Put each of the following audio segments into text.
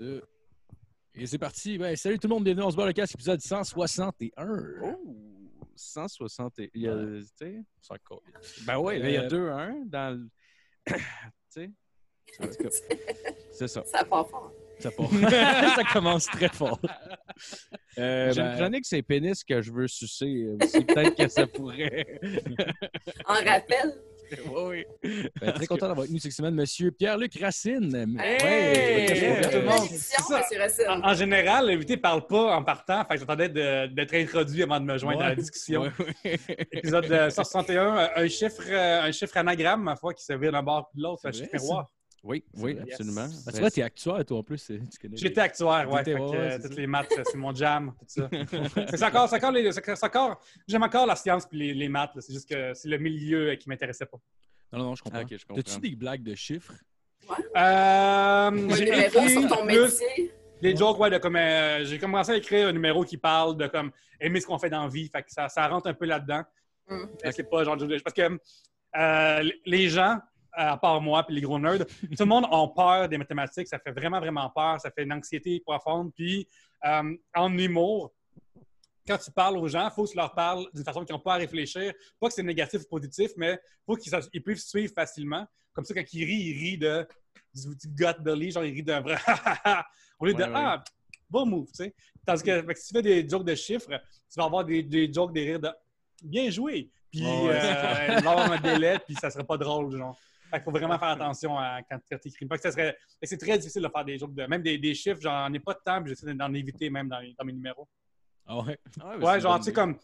Ça. Et c'est parti. Salut tout le monde, bienvenue, on se bat le casque, épisode 161. Oh, 160. et- Il y a, tu sais, ben ouais, là, il y a Euh, 2-1 dans le. tu sais, c'est ça. Ça part fort. ça, part- ça commence très fort. Euh, J'ai ben, une chronique, c'est pénis que je veux sucer. Peut-être que ça pourrait. En rappel, oui, oui. ben, très content d'avoir avec nous cette semaine, monsieur Pierre-Luc Racine. Hey! Ouais, Hey, ouais, tout le monde. Introduction, C'est ça. monsieur Racine. En, en général, l'invité ne parle pas en partant, fait que j'attendais d'être introduit avant de me joindre Ouais. à la discussion. Ouais, ouais. Épisode euh, 161, euh, un chiffre, euh, un chiffre anagramme, ma foi, qui se vire d'un bord puis de l'autre, un chiffre miroir. Oui, oui, Yes. absolument. Ah, tu vois, t'es actuaire, toi, en plus. c'est- Tu connais. J'étais actuaire, ouais. Fait que, ouais, euh, toutes les maths, c'est mon jam, tout ça. C'est encore, c'est encore, encore, j'aime encore la science puis les, les maths. là. C'est juste que c'est le milieu euh, qui m'intéressait pas. Non, non, non, je comprends. Ah, ok, je comprends. T'as-tu des blagues de chiffres? Euh, Un j'ai numéro écrit sur ton plus métier. des jokes, ouais, de comme euh, j'ai commencé à écrire un numéro qui parle de comme aimer ce qu'on fait dans la vie. Fait que ça, ça rentre un peu là-dedans. Mm. C'est pas genre parce que euh, les gens, à part moi puis les gros nerds, tout le monde a peur des mathématiques. Ça fait vraiment, vraiment peur. Ça fait une anxiété profonde. Puis euh, en humour, quand tu parles aux gens, il faut que tu leur parles d'une façon qu'ils n'ont pas à réfléchir. Pas que c'est négatif ou positif, mais il faut qu'ils ils puissent suivre facilement. Comme ça, quand ils rient, ils rient de, du, gut belly, genre ils rient d'un vrai au lieu de Ouais, ouais. Ah, bon move, tu sais. Tandis que, que si tu fais des jokes de chiffres, tu vas avoir des, des jokes, des rires de bien joué. Puis Ouais, ouais. euh, il va avoir un délai, puis ça serait pas drôle, genre. Fait qu'il faut vraiment faire attention à, quand tu écris. Ça serait, c'est très difficile de faire des jokes de. Même des, des chiffres, j'en ai pas de temps, puis j'essaie d'en éviter même dans, les- dans mes numéros. Ah ouais? Ah, Ouais, genre, tu sais, comme.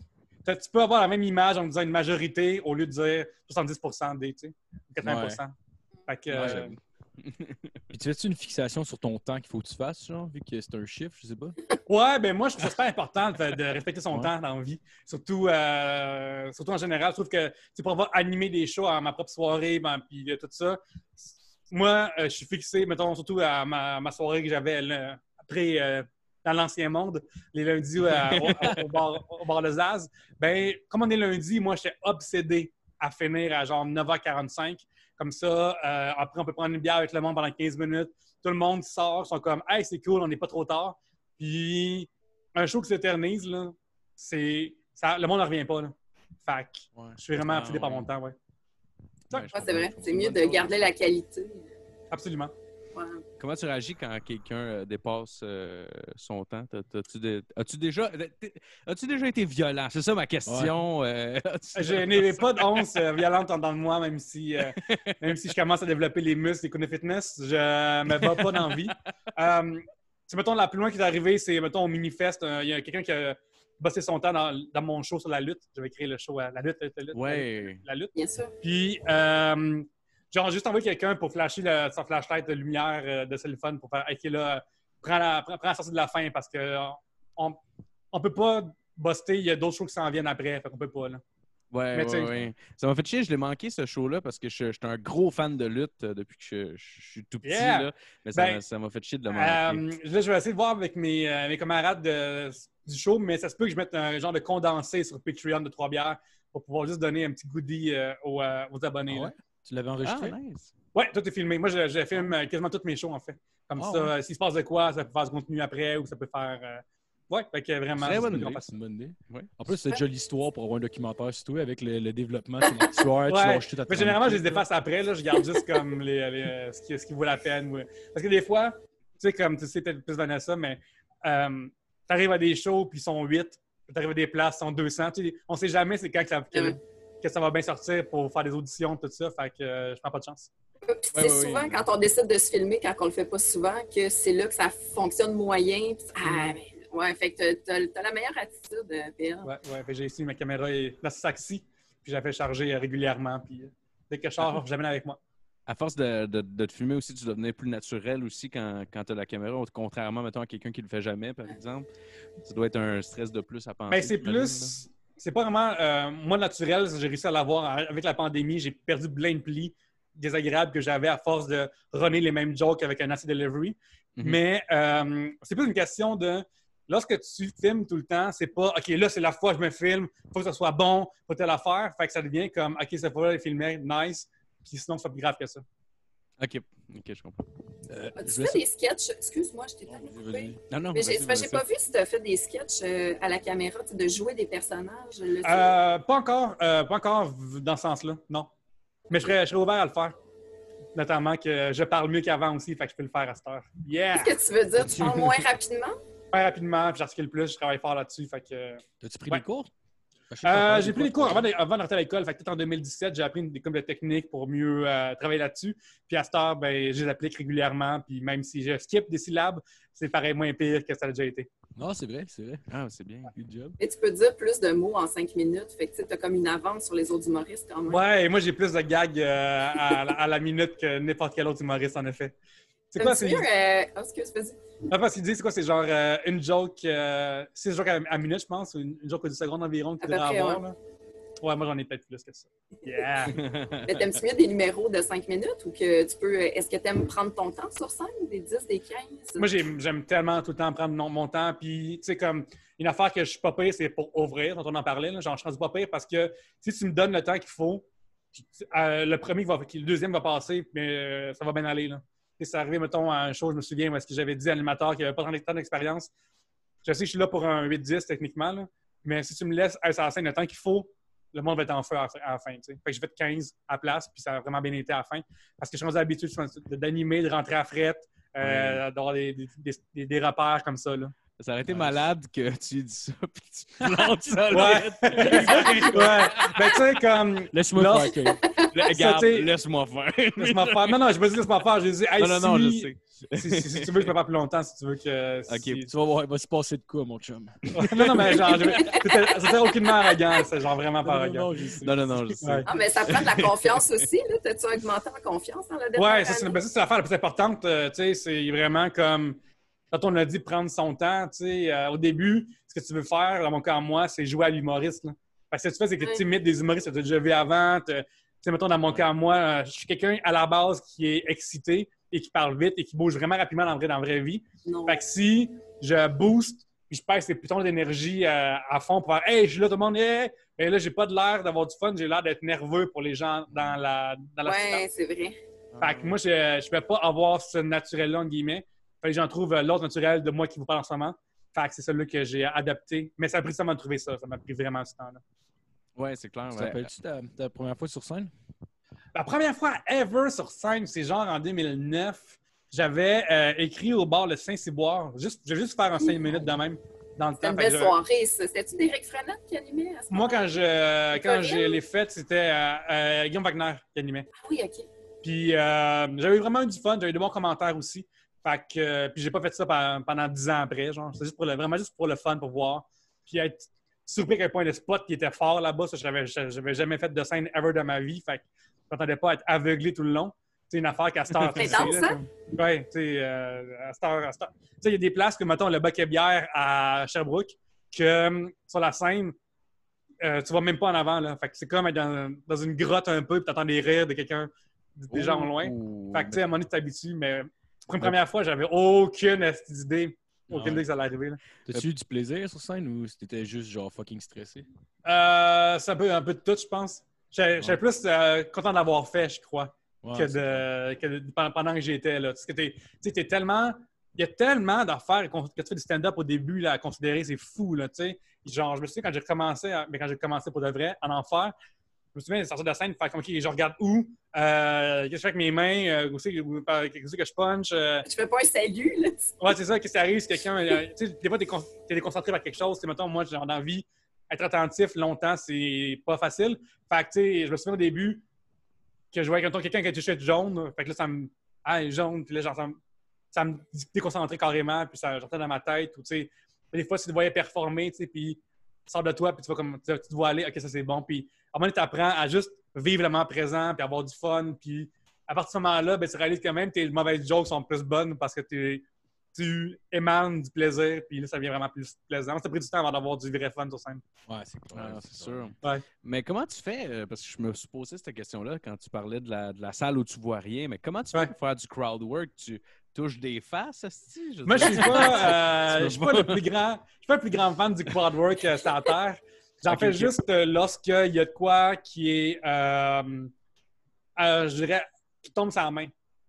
Tu peux avoir la même image en disant une majorité au lieu de dire 70 des, tu sais, 80 Fait que. Ouais, euh. Puis tu fais-tu une fixation sur ton temps qu'il faut que tu fasses, genre, vu que c'est un chiffre, je sais pas? Ouais, ben moi, je trouve ça super important de, de respecter son Ouais. temps dans la vie. Surtout, euh, surtout en général. Je trouve que tu pour avoir animé des shows à ma propre soirée, ben, puis euh, tout ça, moi, euh, je suis fixé, mettons, surtout à ma, ma soirée que j'avais après, dans l'ancien monde, les lundis euh, au, au bar, au bar de Zaz. Ben, comme on est lundi, moi, j'étais obsédé à finir à genre 9h45. Comme ça, euh, après, on peut prendre une bière avec le monde pendant 15 minutes. Tout le monde sort, ils sont comme Hey, c'est cool, on n'est pas trop tard. Puis, un show qui s'éternise, là, c'est. Ça, le monde ne revient pas, là. Fait que Ouais. je suis vraiment Ah, obsédé par mon temps, ouais. Ouais, c'est vrai. C'est mieux de garder la qualité. Absolument. Comment tu réagis quand quelqu'un euh, dépasse euh, son temps? Des- As-tu déjà, été violent? C'est ça ma question. euh, Je n'ai pas d'once euh, violente en dedans de moi, même si, euh, même si je commence à développer les muscles et de fitness. Je me bats pas d'envie. Euh, mettons, la plus loin qui est arrivé, c'est, mettons, au Minifest. euh, Il y a quelqu'un qui a bossé son temps dans, dans mon show sur la lutte. J'avais créé le show à la lutte, la lutte, la lutte, Ouais. la lutte. Bien sûr. Puis, euh, genre, juste envoyer quelqu'un pour flasher le- son flashlight de lumière euh, de téléphone pour faire OK, là, prends la, prends, la sortie de la fin parce que on, on peut pas buster. Il y a d'autres shows qui s'en viennent après. Fait qu'on peut pas, là. Ouais, ouais. Ça m'a fait chier, je l'ai manqué ce show-là parce que je, je suis un gros fan de lutte euh, depuis que je, je suis tout petit. Yeah. Là. Mais ça Ben, m'a- ça m'a fait chier de le manquer. Euh, là, je vais essayer de voir avec mes, euh, mes camarades de- du show, mais ça se peut que je mette un genre de condensé sur Patreon de trois bières pour pouvoir juste donner un petit goodie euh, aux, euh, aux abonnés. Ah ouais? Tu l'avais ah, enregistré? nice. Ouais, tout est filmé. Moi, je, je filme euh, quasiment tous mes shows, en fait. Comme Ah ça, ouais. s'il se passe de quoi, ça peut faire du contenu après ou ça peut faire. euh, Ouais, fait que vraiment. Très bonne idée. une bonne idée. Ouais. En plus, c'est déjà l'histoire pour avoir un documentaire sur toi avec le, le développement tu Ouais, lâches tout à mais généralement, je les efface après. Là, je garde juste comme les, les, euh, ce, qui, ce qui vaut la peine. ouais. Parce que des fois, tu sais, comme tu sais peut-être plus Vanessa, mais euh, tu arrives à des shows puis ils sont 8, tu arrives à des places, ils sont 200. Tu sais, on sait jamais c'est quand que ça, que, Ouais. Que ça va bien sortir pour faire des auditions, tout ça. Fait que euh, je prends pas de chance. C'est Ouais, ouais, souvent ouais. quand on décide de se filmer, quand on le fait pas souvent, que c'est là que ça fonctionne moyen. Ah, mais, ouais, fait que t'as- t'as la meilleure attitude, euh, Pierre. Ouais, ouais. Que j'ai ici, ma caméra est la saxi, puis j'avais chargé euh, régulièrement. Puis euh, dès que je sors, j'amène avec moi. À force de, de- de te filmer aussi, tu devenais plus naturel aussi quand, quand tu as la caméra, contrairement mettons, à quelqu'un qui le fait jamais, par exemple. Ça doit être un stress de plus à penser. Ben, c'est plus. C'est pas vraiment. euh, moi, naturel, j'ai réussi à l'avoir avec la pandémie. J'ai perdu plein de plis désagréables que j'avais à force de runner les mêmes jokes avec un acid delivery. Mhm. Mais euh, c'est plus une question de. Lorsque tu filmes tout le temps, c'est pas OK, là, c'est la fois que je me filme, faut que ça soit bon, faut telle affaire. Fait que ça devient comme OK, cette fois-là, le filmer, nice. Puis sinon, c'est pas plus grave que ça. OK, OK, je comprends. Euh, As-tu laisse- fait des sketchs? Excuse-moi, je t'ai coupé. vas-y. Non, non, Mais j'ai pas vu si tu as fait des sketchs euh, à la caméra, tu de jouer des personnages. tu- Euh, pas encore, euh, pas encore dans ce sens-là, non. Mais je serais, je serais ouvert à le faire. Notamment que je parle mieux qu'avant aussi, fait que je peux le faire à cette heure. Yeah! Qu'est-ce que tu veux dire? Tu parles moins rapidement? Faire rapidement, puis j'articule plus, je travaille fort là-dessus, fait que... T'as-tu pris Ouais. des cours? Euh, j'ai pris des cours avant de- avant d'arrêter à l'école. Peut-être en 2017, j'ai appris des cours de technique pour mieux euh, travailler là-dessus. Puis à cette heure, ben, je les applique régulièrement. Puis même si je skip des syllabes, c'est pareil moins pire que ça a déjà été. Non, c'est vrai, c'est vrai. Ah, c'est bien. Good job. Et tu peux dire plus de mots en cinq minutes. Fait que tu as comme une avance sur les autres humoristes quand même. Ouais, et moi j'ai plus de gags euh, à, la, à la minute que n'importe quel autre humoriste, en effet. C'est quoi, c'est. euh, oh, excuse, vas-y. Ah, parce qu'il dit, c'est quoi, c'est genre euh, une joke, euh, six jokes à, à minute, je pense, ou une, une joke de 10 secondes environ que tu devrais avoir. ouais. là. Ouais, moi j'en ai peut-être plus que ça. Yeah! Mais t'aimes-tu mieux des numéros de 5 minutes ou que tu peux. Est-ce que t'aimes prendre ton temps sur scène, des 10, des 15? Moi, j'ai- j'aime tellement tout le temps prendre mon, mon temps. Puis, tu sais, comme une affaire que je suis pas payé, c'est pour ouvrir, dont on en parlait. Là. Genre, je suis rendu pas payé parce que si tu me donnes le temps qu'il faut, euh, le premier, qui va, qui- le deuxième va passer, mais euh, ça va bien aller. Là. C'est arrivé, mettons, à un show, je me souviens, où est-ce que j'avais dit à l'animateur qui n'avait pas tant d'expérience. Je sais que je suis là pour un 8-10 techniquement, là, mais si tu me laisses être la scène le temps qu'il faut, le monde va être en feu à la fin. à la fin, tu sais. Fait que j'ai fait 15 à la place, puis ça a vraiment bien été à la fin. Parce que je suis habitué d'animer, de rentrer à frette, euh, d'avoir des, des, des, des- des repères comme ça. Là. Ça aurait été Ouais. malade que tu aies dit ça, puis tu plantes ça. Ouais. ouais. Ben, tu sais, comme. Laisse-moi faire. Regarde, laisse-moi faire. Laisse-moi faire. Non, non, je me dis laisse-moi faire. J'ai dit, hey, non, non, non, je sais. Si, si- si tu veux, je peux pas plus longtemps. Si tu veux que. Ok. Tu vas voir, il va se passer de quoi, mon chum? non, non, mais genre, je- c'était aucunement arrogant. C'est genre vraiment pas arrogant. je sais. Non, non, non, je sais. Ouais. Ah, mais ça prend de la confiance aussi. là. T'as-tu augmenté en confiance dans la dernière Ouais, ça, c'est ben, ça, c'est l'affaire la plus importante. euh, tu sais, c'est vraiment comme. Quand on a dit prendre son temps, tu sais, euh, au début, ce que tu veux faire, dans mon cas, moi, c'est jouer à l'humoriste. là. Parce que ce que tu fais, c'est que tu imites des humoristes que tu as déjà vu avant. Tu sais, mettons, dans mon cas, moi, euh, je suis quelqu'un à la base qui est excité et qui parle vite et qui bouge vraiment rapidement dans, la vraie- dans la vraie vie. Non. Fait que si je booste puis je pèse ces pitons d'énergie euh, à fond pour faire Hey, je suis là, tout le monde, hey! Et là, j'ai pas de l'air d'avoir du fun, j'ai l'air d'être nerveux pour les gens dans la, dans la Ouais, c'est vrai. fait que moi, je ne peux pas avoir ce naturel-là, entre guillemets. Fait que j'en trouve euh, l'autre naturel de moi qui vous parle en ce moment. Fait que c'est celui que j'ai adapté. Mais ça a pris ça de trouver ça. Ça m'a pris vraiment ce temps-là. Ouais, c'est clair. Tu ouais. rappelles-tu ta, ta première fois sur scène? La première fois ever sur scène, c'est genre en 2009. J'avais euh, écrit au bar Le Saint-Cyboire. Juste, je vais juste faire un 5 minutes de même dans le C'était temps. une belle je- soirée, ça. C'était-tu Derek Frenette qui animait à ce Moi, quand je, quand je l'ai fait, c'était euh, euh, Guillaume Wagner qui animait. Ah oui, OK. Puis euh, j'avais vraiment eu du fun, j'avais eu de bons commentaires aussi. Fait que, euh, puis j'ai pas fait ça pe- pendant 10 ans après, genre. C'est juste pour le, vraiment juste pour le fun, pour voir. Puis être surpris à quel point le spot qui était fort là-bas, ça, j'avais, j'avais jamais fait de scène ever de ma vie. Fait que je m'attendais pas à être aveuglé tout le long. C'est une affaire qu'à cette heure, danse, là, hein? Ouais, tu sais, euh, à cette heure, à cette heure. Tu sais, il y a des places comme, mettons, le bac à bière à Sherbrooke, que euh, sur la scène, euh, tu vas même pas en avant, là. Fait que c'est comme être dans, dans une grotte un peu, puis t'entends des rires de quelqu'un, des gens loin. Fait que, tu sais, à un moment donné, tu t'habitues, mais pour une première fois, j'avais aucune d'idée. Aucune idée que ça allait arriver. T'as-tu eu du plaisir sur scène ou c'était juste genre fucking stressé? Euh, c'est un peu, un peu de tout, je pense. J'étais plus euh, content de l'avoir fait, je crois, que, c'est de, que de- pendant, que j'étais là. Parce que t'es- tu sais, tellement. Il y a tellement d'affaires que tu fais du stand-up au début là, à considérer, c'est fou, là. Genre, je me souviens quand j'ai recommencé, à- mais quand j'ai commencé pour de vrai, à en faire, me souviens de sortir de la scène, faire comme, OK, je regarde où, euh, qu'est-ce que je fais avec mes mains, euh, où c'est que, je punch, euh, Tu fais pas un salut, là? Ouais, c'est ça, qu'est-ce qui arrive si quelqu'un. euh, tu sais, des fois, t'es con- t'es déconcentré par quelque chose. Tu mettons, moi, j'ai envie, être attentif longtemps, c'est pas facile. Fait que, tu sais, je me souviens au début que je voyais quelqu'un qui a touché jaune. Fait que là, ça me. Ah, jaune. Puis là, genre, ça me, ça me déconcentrait carrément. Puis ça j'entends dans ma tête. Ou, tu sais, des fois, si tu te voyais performer, tu sais, puis sors de toi, puis tu vas comme. Tu, tu te vois aller, OK, ça c'est bon. Puis à un moment donné, tu apprends à juste vivre le moment présent, puis avoir du fun. Puis à partir de ce moment-là, ben, tu réalises quand même que tes mauvaises jokes sont plus bonnes parce que tu émanes du plaisir, puis là, ça devient vraiment plus plaisant. Ça a pris du temps avant d'avoir du vrai fun sur scène. Ouais, c'est clair. Ouais, c'est sûr. Ouais. Mais comment tu fais, euh, parce que je me suis posé cette question-là quand tu parlais de la, de la salle où tu vois rien, mais comment tu fais pour faire du crowd work? Tu touches des faces, esti? Je Moi, je suis pas, euh, je suis pas pas. le plus grand, je suis pas le plus grand fan du crowd work euh, sur la terre. J'en fais ok. juste euh, lorsqu'il y a de quoi qui est, euh, euh, je dirais, qui tombe sur la main.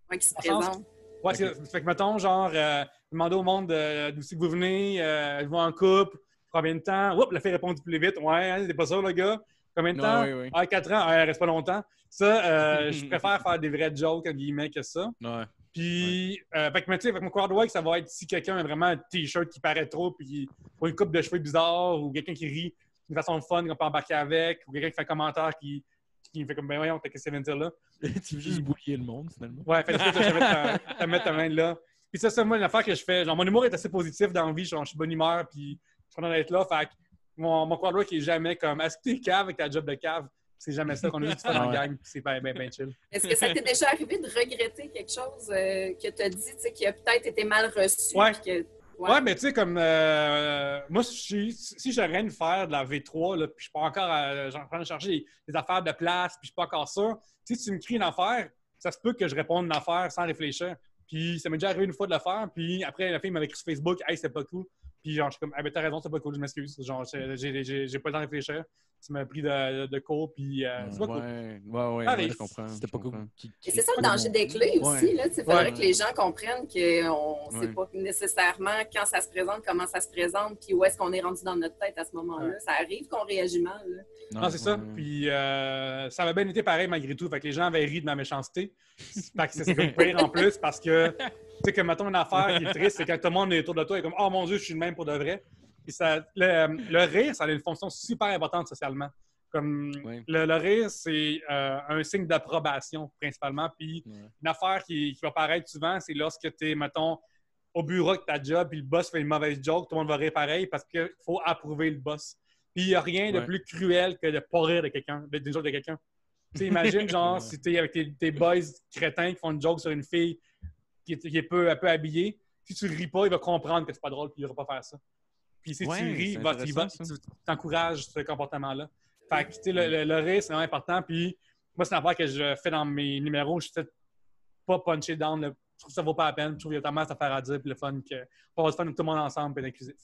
Ouais, qui se présente. Ouais, c'est- fait que, mettons, genre, euh, demander au monde euh, d'où c'est que vous venez, euh, je vais en couple, combien de temps? Oups, la fille répond plus vite. Ouais, hein, c'est pas ça, le gars? Combien de temps? oui, oui. Ah, 4 ans, ah, elle reste pas longtemps. Ça, euh, je préfère faire des vrais jokes, en guillemets, que ça. Ouais. Puis, euh, fait que, mais tu sais, avec mon crowd work, ça va être si quelqu'un a vraiment un t-shirt qui paraît trop, puis ou une coupe de cheveux bizarre, ou quelqu'un qui rit d'une façon fun qu'on peut embarquer avec, ou quelqu'un qui fait un commentaire qui, qui fait comme, ben voyons, t'as qu'est-ce que c'est là? tu veux juste bouiller le monde, finalement. Ouais, fait que ça, je vais mettre ta, te mettre ta main là. Puis ça, c'est moi, une affaire que je fais. Genre, mon humour est assez positif dans la vie, genre, je suis de bonne humeur, puis je suis content d'être là. Fait que mon, mon crowd work est jamais comme, est-ce que t'es cave avec ta job de cave? C'est jamais ça qu'on a juste fait dans la Ouais. gang, puis c'est bien, bien, bien chill. Est-ce que ça t'est déjà arrivé de regretter quelque chose euh, que tu as dit, tu sais, qui a peut-être été mal reçu? Ouais. que- Ouais, mais tu sais, comme euh, moi, si, si j'ai rien de faire de la V3, là, puis je suis pas encore genre, en train de chercher des, affaires de place, puis je suis pas encore sûr, si tu me cries une affaire, ça se peut que je réponde une affaire sans réfléchir. Puis ça m'est déjà arrivé une fois de le faire, puis après, la fille m'avait écrit sur Facebook, hey, c'est pas cool. Puis genre, je suis comme, ah, ben t'as raison, c'est pas cool, je m'excuse. Genre, j'ai- j'ai j'ai- j'ai pas le temps de réfléchir. Tu m'as pris de, de cours, puis euh, c'est pas cool. Ouais, ouais, ouais, je comprends. C'était pas cool. Et c'est ça le danger des clés Ouais. aussi. Il faudrait Ouais. que les gens comprennent qu'on ne sait Ouais. pas nécessairement quand ça se présente, comment ça se présente, puis où est-ce qu'on est rendu dans notre tête à ce moment-là. Ouais. Ça arrive qu'on réagit mal. là. Non, c'est ça. ouais. Puis euh, ça avait bien été pareil malgré tout. Fait que les gens avaient ri de ma méchanceté. Fait que c'est comme pire en plus parce que, sais, que mettons une affaire qui est triste, c'est quand tout le monde est autour de toi et comme, oh mon Dieu, je suis le même pour de vrai. Ça, le, le rire, ça a une fonction super importante socialement. Comme Oui. le, le rire, c'est euh, un signe d'approbation principalement. Puis une affaire qui, qui va paraître souvent, c'est lorsque tu es, mettons, au bureau avec ta job, puis le boss fait une mauvaise joke, tout le monde va rire pareil parce qu'il faut approuver le boss. Puis il n'y a rien de Ouais. plus cruel que de pas rire de quelqu'un, d'une joke de quelqu'un. Tu sais, imagine, genre, si tu es avec tes, tes boys crétins qui font une joke sur une fille qui est, qui est peu, un peu habillée, si tu ris pas, il va comprendre que c'est pas drôle, puis il va pas faire ça. Puis si Ouais, tu ris, il va- il va- tu t'encourages ce comportement-là. Fait que, tu sais, le, le- le rire, c'est vraiment important. Puis moi, c'est une affaire que je fais dans mes numéros. Je suis pas punché down. là. Je trouve que ça vaut pas la peine. Je trouve qu'il y a tellement d'affaires à dire. Puis le fun que on va se faire tout le monde ensemble puis être inclusif.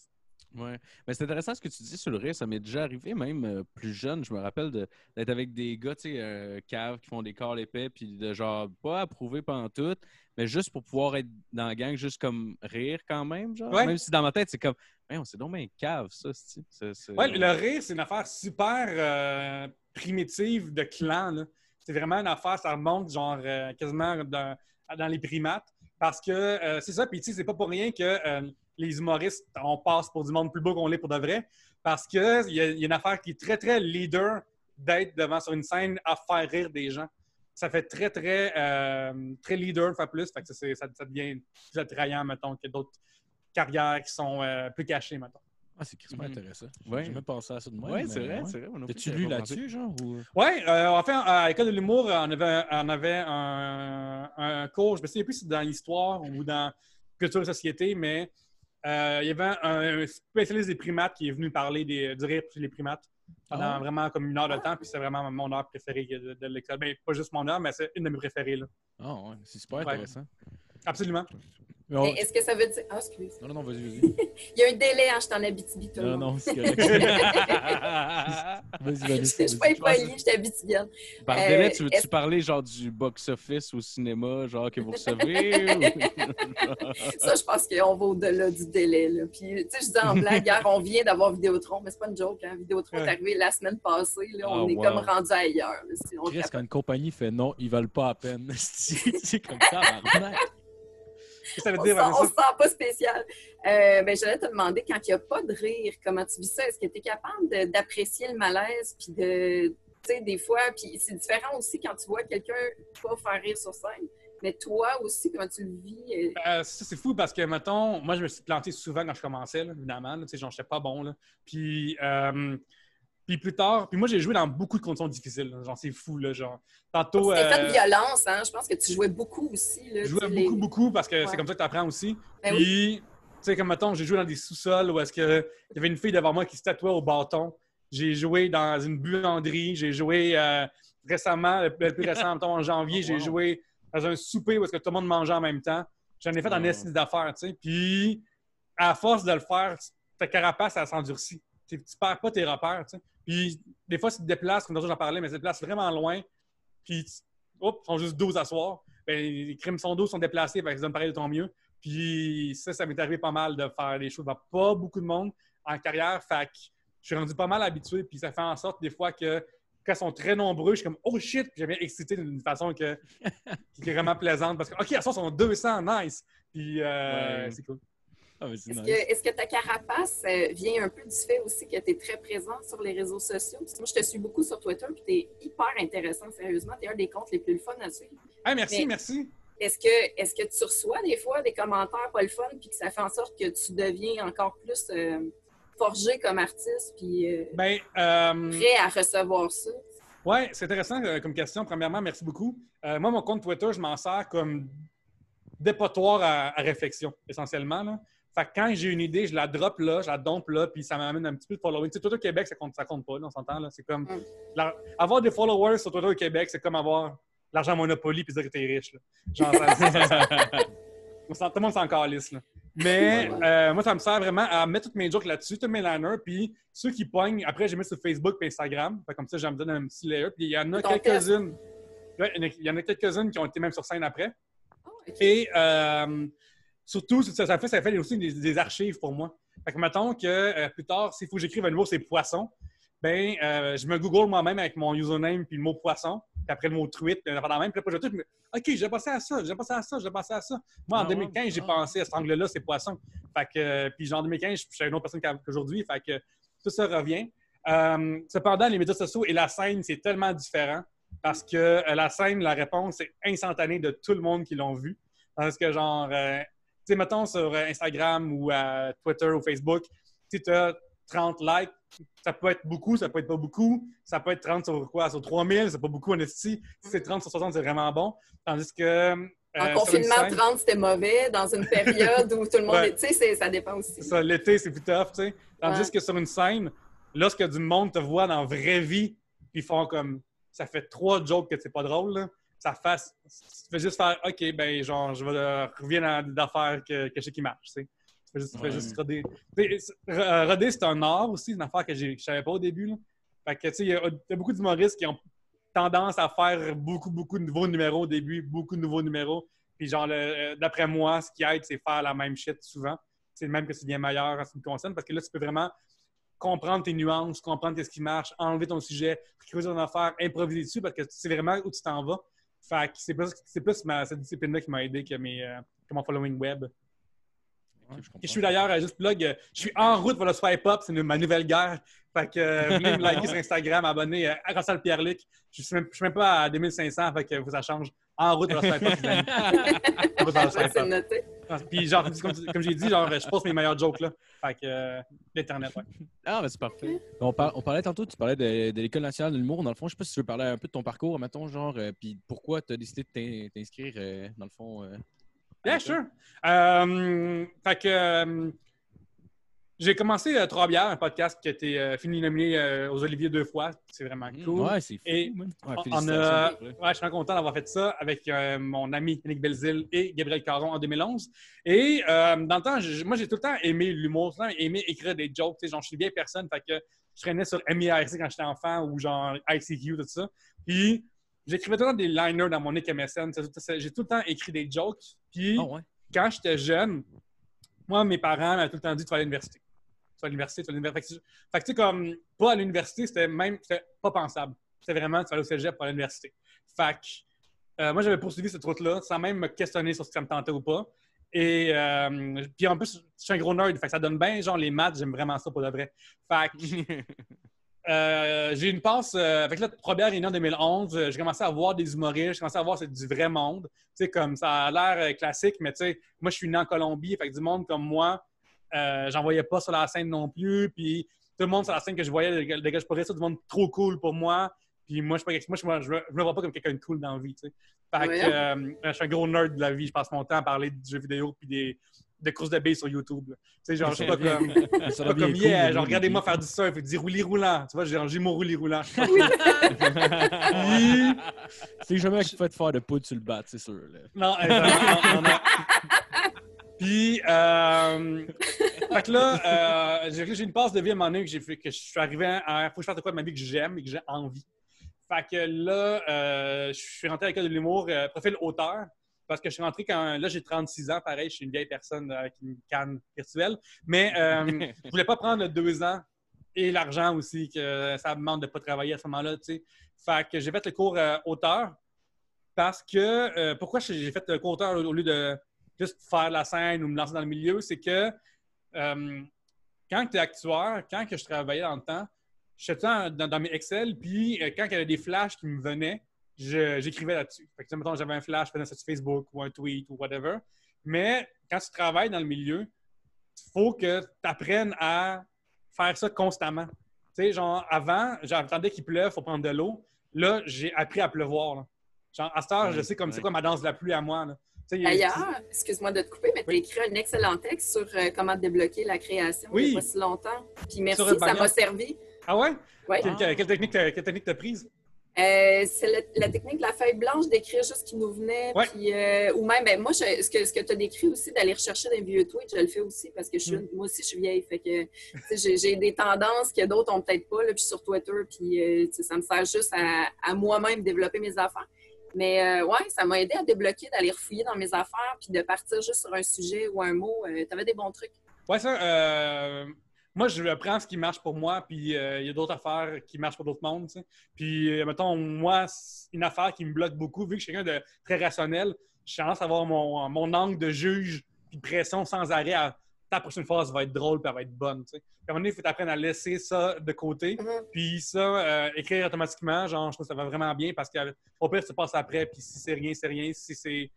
Ouais. Mais c'est intéressant ce que tu dis sur le rire. Ça m'est déjà arrivé, même euh, plus jeune. Je me rappelle de- d'être avec des gars, tu sais, euh, caves qui font des corps épais, puis de genre pas approuver pendant tout, mais juste pour pouvoir être dans la gang, juste comme rire quand même, genre. Ouais. Même si dans ma tête, c'est comme, on c'est donc bien cave, ça, c'est. Ouais, le rire, c'est une affaire super euh, primitive de clan. C'est vraiment une affaire, ça remonte genre quasiment dans, dans les primates. Parce que c'est ça, puis tu sais, c'est pas pour rien que les humoristes, on passe pour du monde plus beau qu'on l'est pour de vrai. Parce qu'il y, y a une affaire qui est très, très leader d'être devant sur une scène à faire rire des gens. Ça fait très, très, euh, très leader, faire plus. Fait que ça, c'est- ça, ça devient plus attrayant, mettons, que d'autres carrières qui sont euh, plus cachées, mettons. Ah, c'est crissement Mhm. intéressant. Ouais. J'ai jamais pensé à ça de moi. Ouais, c'est vrai, c'est vrai. j'avais lu là-dessus, genre? Ou... Oui, euh, en fait, à l'école de l'humour, on avait, on avait un, un cours, je me souviens plus si c'est dans l'histoire ou dans culture et société, mais euh, il y avait un, un spécialiste des primates qui est venu parler des, du rire chez les primates pendant Ah. vraiment comme une heure de temps, puis c'est vraiment mon heure préférée de, de l'école. Ben, pas juste mon heure, mais c'est une de mes préférées. Là. Ah, ouais, c'est super Ouais. intéressant. Absolument. Mais on- Et Est-ce que ça veut dire. Ah, excuse. Non, non, non, vas-y, vas-y. Il y a un délai, hein, je t'en Abitibi, tout le Non, monde. non, c'est correct. Vas-y, Je suis pas vas-y. impolie, je t'habite bien. Par Euh, délai, tu veux-tu est-ce- parler genre du box-office au cinéma, genre que vous recevez? ou- Ça, je pense qu'on va au-delà du délai. Là. Puis, tu sais, je dis en blague, hier, on vient d'avoir Vidéotron, mais c'est pas une joke. Hein. Vidéotron est arrivé la semaine passée. Là, on Ah, est wow. comme rendu ailleurs. là. Si on Chris, capote. quand une compagnie fait non, ils veulent pas à peine. c'est comme ça, ça veut On dire, se sent- on se sent pas spécial. Euh, ben, J'allais te demander, quand il n'y a pas de rire, comment tu vis ça? Est-ce que tu es capable d'apprécier le malaise? Puis de, tu sais, des fois, puis c'est différent aussi quand tu vois quelqu'un pas faire rire sur scène. Mais toi aussi, comment tu le vis? euh, Euh, ça, c'est fou parce que, mettons, moi, je me suis planté souvent quand je commençais, là, évidemment. tu sais, genre, j'étais pas bon. Là. Puis, euh, puis plus tard, puis moi, j'ai joué dans beaucoup de conditions difficiles. là. Genre, c'est fou, là. Genre, tantôt. C'était fait euh, de violence, hein? Je pense que tu jouais beaucoup aussi. Là, Je tu jouais beaucoup, les- beaucoup parce que Ouais. c'est comme ça que tu apprends aussi. Ben Puis, tu sais, comme mettons, j'ai joué dans des sous-sols où est-ce que il y avait une fille devant moi qui se tatouait au bâton. J'ai joué dans une buanderie. J'ai joué euh, récemment, le le plus récent, mettons, en janvier, Oh, j'ai wow. joué dans un souper où est-ce que tout le monde mangeait en même temps. J'en ai fait en Wow. estime d'affaires, tu sais. Puis, à force de le faire, ta carapace, elle s'endurcit. Tu tu perds pas tes repères, tu sais. Puis, des fois, tu te déplaces, comme j'en parlais, mais tu te déplaces vraiment loin. Puis, Oups, ils sont juste 12 à soir. ben, les crimes sont d'eau sont déplacés, que ça me paraît de ton mieux. Puis ça, ça m'est arrivé pas mal de faire des choses devant pas beaucoup de monde en carrière. Fait que je suis rendu pas mal habitué. Puis ça fait en sorte des fois que quand ils sont très nombreux, je suis comme oh shit, puis bien excité d'une façon que, qui est vraiment plaisante parce que OK, à ce sont 200, nice. Puis euh, Ouais. c'est cool. Ah, Est-ce nice. que, ta carapace euh, vient un peu du fait aussi que tu es très présent sur les réseaux sociaux? Parce que moi, je te suis beaucoup sur Twitter, puis tu es hyper intéressant, sérieusement. Tu es un des comptes les plus le fun à suivre. Hey, merci, Mais- merci. Est-ce que, est-ce que tu reçois des fois des commentaires pas le fun, puis que ça fait en sorte que tu deviens encore plus euh, forgé comme artiste, puis euh, Ben, euh, prêt à recevoir ça? Ouais, c'est intéressant euh, comme question. Premièrement, merci beaucoup. Euh, moi, mon compte Twitter, je m'en sers comme dépotoir à, à réflexion, essentiellement. Là. Fait que quand j'ai une idée, je la drop là, je la dompe là, puis ça m'amène un petit peu de following. Tu sais, Twitter Québec, ça compte, ça compte pas, là, on s'entend. là. C'est comme. Mm. la- avoir des followers sur Twitter Québec, c'est comme avoir l'argent Monopoly puis dire que t'es riche. Là. Genre, ça- tout le monde s'en calisse. Là. Mais euh, moi, ça me sert vraiment à mettre toutes mes jokes là-dessus, tous mes liners, puis ceux qui pognent, après, j'ai mis sur Facebook et Instagram. Fait comme ça, je me donne un petit layer. Puis il y en a quelques-unes. Il y en a- quelques-unes qui ont été même sur scène après. Ok. Et euh, surtout, ça, ça fait, ça fait aussi des, des archives pour moi. Fait que mettons que euh, plus tard, s'il faut que j'écrive un nouveau c'est poisson, ben euh, je me google moi-même avec mon username puis le mot poisson, puis après le mot truite, puis pendant même, puis après je tout, me- OK, j'ai passé à ça, j'ai passé à ça, j'ai passé à ça. Moi, en Ah ouais? 2015, j'ai Ah. pensé à cet angle-là, c'est poisson. Fait que, euh, puis genre en 2015, je suis une autre personne qu'a- qu'aujourd'hui. Fait que tout ça revient. Cependant, les médias sociaux et la scène, c'est tellement différent parce que la scène, la réponse est instantanée de tout le monde qui l'ont vu. Tandis que, genre, sais, mettons sur euh, Instagram ou Twitter ou Facebook, tu as 30 likes, ça peut être beaucoup, ça peut être pas beaucoup. Ça peut être 30 sur quoi? Sur 3000, c'est pas beaucoup en. Si c'est 30 sur 60, c'est vraiment bon. Tandis que. euh, En confinement, scène- 30, c'était mauvais. Dans une période où tout le monde Ouais. est. Tu sais, ça dépend aussi. ça, l'été, c'est plus tough, tu sais. Tandis Ouais. que sur une scène, lorsque du monde te voit dans la vraie vie, puis ils font comme. Ça fait trois jokes que c'est pas drôle, là. Ça fasse. Tu fais juste faire, OK, ben, genre, je vais euh, revenir dans d'affaires que, que je sais qui marche, tu sais. Tu fais juste, tu fais Ouais. juste roder. Euh, roder, c'est un art aussi, une affaire que je savais pas au début, là. Fait que, tu sais, il y a, il y a beaucoup d'humoristes qui ont tendance à faire beaucoup, beaucoup de nouveaux numéros au début, beaucoup de nouveaux numéros. Puis, genre, le- euh, d'après moi, ce qui aide, c'est faire la même shit souvent. C'est même que c'est bien meilleur en ce qui me concerne parce que là, tu peux vraiment comprendre tes nuances, comprendre ce qui marche, enlever ton sujet, creuser ton affaire, improviser dessus parce que c'est vraiment où tu t'en vas. Fait que c'est plus, c'est plus ma, cette discipline-là qui m'a aidé que, mes, euh, que mon following web. Je comprends. Et je suis d'ailleurs, euh, juste plug, euh, je suis en route pour le swipe up, c'est ma nouvelle guerre. Fait que venez me liker sur Instagram, abonner à Ronsal Pierre-Luc. Je suis je suis même pas à 2500, fait que ça change. En route pour le swipe up, les amis. Vers c'est noté. Puis genre, comme, comme j'ai dit, genre, je poste mes meilleurs jokes là. Fait que euh, l'Internet, ouais. Ah, mais c'est parfait. On, par- on parlait tantôt, tu parlais de, de l'École nationale de l'humour. Dans le fond, je sais pas si tu veux parler un peu de ton parcours, mettons, genre, euh, puis pourquoi tu as décidé de t'in- t'inscrire, euh, dans le fond. euh, à Yeah, l'école? sure. Euh, fait que euh, j'ai commencé euh, Trois bières, un podcast qui a été euh, fini nominé euh, aux Oliviers deux fois. C'est vraiment Mm, cool. Ouais, c'est fou. Et. Ouais, On- a-. Ouais, je suis vraiment content d'avoir fait ça avec euh, mon ami Yannick Belzile et Gabriel Caron en 2011. Et euh, dans le temps, j'ai- moi, j'ai tout le temps aimé l'humour, tout le temps aimé écrire des jokes. Genre, je suis une vieille personne, fait que je traînais sur MIRC quand j'étais enfant ou genre ICQ, tout ça. Puis, j'écrivais tout le temps des liners dans mon nick MSN. J'ai tout le temps écrit des jokes. Puis, Ah ouais? quand j'étais jeune, moi, mes parents m'avaient tout le temps dit tu vas à l'université. Tu vas à l'université, tu vas à l'université. Fait que, que, tu sais, comme, pas à l'université, c'était même pas pensable. C'était vraiment, tu vas aller au cégep pour à l'université. Fait que, euh, moi, j'avais poursuivi cette route-là sans même me questionner sur si ça me tentait ou pas. Et euh, puis en plus, je suis un gros nerd, fait que ça donne bien, genre les maths, j'aime vraiment ça pour de vrai. Fait que euh, j'ai une passe. Euh, Robert est né en 2011. euh, J'ai commencé à voir des humoristes. J'ai commencé à voir c'est du vrai monde. Tu sais, comme ça a l'air classique, mais tu sais, moi, je suis né en Colombie. Fait que du monde comme moi, euh, j'en voyais pas sur la scène non plus. Puis tout le monde sur la scène que je voyais, des gars, je pourrais ça, du monde trop cool pour moi. Puis moi, je, moi, me- je, vois pas comme quelqu'un de cool dans la vie. Tu sais. Fait que Ouais. je suis un gros nerd de la vie. Je passe mon temps à parler de jeux vidéo puis des, de courses de sur YouTube. Tu sais, genre, je sais pas comme. Ça Pas comme yeah, genre oui, regardez-moi oui. faire du surf et dire roulis roulant. Tu vois, j'ai j'ai mon roulis roulant. C'est jamais que tu fais te faire de poudre sur le bat, c'est sûr. là. non, exactement, non, non, non. Puis, euh, fait que là, euh, j'ai une passe de vie à un moment donné que j'ai fait que je suis arrivé à faut que je fasse de quoi de ma vie que j'aime et que j'ai envie. Fait que là, euh, je suis rentré à l'école de l'humour, euh, profil auteur, parce que je suis rentré quand. Là, j'ai 36 ans, pareil, je suis une vieille personne avec une canne virtuelle. Mais euh, je voulais pas prendre deux ans et l'argent aussi, que ça me demande de pas travailler à ce moment-là, tu sais. Fait que j'ai fait le cours euh, auteur parce que. euh, pourquoi j'ai fait le cours auteur au lieu de juste faire la scène ou me lancer dans le milieu? C'est que euh, quand tu es actuaire, quand que je travaillais dans le temps, j'étais dans, dans, mes Excel, puis quand il y avait des flashs qui me venaient, j'écrivais là-dessus. Fait que, tu sais, mettons, j'avais un flash, je faisais ça sur Facebook ou un tweet ou whatever. Mais quand tu travailles dans le milieu, il faut que tu apprennes à faire ça constamment. Tu sais, genre, avant, j'attendais qu'il pleuve, il faut prendre de l'eau. Là, j'ai appris à pleuvoir. là. Genre, à cette heure, je sais comme c'est quoi ma danse de la pluie à moi. là. Tu sais, D'ailleurs, excuse-moi de te couper, mais tu as Oui. écrit un excellent texte sur euh, comment débloquer la création il Oui. n'y a pas si longtemps. Puis merci, ça m'a servi. Ah ouais? Ouais. Quelle, quelle- quelle technique t'as quelle technique t'as prise? Euh, c'est la, la technique de la feuille blanche d'écrire juste ce qui nous venait. Ouais. Puis, euh, ou même, ben, moi, je- ce que, ce que tu as décrit aussi, d'aller rechercher des vieux tweets, je le fais aussi parce que je suis, Mm. moi aussi, je suis vieille. Fait que, j'ai, j'ai des tendances que d'autres ont peut-être pas. Là, puis sur Twitter, puis euh, ça me sert juste à, à moi-même développer mes affaires. Mais ouais, ça m'a aidé à débloquer, d'aller refouiller dans mes affaires, puis de partir juste sur un sujet ou un mot. tu avais des bons trucs. Ouais, ça, moi, je prends ce qui marche pour moi, puis euh, il y a d'autres affaires qui marchent pour d'autres mondes. tu. Puis, euh, mettons, moi, c'est une affaire qui me bloque beaucoup, vu que je suis quelqu'un de très rationnel, j'ai tendance à avoir mon, mon angle de juge, puis de pression sans arrêt à ta prochaine phrase va être drôle, puis elle va être bonne. tu sais. Puis à un moment donné, il faut apprendre à laisser ça de côté. Puis ça, euh, écrire automatiquement, genre, je trouve que ça va vraiment bien parce qu'au pire, ça passe après, puis si c'est rien, c'est rien. Si c'est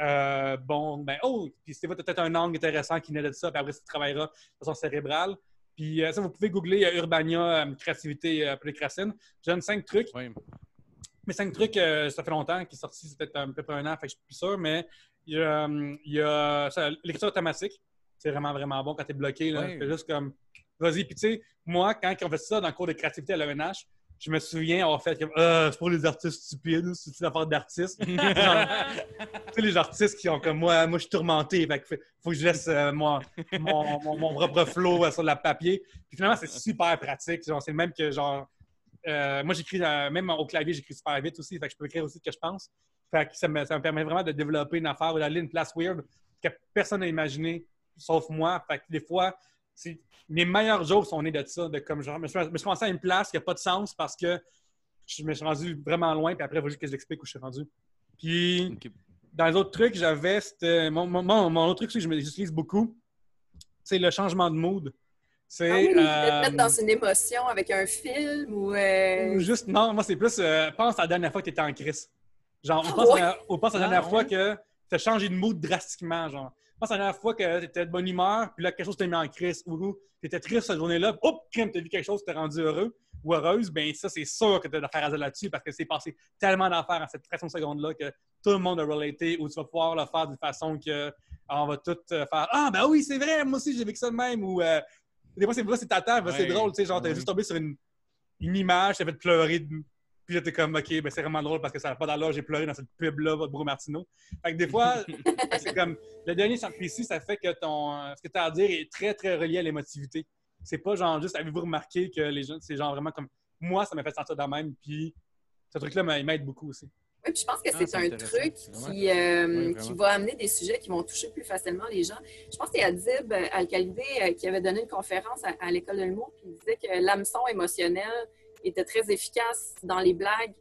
euh, bon, ben, oh, puis tu as peut-être un angle intéressant qui naît de ça, puis après, tu travailleras de façon cérébrale. Puis euh, ça, vous pouvez googler euh, Urbania, euh, créativité, Polycracine. Je donne cinq trucs. Mais cinq trucs, ça fait longtemps qu'ils sont sortis, c'est peut-être un peu près un an, fait que je suis plus sûr, mais il y a, l'écriture automatique. C'est vraiment, vraiment bon quand tu es bloqué. Là, juste comme, vas-y. Puis tu sais, moi, quand on fait ça dans le cours de créativité à l'ENH, je me souviens avoir fait comme, ah, c'est pour les artistes stupides, c'est une affaire d'artistes. Genre, tu sais, les artistes qui ont comme moi, moi je suis tourmenté, fait que faut que je laisse euh, moi, mon, mon, mon propre flow euh, sur le papier. Puis finalement, c'est super pratique. Genre, c'est le même que genre. euh, moi, j'écris, euh, même au clavier, j'écris super vite aussi, fait que je peux écrire aussi ce que je pense. Fait que ça me, ça me permet vraiment de développer une affaire ou d'aller une place weird que personne n'a imaginé, sauf moi. Fait que des fois, mes meilleurs jokes sont nés de ça, de comme genre, je me suis, je me suis commencé à une place qui n'a pas de sens parce que je me suis rendu vraiment loin, puis après, il faut juste que je l'explique où je suis rendu. Puis, dans les autres trucs, j'avais c'était mon, mon, mon- mon autre truc que j'utilise beaucoup, c'est le changement de mood. C'est Ah oui, euh, mettre dans une émotion avec un film ou. euh, ou juste non, moi c'est plus euh, pense à la dernière fois que tu étais en crise. Genre, on Ah pense, ouais? à, on pense à la Ah, dernière fois ouais? que tu as changé de mood drastiquement. Genre, pense à la dernière fois que tu étais de bonne humeur, puis là, quelque chose t'a mis en crise, ou tu étais triste cette journée-là, hop, crème, tu as vu quelque chose, tu t'es rendu heureux ou heureuse, ben ça, c'est sûr que tu as d'affaires à dire là-dessus parce que c'est passé tellement d'affaires en cette fraction de seconde-là que tout le monde a relaté ou tu vas pouvoir le faire d'une façon que ah, on va tout euh, faire Ah, ben oui, c'est vrai, moi aussi, j'ai vécu ça de même, ou euh, des fois, c'est vrai, c'est ta terre, c'est drôle, tu sais, genre, t'es Ouais. juste tombé sur une, une image, t'as fait pleurer, de- puis t'es comme, OK, ben c'est vraiment drôle parce que ça n'a pas d'allure, j'ai pleuré dans cette pub-là, votre Bro Martineau. Fait que des fois, c'est comme, le dernier chapitre ici, ça fait que ton, euh, ce que tu as à dire est très, très relié à l'émotivité. C'est pas genre juste, avez-vous remarqué que les gens, c'est genre vraiment comme, moi, ça m'a fait sentir de même, puis ce truc-là m'aide beaucoup aussi. Oui, puis je pense que Ah, c'est un truc qui, euh, Oui, qui va amener des sujets qui vont toucher plus facilement les gens. Je pense que c'est Adib euh, Al-Khalidé qui avait donné une conférence à, à l'école de l'humour, puis il disait que l'hameçon émotionnel était très efficace dans les blagues.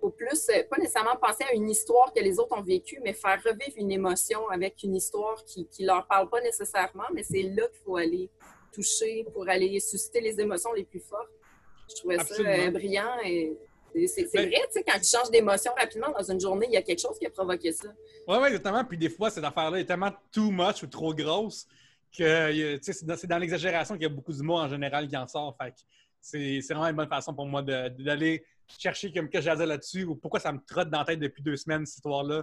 Au plus, euh, pas nécessairement penser à une histoire que les autres ont vécue, mais faire revivre une émotion avec une histoire qui ne leur parle pas nécessairement, mais c'est là qu'il faut aller toucher pour aller susciter les émotions les plus fortes. Je trouvais Absolument. ça euh, brillant et c'est Ben- vrai, tu sais, quand tu changes d'émotion rapidement dans une journée, il y a quelque chose qui a provoqué ça. Ouais, ouais, exactement. Puis des fois, cette affaire-là est tellement too much ou trop grosse que euh, c'est dans, l'exagération qu'il y a beaucoup d'humour en général qui en sort. Fait que c'est c'est vraiment une bonne façon pour moi d'aller chercher comme que j'ai à dire là-dessus ou pourquoi ça me trotte dans la tête depuis deux semaines, cette histoire-là.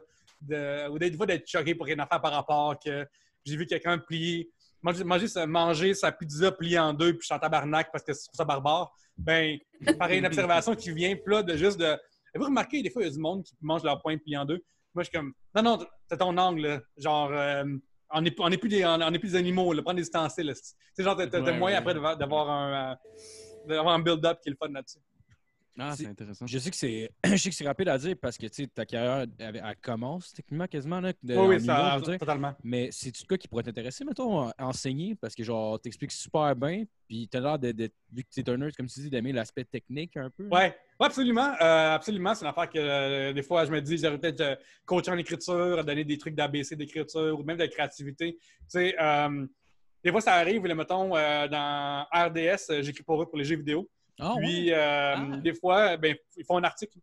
Ou des fois d'être choqué pour une affaire par rapport que j'ai vu quelqu'un plier, manger, manger, sa- manger sa pizza pliée en deux puis je suis en tabarnak parce que c'est ça barbare. Ben, pareil, une observation qui vient, là, de juste de. Avez-vous remarqué, des fois, il y a du monde qui mange leur poing plié en deux? Moi, je suis comme, non, non, c'est ton angle, là. Genre, euh, on n'est on est plus, des- on, on est plus des animaux, là. Prends des ustensiles. là. Tu sais, genre, t'as Ouais, après d'avoir- d'avoir un, euh, d'avoir un build-up qui est le fun là-dessus. Ah, C'est- c'est intéressant. Je sais que c'est je sais que c'est rapide à dire parce que tu sais, ta carrière elle, elle commence techniquement quasiment là, de, Oui, ça, dire. totalement. Mais c'est-tu de quoi qui pourrait t'intéresser, mettons, à enseigner? Parce que, genre, t'expliques super bien, puis t'as l'air, de, de- vu que t'es un nerd, comme tu dis, d'aimer l'aspect technique un peu. Ouais, ouais, absolument. Euh, absolument. C'est une affaire que euh, des fois, je me dis, j'aurais peut-être euh, coaché en écriture, donner des trucs d'ABC d'écriture ou même de créativité. Tu sais, euh, des fois, ça arrive, là, mettons, euh, dans RDS, euh, j'écris pour eux pour les jeux vidéo. Ah? Puis, euh, Ah. des fois, ben, ils font un article.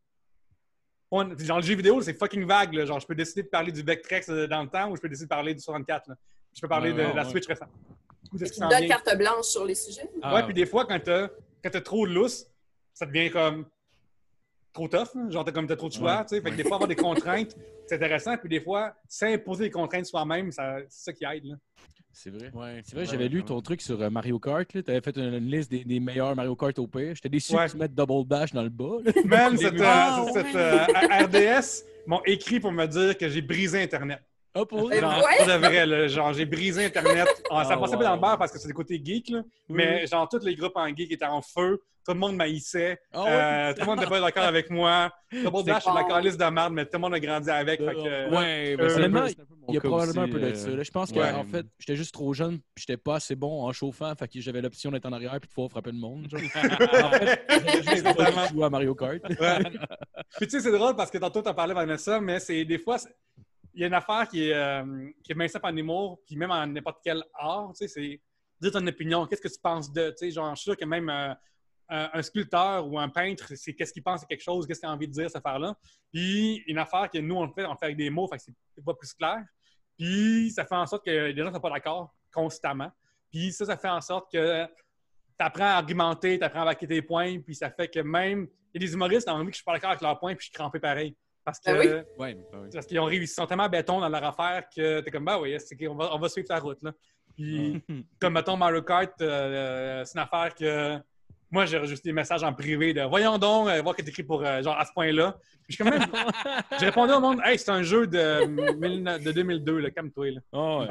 Font Genre, le jeu vidéo, c'est fucking vague. là. Genre, je peux décider de parler du Vectrex dans le temps ou je peux décider de parler du 64. là. Je peux parler Ouais, de ouais, la ouais. Switch récente. Tu donnes carte blanche sur les sujets? Ah, ouais, puis des fois, quand t'as quand t'as trop de lousse, ça devient comme trop tough. là. Genre, t'as comme t'as trop de choix. Ouais. tu sais. Fait que des fois, avoir des contraintes, c'est intéressant. Puis des fois, s'imposer des contraintes soi-même, ça- c'est ça qui aide. Là. C'est vrai. Ouais, C'est vrai, ouais, j'avais lu ton truc sur euh, Mario Kart. Tu avais fait une, une liste des, des meilleurs Mario Kart au pire. J'étais déçu Ouais. que tu mettes Double Dash dans le bas. là. Même cette, euh, Ah, euh, RDS m'ont écrit pour me dire que j'ai brisé Internet. Ah, pour Euh, Genre, ouais? de vrai, là, genre, j'ai brisé Internet. Ah, ça Ah, passait wow. pas dans le bar parce que c'est des côtés geek, là. mais genre, tous les groupes en geek étaient en feu. Tout le monde maïssait. Ah? Euh, tout le monde n'était pas d'accord avec moi. Double Dash, c'est de la calice de merde, mais tout le monde a grandi avec. fait que, Ouais, Euh, mais peu- Il y a probablement aussi, un peu de euh, ça. là. Je pense ouais. qu'en fait, j'étais juste trop jeune puis j'étais pas assez bon en chauffant. Fait que j'avais l'option d'être en arrière puis de pouvoir frapper le monde. genre. en fait, juste pas à Mario Kart. Ouais. Puis tu sais, c'est drôle parce que tantôt, tu as parlé, Vanessa, mais c'est des fois, c'est- il y a une affaire qui est, euh, qui est humour, puis même en n'importe quel art, tu sais, c'est dire ton opinion, qu'est-ce que tu penses de, tu sais, genre, je suis sûr que même euh, un, sculpteur ou un peintre, c'est qu'est-ce qu'il pense de quelque chose, qu'est-ce qu'il a envie de dire, cette affaire-là. Puis une affaire que nous, on fait, on fait avec des mots, fait que c'est pas plus clair. Puis ça fait en sorte que les gens ne sont pas d'accord constamment. Puis ça, ça fait en sorte que tu apprends à argumenter, tu apprends à vaquer tes points, puis ça fait que même. Il y a des humoristes qui ont envie que je suis pas d'accord avec leurs points, puis je suis crampé pareil. Parce que Ah oui? Ouais, bah parce qu'ils ont réussi, ils sont tellement béton dans leur affaire que t'es comme bah oui, c'est qu'on va, on va suivre ta route là. Puis comme mettons Mario Kart, euh, c'est une affaire que moi j'ai juste des messages en privé de voyons donc, euh, voir que t'écris pour euh, genre à ce point-là. Puis je même. répondu au monde, hey, c'est un jeu de, mille- de 2002, là, calme-toi là. Ah ouais.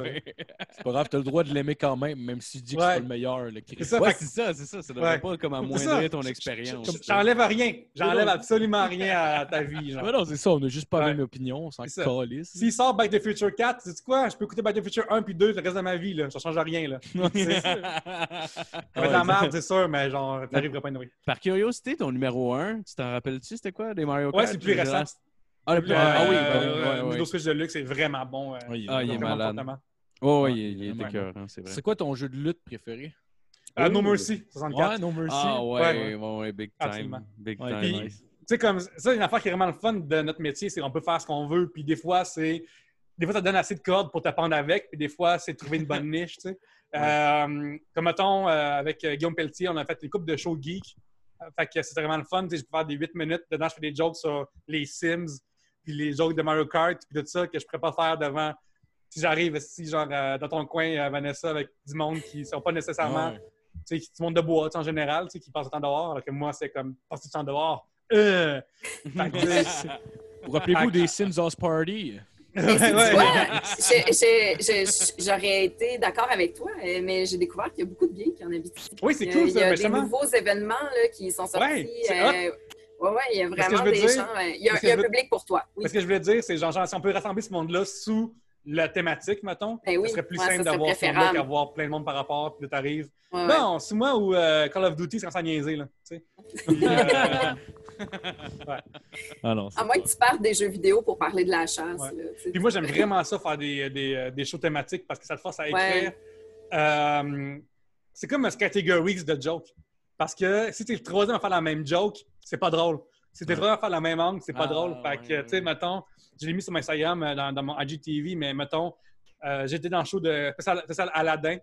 Ouais, c'est pas grave, t'as le droit de l'aimer quand même, même si tu dis que Ouais. c'est pas le meilleur. C'est ça, Ouais, c'est ça, c'est ça. Ça devrait Ouais. pas comme amoindrir ton expérience. Je- J'enlève rien. J'enlève absolument rien à ta vie. genre. Ouais, non, c'est ça, on a juste pas la Ouais. même opinion, on s'en calisse. S'il sort Back to the Future 4, sais quoi? Je peux écouter Back to the Future 1 puis 2 le reste de ma vie. Là. Ça change rien. Là. C'est la merde, c'est sûr, mais genre, t'arriveras pas à nourrir. Par curiosité, ton numéro 1, tu t'en rappelles-tu? C'était quoi, des Mario Kart? Ouais, c'est le plus récent. Ah, le plus Euh, Ah oui, euh, euh, ouais, ouais. Switch Deluxe, c'est vraiment bon. euh, il est Ah, il est vraiment malade. Oh, Ouais, oui, il, il est écœurant, c'est vrai. C'est quoi ton jeu de lutte préféré? Euh, no. Mercy, 64. Ouais, No Mercy. Ah ouais, Ouais. ouais, ouais, big time. Absolument. Big time. Puis, nice. Tu sais, comme ça, une affaire qui est vraiment le fun de notre métier, c'est qu'on peut faire ce qu'on veut. Puis des fois, c'est. Des fois, ça te donne assez de cordes pour t'apprendre avec. Puis des fois, c'est trouver une bonne niche, tu sais. Euh, comme mettons, euh, avec euh, Guillaume Pelletier, on a fait une coupe de show geek. Fait que c'était vraiment le fun. Je peux faire des 8 minutes. Dedans, je fais des jokes sur les Sims, puis les jokes de Mario Kart, puis tout ça que je ne pourrais pas faire devant. Si j'arrive si genre euh, dans ton coin, euh, Vanessa, avec du monde qui ne sont pas nécessairement Ouais. tu sais, du monde de bois, tu sais, en général, tu sais, qui passe le temps dehors, alors que moi, c'est comme, passe du temps dehors. Euh! Fait que, tu sais, Vous rappelez-vous des Sims House Party? J'aurais été d'accord avec toi, euh, mais j'ai découvert qu'il y a beaucoup de gays qui en habitent. Oui, c'est a- cool, Il y ça, a des justement. nouveaux événements là, qui sont sortis. Ouais, euh, ouais, ouais, il y a vraiment des dire- gens. euh, Il y a, parce il y a que un veux- public pour toi. Oui. Ce que je voulais dire, c'est genre, genre, si on peut rassembler ce monde-là sous la thématique, mettons, Ben oui, ce serait plus ouais, simple d'avoir ce monde-là préférable. qu'avoir plein de monde par rapport, puis là, t'arrives. Ouais, ouais. Non, c'est moi ou euh, Call of Duty, c'est quand ça niaiser, là, tu sais. Puis, euh, Ah non. À moins que tu partes des jeux vidéo pour parler de la chasse. Ouais. là. Puis moi, j'aime vraiment ça, faire des, des, euh, des shows thématiques parce que ça te force à écrire. Ouais. Euh, c'est comme un categories de joke. Parce que si tu es le troisième à faire la même joke, c'est pas drôle. Si tu es le troisième à faire la même angle, c'est pas Ah, drôle. Fait ouais, que, ouais. tu sais, mettons, je l'ai mis sur mon Instagram, euh, dans, dans mon IGTV, mais mettons, euh, j'étais dans le show de spécial Aladdin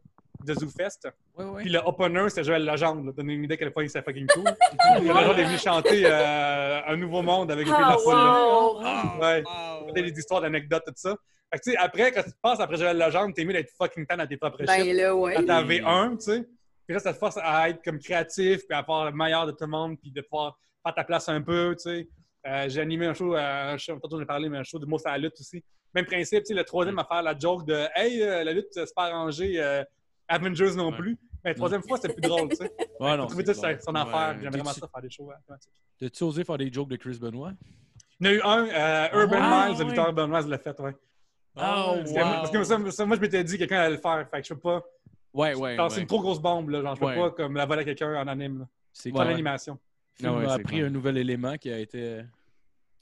de ZooFest. Ouais. Puis le opener, c'était Joël Legendre. là. Donner une idée à quel point il s'est fucking cool. Joël Legendre est venu chanter euh, Un nouveau monde avec de Ah, wow! Ah, Ouais. wow, Raconter des histoires d'anecdotes, tout ça. Fait que, tu sais, après, quand tu passes après Joël Legendre, t'es mieux d'être fucking tan à tes propres Ben shit. là, ouais. Quand t'as V1, tu sais. Puis là, ça te force à être comme créatif, puis à faire le meilleur de tout le monde, puis de pouvoir faire ta place un peu, tu sais. Euh, j'ai animé un show, euh, un show, tantôt j'en ai parlé, mais un show de mots à la lutte aussi. Même principe, tu sais, le troisième à faire la joke de Hey, euh, la lutte, c'est pas arrangé, euh, Avengers non Ouais. plus. Mais la troisième fois, c'était plus drôle, tu sais. Ouais, non. Son affaire. Ouais. J'aime vraiment ça, faire des shows automatiques. T'as-tu osé faire des jokes de Chris Benoit? Il y en a eu un, euh, Urban Ah, Miles, ouais. le lutteur Urban Miles l'a fait, ouais. Oh, Parce que, parce que ça, ça, moi, je m'étais dit que quelqu'un allait le faire. Fait que je peux pas. Ouais, ouais. C'est ouais. une trop grosse bombe, là. Genre, je peux Ouais. pas comme la voler à quelqu'un en anime. C'est Pas l'animation. Ouais, a appris un nouvel élément qui a été.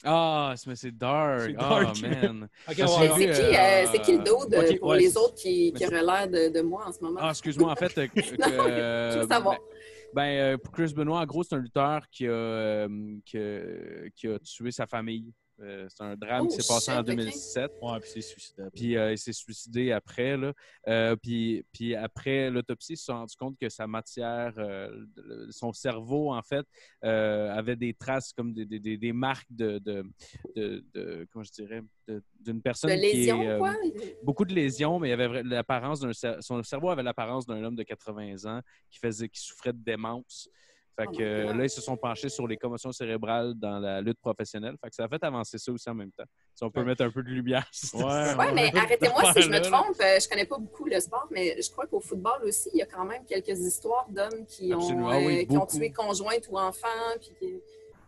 Ah, c'est- mais c'est dark. C'est Ah, dark, man. Ouais, c'est qui, euh, euh, c'est qui le dos de, pour ouais, les autres qui, auraient l'air de, de moi en ce moment? Ah, excuse-moi, en fait. euh, que- Non, euh, je veux savoir. Ben, euh, pour Chris Benoit, en gros, c'est un lutteur qui a, euh, qui a, qui a tué sa famille. Euh, c'est un drame Oh, qui s'est passé en shit, ok. 2007. Ouais, puis suicidable. Puis euh, il s'est suicidé après. Là. Euh, puis, puis après l'autopsie, ils se sont rendus compte que sa matière, euh, son cerveau, en fait, euh, avait des traces comme des, des- des- des marques de, de, de- de- comment je dirais, d'une personne De qui lésions, est, euh, quoi? beaucoup de lésions, mais il avait l'apparence d'un son cerveau avait l'apparence d'un homme de 80 ans qui faisait qui souffrait de démence. Fait Oh que my euh, là, ils se sont penchés sur les commotions cérébrales dans la lutte professionnelle. Fait que ça a fait avancer ça aussi en même temps. Si on peut Ouais. mettre un peu de lumière. sur Ouais, mais arrêtez-moi si je me trompe. euh, Je connais pas beaucoup le sport, mais je crois qu'au football aussi, il y a quand même quelques histoires d'hommes qui ont. Ah oui, euh, qui ont tué conjointe ou enfant. Puis qui...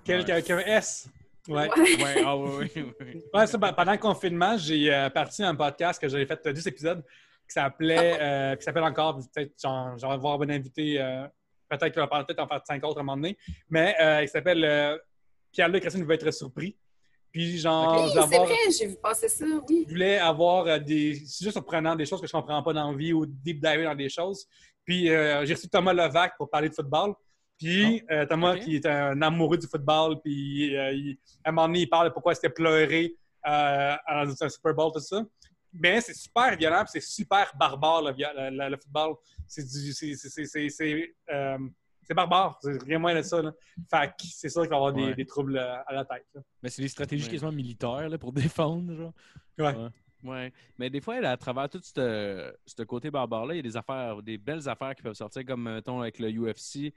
Quelqu'un S. Ouais. Ouais. Ouais, ah oui, oui, oui. Ouais, ça, ben, pendant le confinement, j'ai euh, parti un podcast que j'avais fait euh, 10 épisodes qui s'appelait, euh, qui s'appelle encore, peut-être j'en j'en vais voir un invité, euh, peut-être qu'il va parler- peut-être en faire cinq autres à un moment donné, mais euh, il s'appelle euh, Pierre-Luc Racine va être surpris. Puis genre, voulais c'est avoir- vrai, j'ai vu passer ça, oui. je voulais avoir euh, des sujets surprenants, des choses que je ne comprends pas dans la vie ou deep diver dans des choses. Puis euh, j'ai reçu Thomas Levac pour parler de football. Puis euh, Thomas, qui est un amoureux du football, puis euh, il- à un moment donné, il parle de pourquoi c'était pleuré euh, dans un Super Bowl, tout ça. Mais c'est super violent, c'est super barbare, le, vi- le- le- le football. C'est euh, barbare, c'est rien moins de ça. Là. Fait que c'est sûr qu'il va y avoir des, Ouais. des troubles euh, à la tête. là. Mais c'est des stratégies Ouais. quasiment militaires là, pour défendre, genre. Ouais. Ouais. Mais des fois, à travers tout ce côté barbare-là, il y a des affaires, des belles affaires qui peuvent sortir, comme mettons avec le UFC.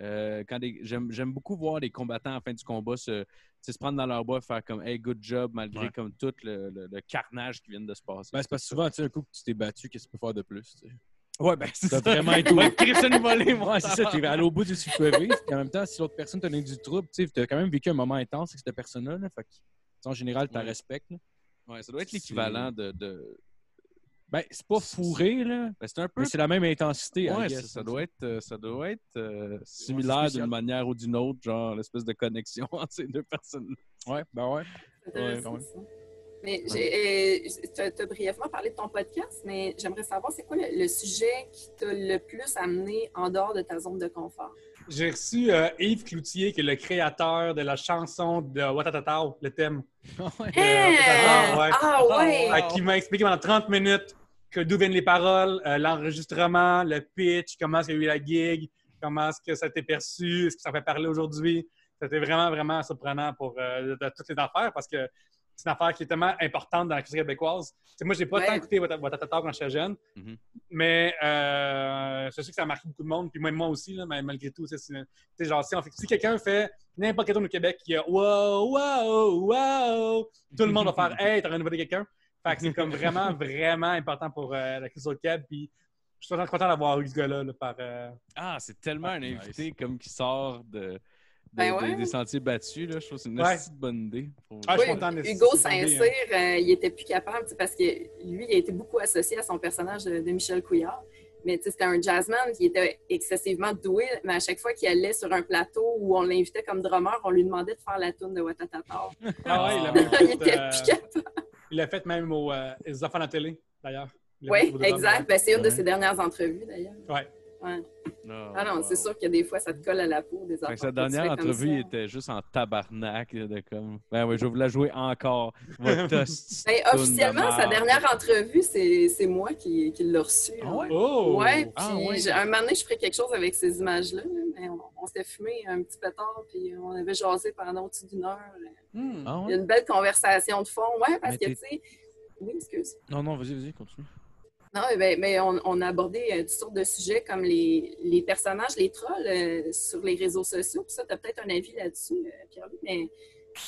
Euh, quand j'aime, beaucoup voir des combattants à la fin du combat se, se prendre dans leur bois, faire comme Hey, good job, malgré Ouais. comme tout le, le- le carnage qui vient de se passer. Ben, c'est parce que souvent, tu sais, un coup que tu t'es battu, qu'est-ce que tu peux faire de plus? tu? Ouais, ben, c'est ça. vraiment été Ouais, volée, Ouais, c'est ça, t'es allé au bout de ce que tu pouvais vivre. Puis en même temps, si l'autre personne t'a donné du trouble, tu sais, t'as quand même vécu un moment intense avec cette personne-là. Là, fait que, tu en général, t'as Ouais. respectes. Ouais, ça doit être l'équivalent de. de... Ben, c'est pas fourré, là, Ben, c'est un peu. mais c'est la même intensité. Ouais, guess, ça, ça là, doit être, euh, ça doit être euh, similaire d'une manière ou d'une autre, genre l'espèce de connexion entre ces deux personnes. Ouais, ben ouais. Ouais, ça. Mais tu as brièvement parlé de ton podcast, mais j'aimerais savoir c'est quoi le, le sujet qui t'a le plus amené en dehors de ta zone de confort? J'ai reçu euh, Yves Cloutier, qui est le créateur de la chanson de Watatatao, le thème. Ouais. Hein? ah, ouais. Ah ouais! Fait qu'il m'a expliqué pendant 30 minutes d'où viennent les paroles, euh, l'enregistrement, le pitch, comment est-ce qu'il y a eu la gig, comment est-ce que ça a été perçu, est-ce que ça fait parler aujourd'hui. C'était vraiment, vraiment surprenant pour euh, de, de toutes les affaires parce que c'est une affaire qui est tellement importante dans la culture québécoise. Tu sais, moi, j'ai pas Ouais. tant écouté Wat- Watatata quand j'étais jeune, Mhm. mais euh, je sais que ça a marqué beaucoup de monde, puis moi, moi aussi, là, mais malgré tout, c'est- genre, si, on fait- si quelqu'un fait n'importe quel tour au Québec qui a wow, wow, wow, tout le monde va faire Hey, t'as renouvelé quelqu'un. Fait que c'est comme vraiment, vraiment important pour euh, la culture Québec. Puis je suis vraiment content d'avoir eu ce gars-là là, par. euh, Ah, c'est tellement un Nice. invité comme qui sort de, de- Ben des- ouais. des sentiers battus. Là. Je trouve que c'est une Ouais. assez bonne idée. pour- Ah, je suis Oui, content de- Hugo hein. Saint-Cyr, euh, il était plus capable parce que lui, il a été beaucoup associé à son personnage de, de Michel Couillard. Mais tu sais, c'était un jazzman qui était excessivement doué, mais à chaque fois qu'il allait sur un plateau où on l'invitait comme drummer, on lui demandait de faire la tune de Watatata. Ah ouais, il l'a même il fait. était euh, plus capable. il l'a fait même aux euh, enfants à la télé, d'ailleurs. Il Oui, fait exact. Ben, c'est une de ses dernières entrevues, d'ailleurs. Ouais. Ouais. Ah, Ah non, wow. c'est sûr que des fois, ça te colle à la peau des que sa dernière entrevue, il était juste en tabarnak. De comme, ben oui, je vais vous la jouer encore. Votre hostie de officiellement, sa dernière entrevue, c'est c'est moi qui, qui l'ai reçue. Ah ouais? Oh! Ouais, puis Ah ouais. un moment donné, je ferais quelque chose avec ces images-là. là, mais on, on s'était fumé un petit pétard, puis on avait jasé pendant au-dessus d'une heure. Hmm. Ah Il y a une belle conversation de fond. Ouais, parce Mais que, tu sais... Oui, excuse. Non, non, vas-y, vas-y, continue. Non, mais, mais on, a abordé euh, toutes sortes de sujets comme les, personnages, les trolls euh, sur les réseaux sociaux. Puis ça, tu as peut-être un avis là-dessus, euh, Pierre-Louis, mais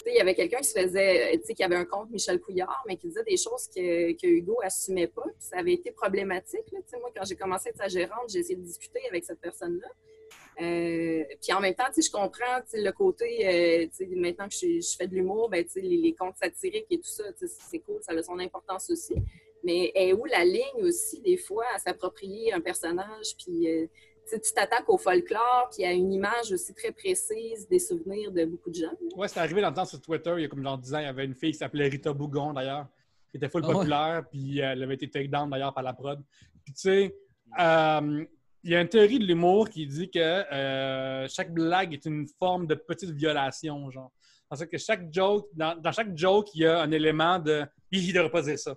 il y avait quelqu'un qui faisait, tu sais, qui avait un compte Michel Couillard, mais qui disait des choses que, que Hugo assumait pas. ça avait été problématique. Là. Moi, quand j'ai commencé à être sa gérante, j'ai essayé de discuter avec cette personne-là. Puis en même temps, je comprends le côté, maintenant que je, fais de l'humour, ben, les, les contes satiriques et tout ça, c'est cool, ça a son importance aussi. Mais est où la ligne aussi, des fois, à s'approprier un personnage, puis euh, tu sais, tu t'attaques au folklore, puis à une image aussi très précise des souvenirs de beaucoup de gens. Ouais, c'est arrivé dans le temps sur Twitter, il y a comme genre 10 ans, il y avait une fille qui s'appelait Rita Bougon d'ailleurs, qui était full Ah ouais. populaire, puis euh, elle avait été take down d'ailleurs par la prod. Puis tu sais, euh, il y a une théorie de l'humour qui dit que euh, chaque blague est une forme de petite violation, genre. Parce que chaque joke, dans, dans chaque joke, il y a un élément de « il ne devrait pas dire ça ».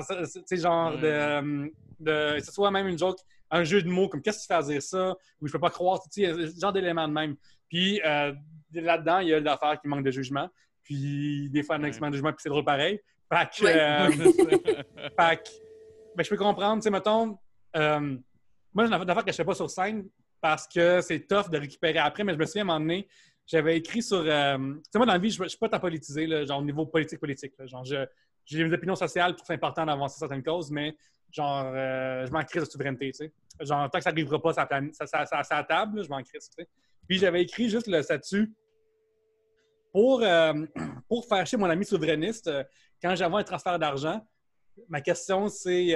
C'est- Tu sais, genre de, euh, de... Que ce soit même une joke, un jeu de mots, comme « qu'est-ce que tu fais à dire ça » ou « je peux pas croire », tu sais, il y a ce genre d'élément de même. Puis euh, là-dedans, il y a l'affaire qui manque de jugement. Puis des fois, un Ouais. manque de jugement, puis c'est drôle pareil. Fait que, euh, fait que, ben, je peux comprendre, tu sais, mettons, euh, moi, j'ai une affaire que je fais pas sur scène parce que c'est tough de récupérer après, mais je me souviens à un moment donné, j'avais écrit sur. euh, tu sais, moi, dans la vie, je ne suis pas tant politisé, là, genre au niveau politique-politique. Genre, je- j'ai des opinions sociales, je trouve c'est important d'avancer certaines causes, mais genre, euh, je m'en crisse de souveraineté, tu sais. Genre, tant que ça n'arrivera pas, ça, ça, ça, ça, ça à table, là, je m'en crisse, tu. Puis j'avais écrit juste le statut pour, euh, pour faire chez mon ami souverainiste, euh, quand j'avais un transfert d'argent, ma question, c'est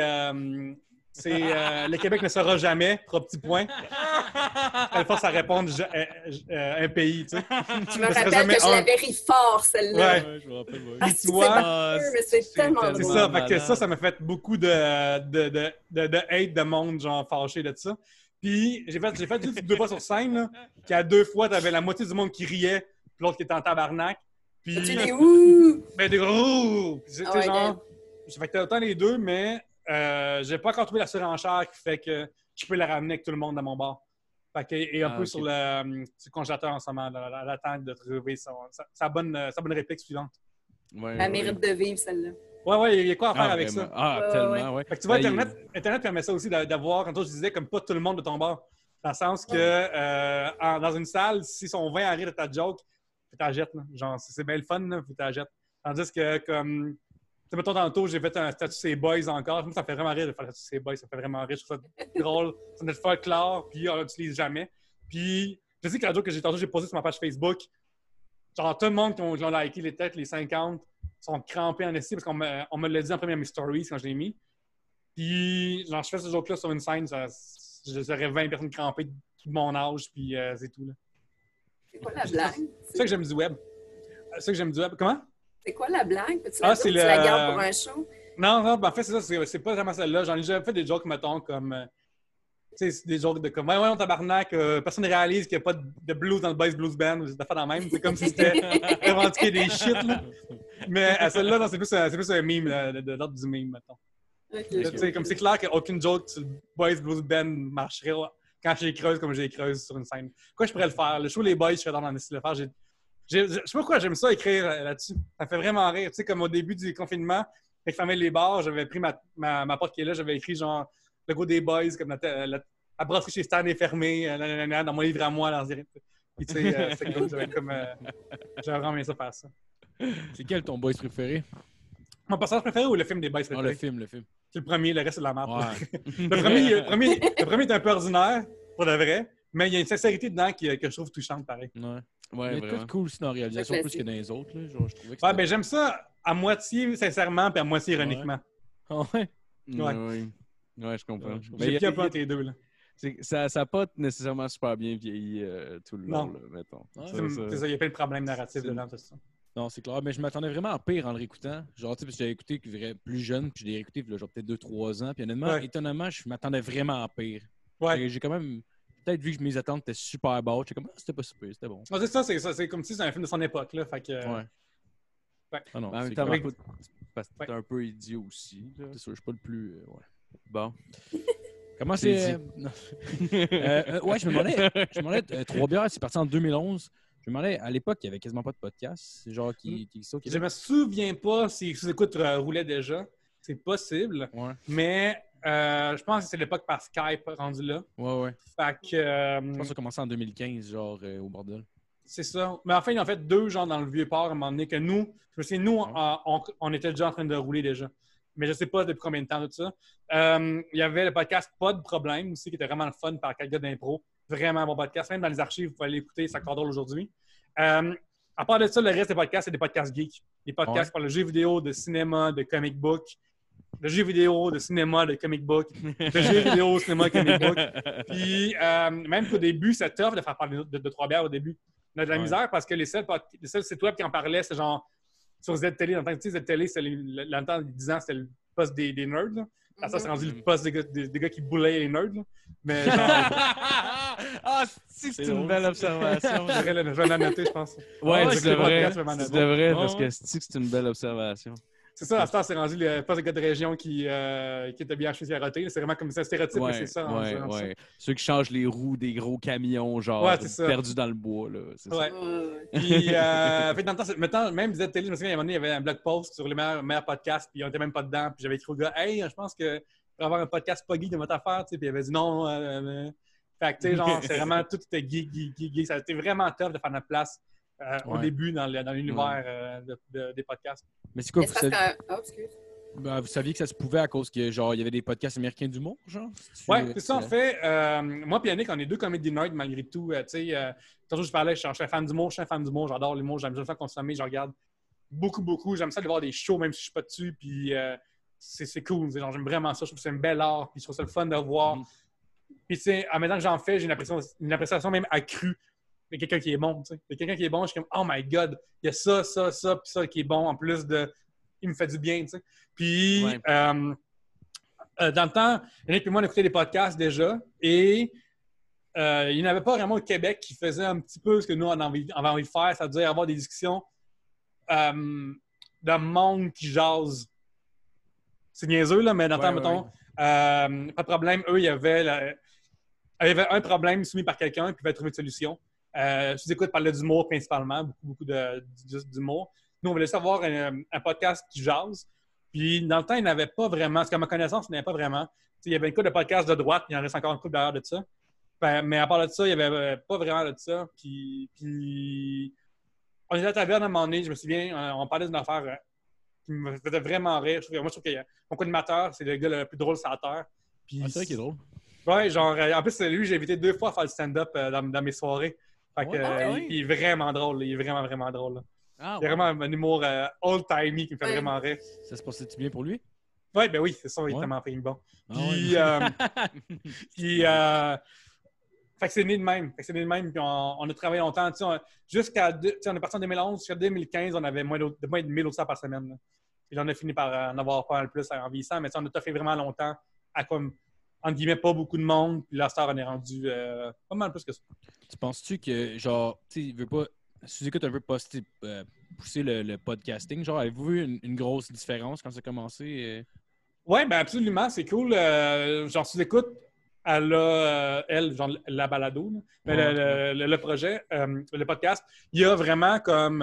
c'est euh, le Québec ne sera jamais, trois petits points. Elle force à répondre je- euh, euh, un pays, tu sais. Je me Ça serait rappelle jamais que je un. l'avais ri fort, celle-là. Ouais. je me rappelle, ouais. Ah, Puis c'est tu vois, bon, mais c'est tellement C'est drôle. ça, fait que ça, ça m'a fait beaucoup de, de, de, de, de hate de monde, genre fâché de ça. Puis j'ai fait, j'ai fait juste deux fois sur scène, là, puis à deux fois, t'avais la moitié du monde qui riait, puis l'autre qui était en tabarnak. Puis, Tu dis ouh! ben, des gros! Puis, tu sais, Ah ouais, genre, j'ai fait que t'as autant les deux, mais euh, j'ai pas encore trouvé la surenchère qui fait que je peux la ramener avec tout le monde dans mon bar. Fait que, et un Ah, peu ok. sur le, euh, sur le congélateur en ce moment, à l'attente de trouver son- sa, sa bonne, euh, sa bonne réplique suivante. Ouais, Elle ouais. mérite de vivre, celle-là. Ouais, ouais, il y a quoi à faire Ah, avec vraiment. ça? Ah, Ouais, tellement, ouais. Fait que tu vois, Ben, Internet, Internet permet ça aussi d'a- d'avoir, quand je disais, comme pas tout le monde de ton bar. Dans le sens que euh, en- dans une salle, si sont 20 à rire de ta joke, tu là. Genre, c'est bien le fun, là, faut que tu la jettes. Tandis que, comme, sais, mettons, tantôt, j'ai fait un statut C'est Boys encore. Moi, ça me fait vraiment rire de faire le statut C'est Boys. Ça me fait vraiment rire. Je trouve ça drôle. C'est notre folklore, puis on l'utilise jamais. Puis, je sais que la joke que j'ai tantôt, j'ai posée sur ma page Facebook, genre, tout le monde qui ont, qui ont liké les têtes, les 50, sont crampés en esti parce qu'on me, on me l'a dit en première mes stories quand je l'ai mis. Puis, genre, je fais ce joke-là sur une scène, ça, j'aurais 20 personnes crampées de tout mon âge, puis euh, c'est tout. là. C'est quoi la blague? C'est ça que j'aime du web. C'est ça que j'aime du web. Comment? C'est quoi la blague? Ah, la c'est? Tu le- la gardes pour un show? Non, non, ben, en fait, c'est ça, c'est c'est pas vraiment celle-là. J'en ai déjà fait des jokes, mettons, comme. euh, tu sais, c'est des jokes de comme. Ouais, ouais, on tabarnak, euh, personne ne réalise qu'il n'y a pas de, de blues dans le Boys Blues Band ou des affaires dans le même. C'est comme si c'était revendiquer des shit, là. Mais à celle-là, non, c'est plus, un- c'est plus un meme, là, de, de l'ordre du meme, mettons. Ok. Tu sais, Comme c'est clair qu'aucune joke sur le Boys Blues Band marcherait quand j'ai creuse comme j'ai creuse sur une scène. Quoi, je pourrais le faire? Le show Les Boys, je serais dans le faire. Je sais pas pourquoi j'aime ça écrire euh, là-dessus. Ça fait vraiment rire. Tu sais, comme au début du confinement, quand je fermais les bars, j'avais pris ma, ma, ma porte qui est là, j'avais écrit genre le go des Boys, comme la, la, la brasserie chez Stan est fermée, euh, dans mon livre à moi. Là, puis tu sais, euh, c'est cool. J'avais comme. euh, J'avais vraiment aimé ça faire ça. C'est quel ton boys préféré? Mon personnage préféré ou le film des Boys Ah, préféré? le film, le film. C'est le premier, le reste c'est de la merde. Ouais. Le premier, le, premier, le premier est un peu ordinaire, pour de vrai, mais il y a une sincérité dedans qui, que je trouve touchante, pareil. ouais. Ouais, Il y a vraiment. tout cool dans la réalisation, plus que dans les autres. Là. Genre, je trouvais que Ouais, ben j'aime ça à moitié sincèrement puis à moitié ironiquement. Ouais? Ouais, ouais. Ouais, je comprends. J'ai a- pris un peu entre les deux. Là. c'est- ça n'a pas nécessairement super bien vieilli euh, tout le long, Non. là, mettons. C'est ça- il y a plein de problèmes narratifs C'est- dedans, tout ça. Non, c'est clair. Mais je m'attendais vraiment à pire en le réécoutant. Genre, tu sais, parce que j'avais écouté plus jeune, puis je l'ai réécouté, genre peut-être 2-3 ans. Puis honnêtement, Ouais. étonnamment, je m'attendais vraiment à pire. Ouais. J'ai quand même. Peut-être vu que mes attentes étaient super basses, j'étais comme, ah, c'était pas super, c'était bon. Non, c'est ça, c'est ça. C'est comme si c'était un film de son époque. Là, fait que, euh, Ouais. Ouais. Ah non, En même c'est temps, clair. pas- parce que t'es un peu idiot aussi. C'est sûr, je suis pas le plus. euh, ouais. Bon. Comment C'est euh, ouais, je me demandais. Je me demandais, euh, Trois bières, c'est parti en 2011. Je me demandais, à l'époque, il y avait quasiment pas de podcast. C'est genre qui, qui, Je me souviens pas si sous-écoute euh, roulait déjà. C'est possible. Ouais, Mais euh, je pense que c'est l'époque par Skype rendu là. ouais, ouais. Fait que. euh, Je pense que ça a commencé en 2015, genre euh, au bordel. C'est ça. Mais enfin, il en fait deux gens dans le vieux port à un moment donné que nous, je me souviens, nous, on, on- on était déjà en train de rouler déjà. Mais je sais pas depuis combien de temps tout ça. Il y avait le podcast Pas de problème aussi, qui était vraiment le fun par quatre gars d'impro. Vraiment bon podcast. Même dans les archives, vous pouvez l'écouter, ça encore drôle aujourd'hui. À part de ça, le reste des podcasts, c'est des podcasts geeks. Des podcasts Ouais. par le jeu vidéo, de cinéma, de comic book. De jeux vidéo, de cinéma, de comic book. De jeux vidéo, cinéma, comic book. Puis, euh, même qu'au début, c'est tough de faire parler de, de, de trois bières au début. On a de la Ouais. misère parce que les seuls, les seuls sites web qui en parlaient, c'est genre sur Z-Télé. Dans le temps, tu sais, Z-Télé, le- dans le temps, a 10 ans, c'était le poste des, des nerds. Là. Ça, c'est rendu le poste des gars, des, des gars qui boulaient les nerds. là. Mais genre, ah, si, c'est C'est une belle ça. observation. je vais la noter, je pense. Ouais, c'est drôle. devrais, Ouais, parce que c'est c'est une belle observation. C'est ça, à ce temps, c'est rendu le poste de gars de région qui, euh, qui était bien acheté caroté. C'est vraiment comme ça, stéréotype, mais Ouais, c'est ça. ouais, ça. ouais. Ceux qui changent les roues des gros camions, genre, ça. perdus dans le bois, là. c'est ça. Ouais. Ouais. Puis, euh, fait, dans le temps, maintenant, même Z Télé, je me souviens, à un moment donné, il y avait un blog post sur les meilleurs, meilleurs podcasts, puis on était même pas dedans. Puis j'avais écrit au gars, hey, je pense que pour avoir un podcast pas geek de votre affaire, tu sais, puis il avait dit non. euh. Fait que, tu sais, genre, c'est vraiment tout était geek, geek, geek, geek. Ça a été vraiment tough de faire notre place euh, au début dans le- dans l'univers euh, de- de- des podcasts. Mais c'est quoi, vous, saviez, que. Oh, excuse. ben, vous saviez que ça se pouvait à cause que, genre, il y avait des podcasts américains d'humour, genre? Euh, c'est ça, en fait. euh, moi et Yannick, on est deux comédies nerds malgré tout. euh, tu sais, euh, tantôt, je parlais, je suis un fan d'humour, je suis un fan d'humour, j'adore l'humour, j'aime ça consommer, je regarde beaucoup, beaucoup. J'aime ça de voir des shows, même si je suis pas dessus, puis euh, c'est c'est cool. J'aime vraiment ça, je trouve que c'est un bel art, puis je trouve ça le fun de voir. Mhm. Puis, tu sais, en même temps que j'en fais, j'ai une appréciation, une appréciation même accrue de quelqu'un qui est bon. tu sais. De quelqu'un qui est bon, je suis comme, oh my god, il y a ça, ça, ça, puis ça qui est bon, en plus de. Il me fait du bien, tu sais. Puis, Ouais. euh, euh, dans le temps, Yannick et moi, on écoutait des podcasts déjà, et euh, il n'y en avait pas vraiment au Québec qui faisait un petit peu ce que nous, on avait envie, on avait envie de faire, c'est-à-dire avoir des discussions de monde qui jase. C'est niaiseux, là, mais dans le Ouais, temps, ouais, mettons, pas de problème. Eux, il y avait, la- il y avait un problème soumis par quelqu'un, puis ils pouvaient trouver une solution. Euh, je vous écoute parler d'humour principalement, beaucoup, beaucoup de, juste d'humour. Nous, on voulait savoir un, un podcast qui jase. Puis, dans le temps, il n'y avait pas vraiment. Parce qu'à ma connaissance, il n'y avait pas vraiment. Il y avait une couple de podcasts de droite, il y en reste encore une couple derrière de ça. Ben, mais à part de ça, il n'y avait euh, pas vraiment de ça. Puis, puis on était à la taverne à un moment donné, je me souviens, on, on parlait d'une affaire euh, qui me faisait vraiment rire. Je trouve- moi, je trouve que mon co-animateur, c'est le gars le plus drôle sur la terre. Puis, Ah, c'est vrai qu'il est drôle. Ouais, genre, euh, en plus, c'est lui, j'ai invité deux fois à faire le stand-up euh, dans, dans mes soirées. Fait que, Ouais, euh, ah il- ouais. il, est vraiment drôle, il est vraiment, vraiment drôle. là. Ah, Il a ouais. vraiment un humour euh, old-timey qui me fait Ouais. vraiment rire. Ça se passait-tu bien pour lui? Ouais, ben oui, c'est ça, il est Ouais. tellement film bon. Ah Puis, euh, puis, euh, fait que c'est né de même. Fait que c'est né de même, puis on, on a travaillé longtemps. Tu sais, on- Jusqu'à, deux- tu sais, on est parti en 2011, jusqu'à 2015, on avait moins, de moins de 1000 auditeurs par semaine. là. Puis là, on a fini par en avoir pas mal plus en vieillissant, mais tu sais, on a fait vraiment longtemps à comme, entre guillemets, pas beaucoup de monde. Puis là, Star, on est rendu euh, pas mal plus que ça. Tu penses-tu que, genre, tu veut pas. Sous-écoute un peu poster, euh, pousser le, le podcasting. Genre, avez-vous vu une, une grosse différence quand ça a commencé? euh? Oui, ben absolument, c'est cool. Euh, genre, sous écoute, elle a, euh, elle, genre la balado, là. Mais Ouais, le, le- le projet, le podcast, il y a vraiment comme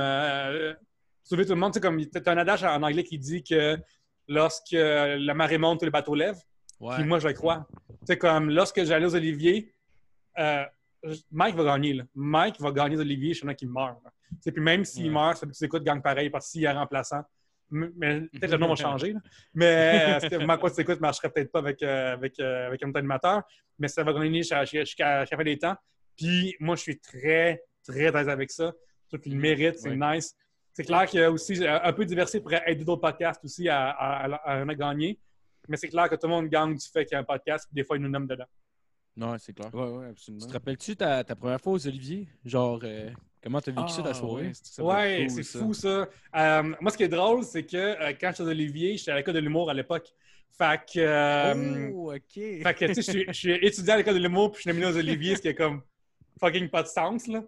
sauver tout le monde. Tu sais, comme t'as un adage en anglais qui dit que lorsque la marée monte, tous les bateaux lèvent. Ouais. Puis moi, je le crois. Sais, comme lorsque j'allais aux Oliviers, euh, Mike va gagner. Là. Mike va gagner aux Oliviers, je suis qui meurt. là. Puis même s'il Ouais. meurt, ça tu écoutes gagne pareil parce qu'il est remplaçant. Mais peut-être le nom va changer. là. Mais euh, moi, quoi tu écoutes, ne marcherait peut-être pas avec, euh, avec, euh, avec un autre animateur. Mais ça va gagner jusqu'à la fin des temps. Puis moi, je suis très, très à l'aise avec ça. Je trouve qu'il le mérite, c'est Ouais. nice. C'est clair qu'il y a aussi un peu diversité pourrait aider d'autres podcasts aussi à, à, à- à en gagner. Mais c'est clair que tout le monde gagne du fait qu'il y a un podcast, puis des fois, ils nous nomment dedans. Non, c'est clair. Ouais, ouais, absolument. Tu te rappelles-tu ta, ta première fois aux Oliviers? Genre, euh, comment t'as vécu ça ta Ah, soirée? ouais, cool, c'est fou ça. Euh, moi, ce qui est drôle, c'est que euh, quand j'étais aux Olivier, j'étais à l'école de l'humour à l'époque. Fait que, euh, oh, OK. fait que, tu sais, je suis- je suis étudiant à l'école de l'humour, puis je suis nominé aux Olivier, ce qui est comme fucking pas de sens, là.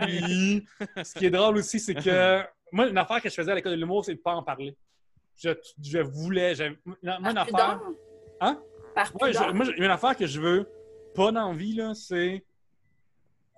Puis, ce qui est drôle aussi, c'est que moi, une affaire que je faisais à l'école de l'humour, c'est de pas en parler. Je, je voulais. moi, une affaire. Hein? Par Ouais, je- prudence? moi, une affaire que je veux pas dans la vie, là, c'est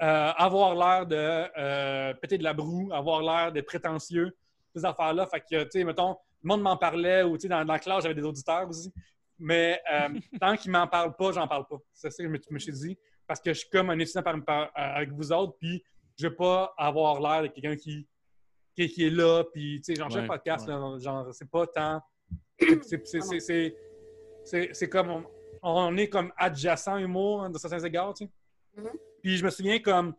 euh, avoir l'air de euh, péter de la broue, avoir l'air d'être prétentieux, ces affaires-là. Fait que, tu sais, mettons, le monde m'en parlait, ou, tu sais, dans, dans la classe, j'avais des auditeurs aussi. Mais euh, tant qu'ils m'en parlent pas, j'en parle pas. C'est ça que je me, suis dit. Parce que je suis comme un étudiant par- par- avec vous autres, puis je veux pas avoir l'air de quelqu'un qui, qui, qui est là, puis, tu sais, genre, chaque Ouais, podcast, ouais. là, genre, c'est pas tant... c'est- c'est- c'est- c'est- C'est c'est comme... On, on est comme adjacent humour, hein, de certains égards, tu sais. Mhm. Puis je me souviens comme...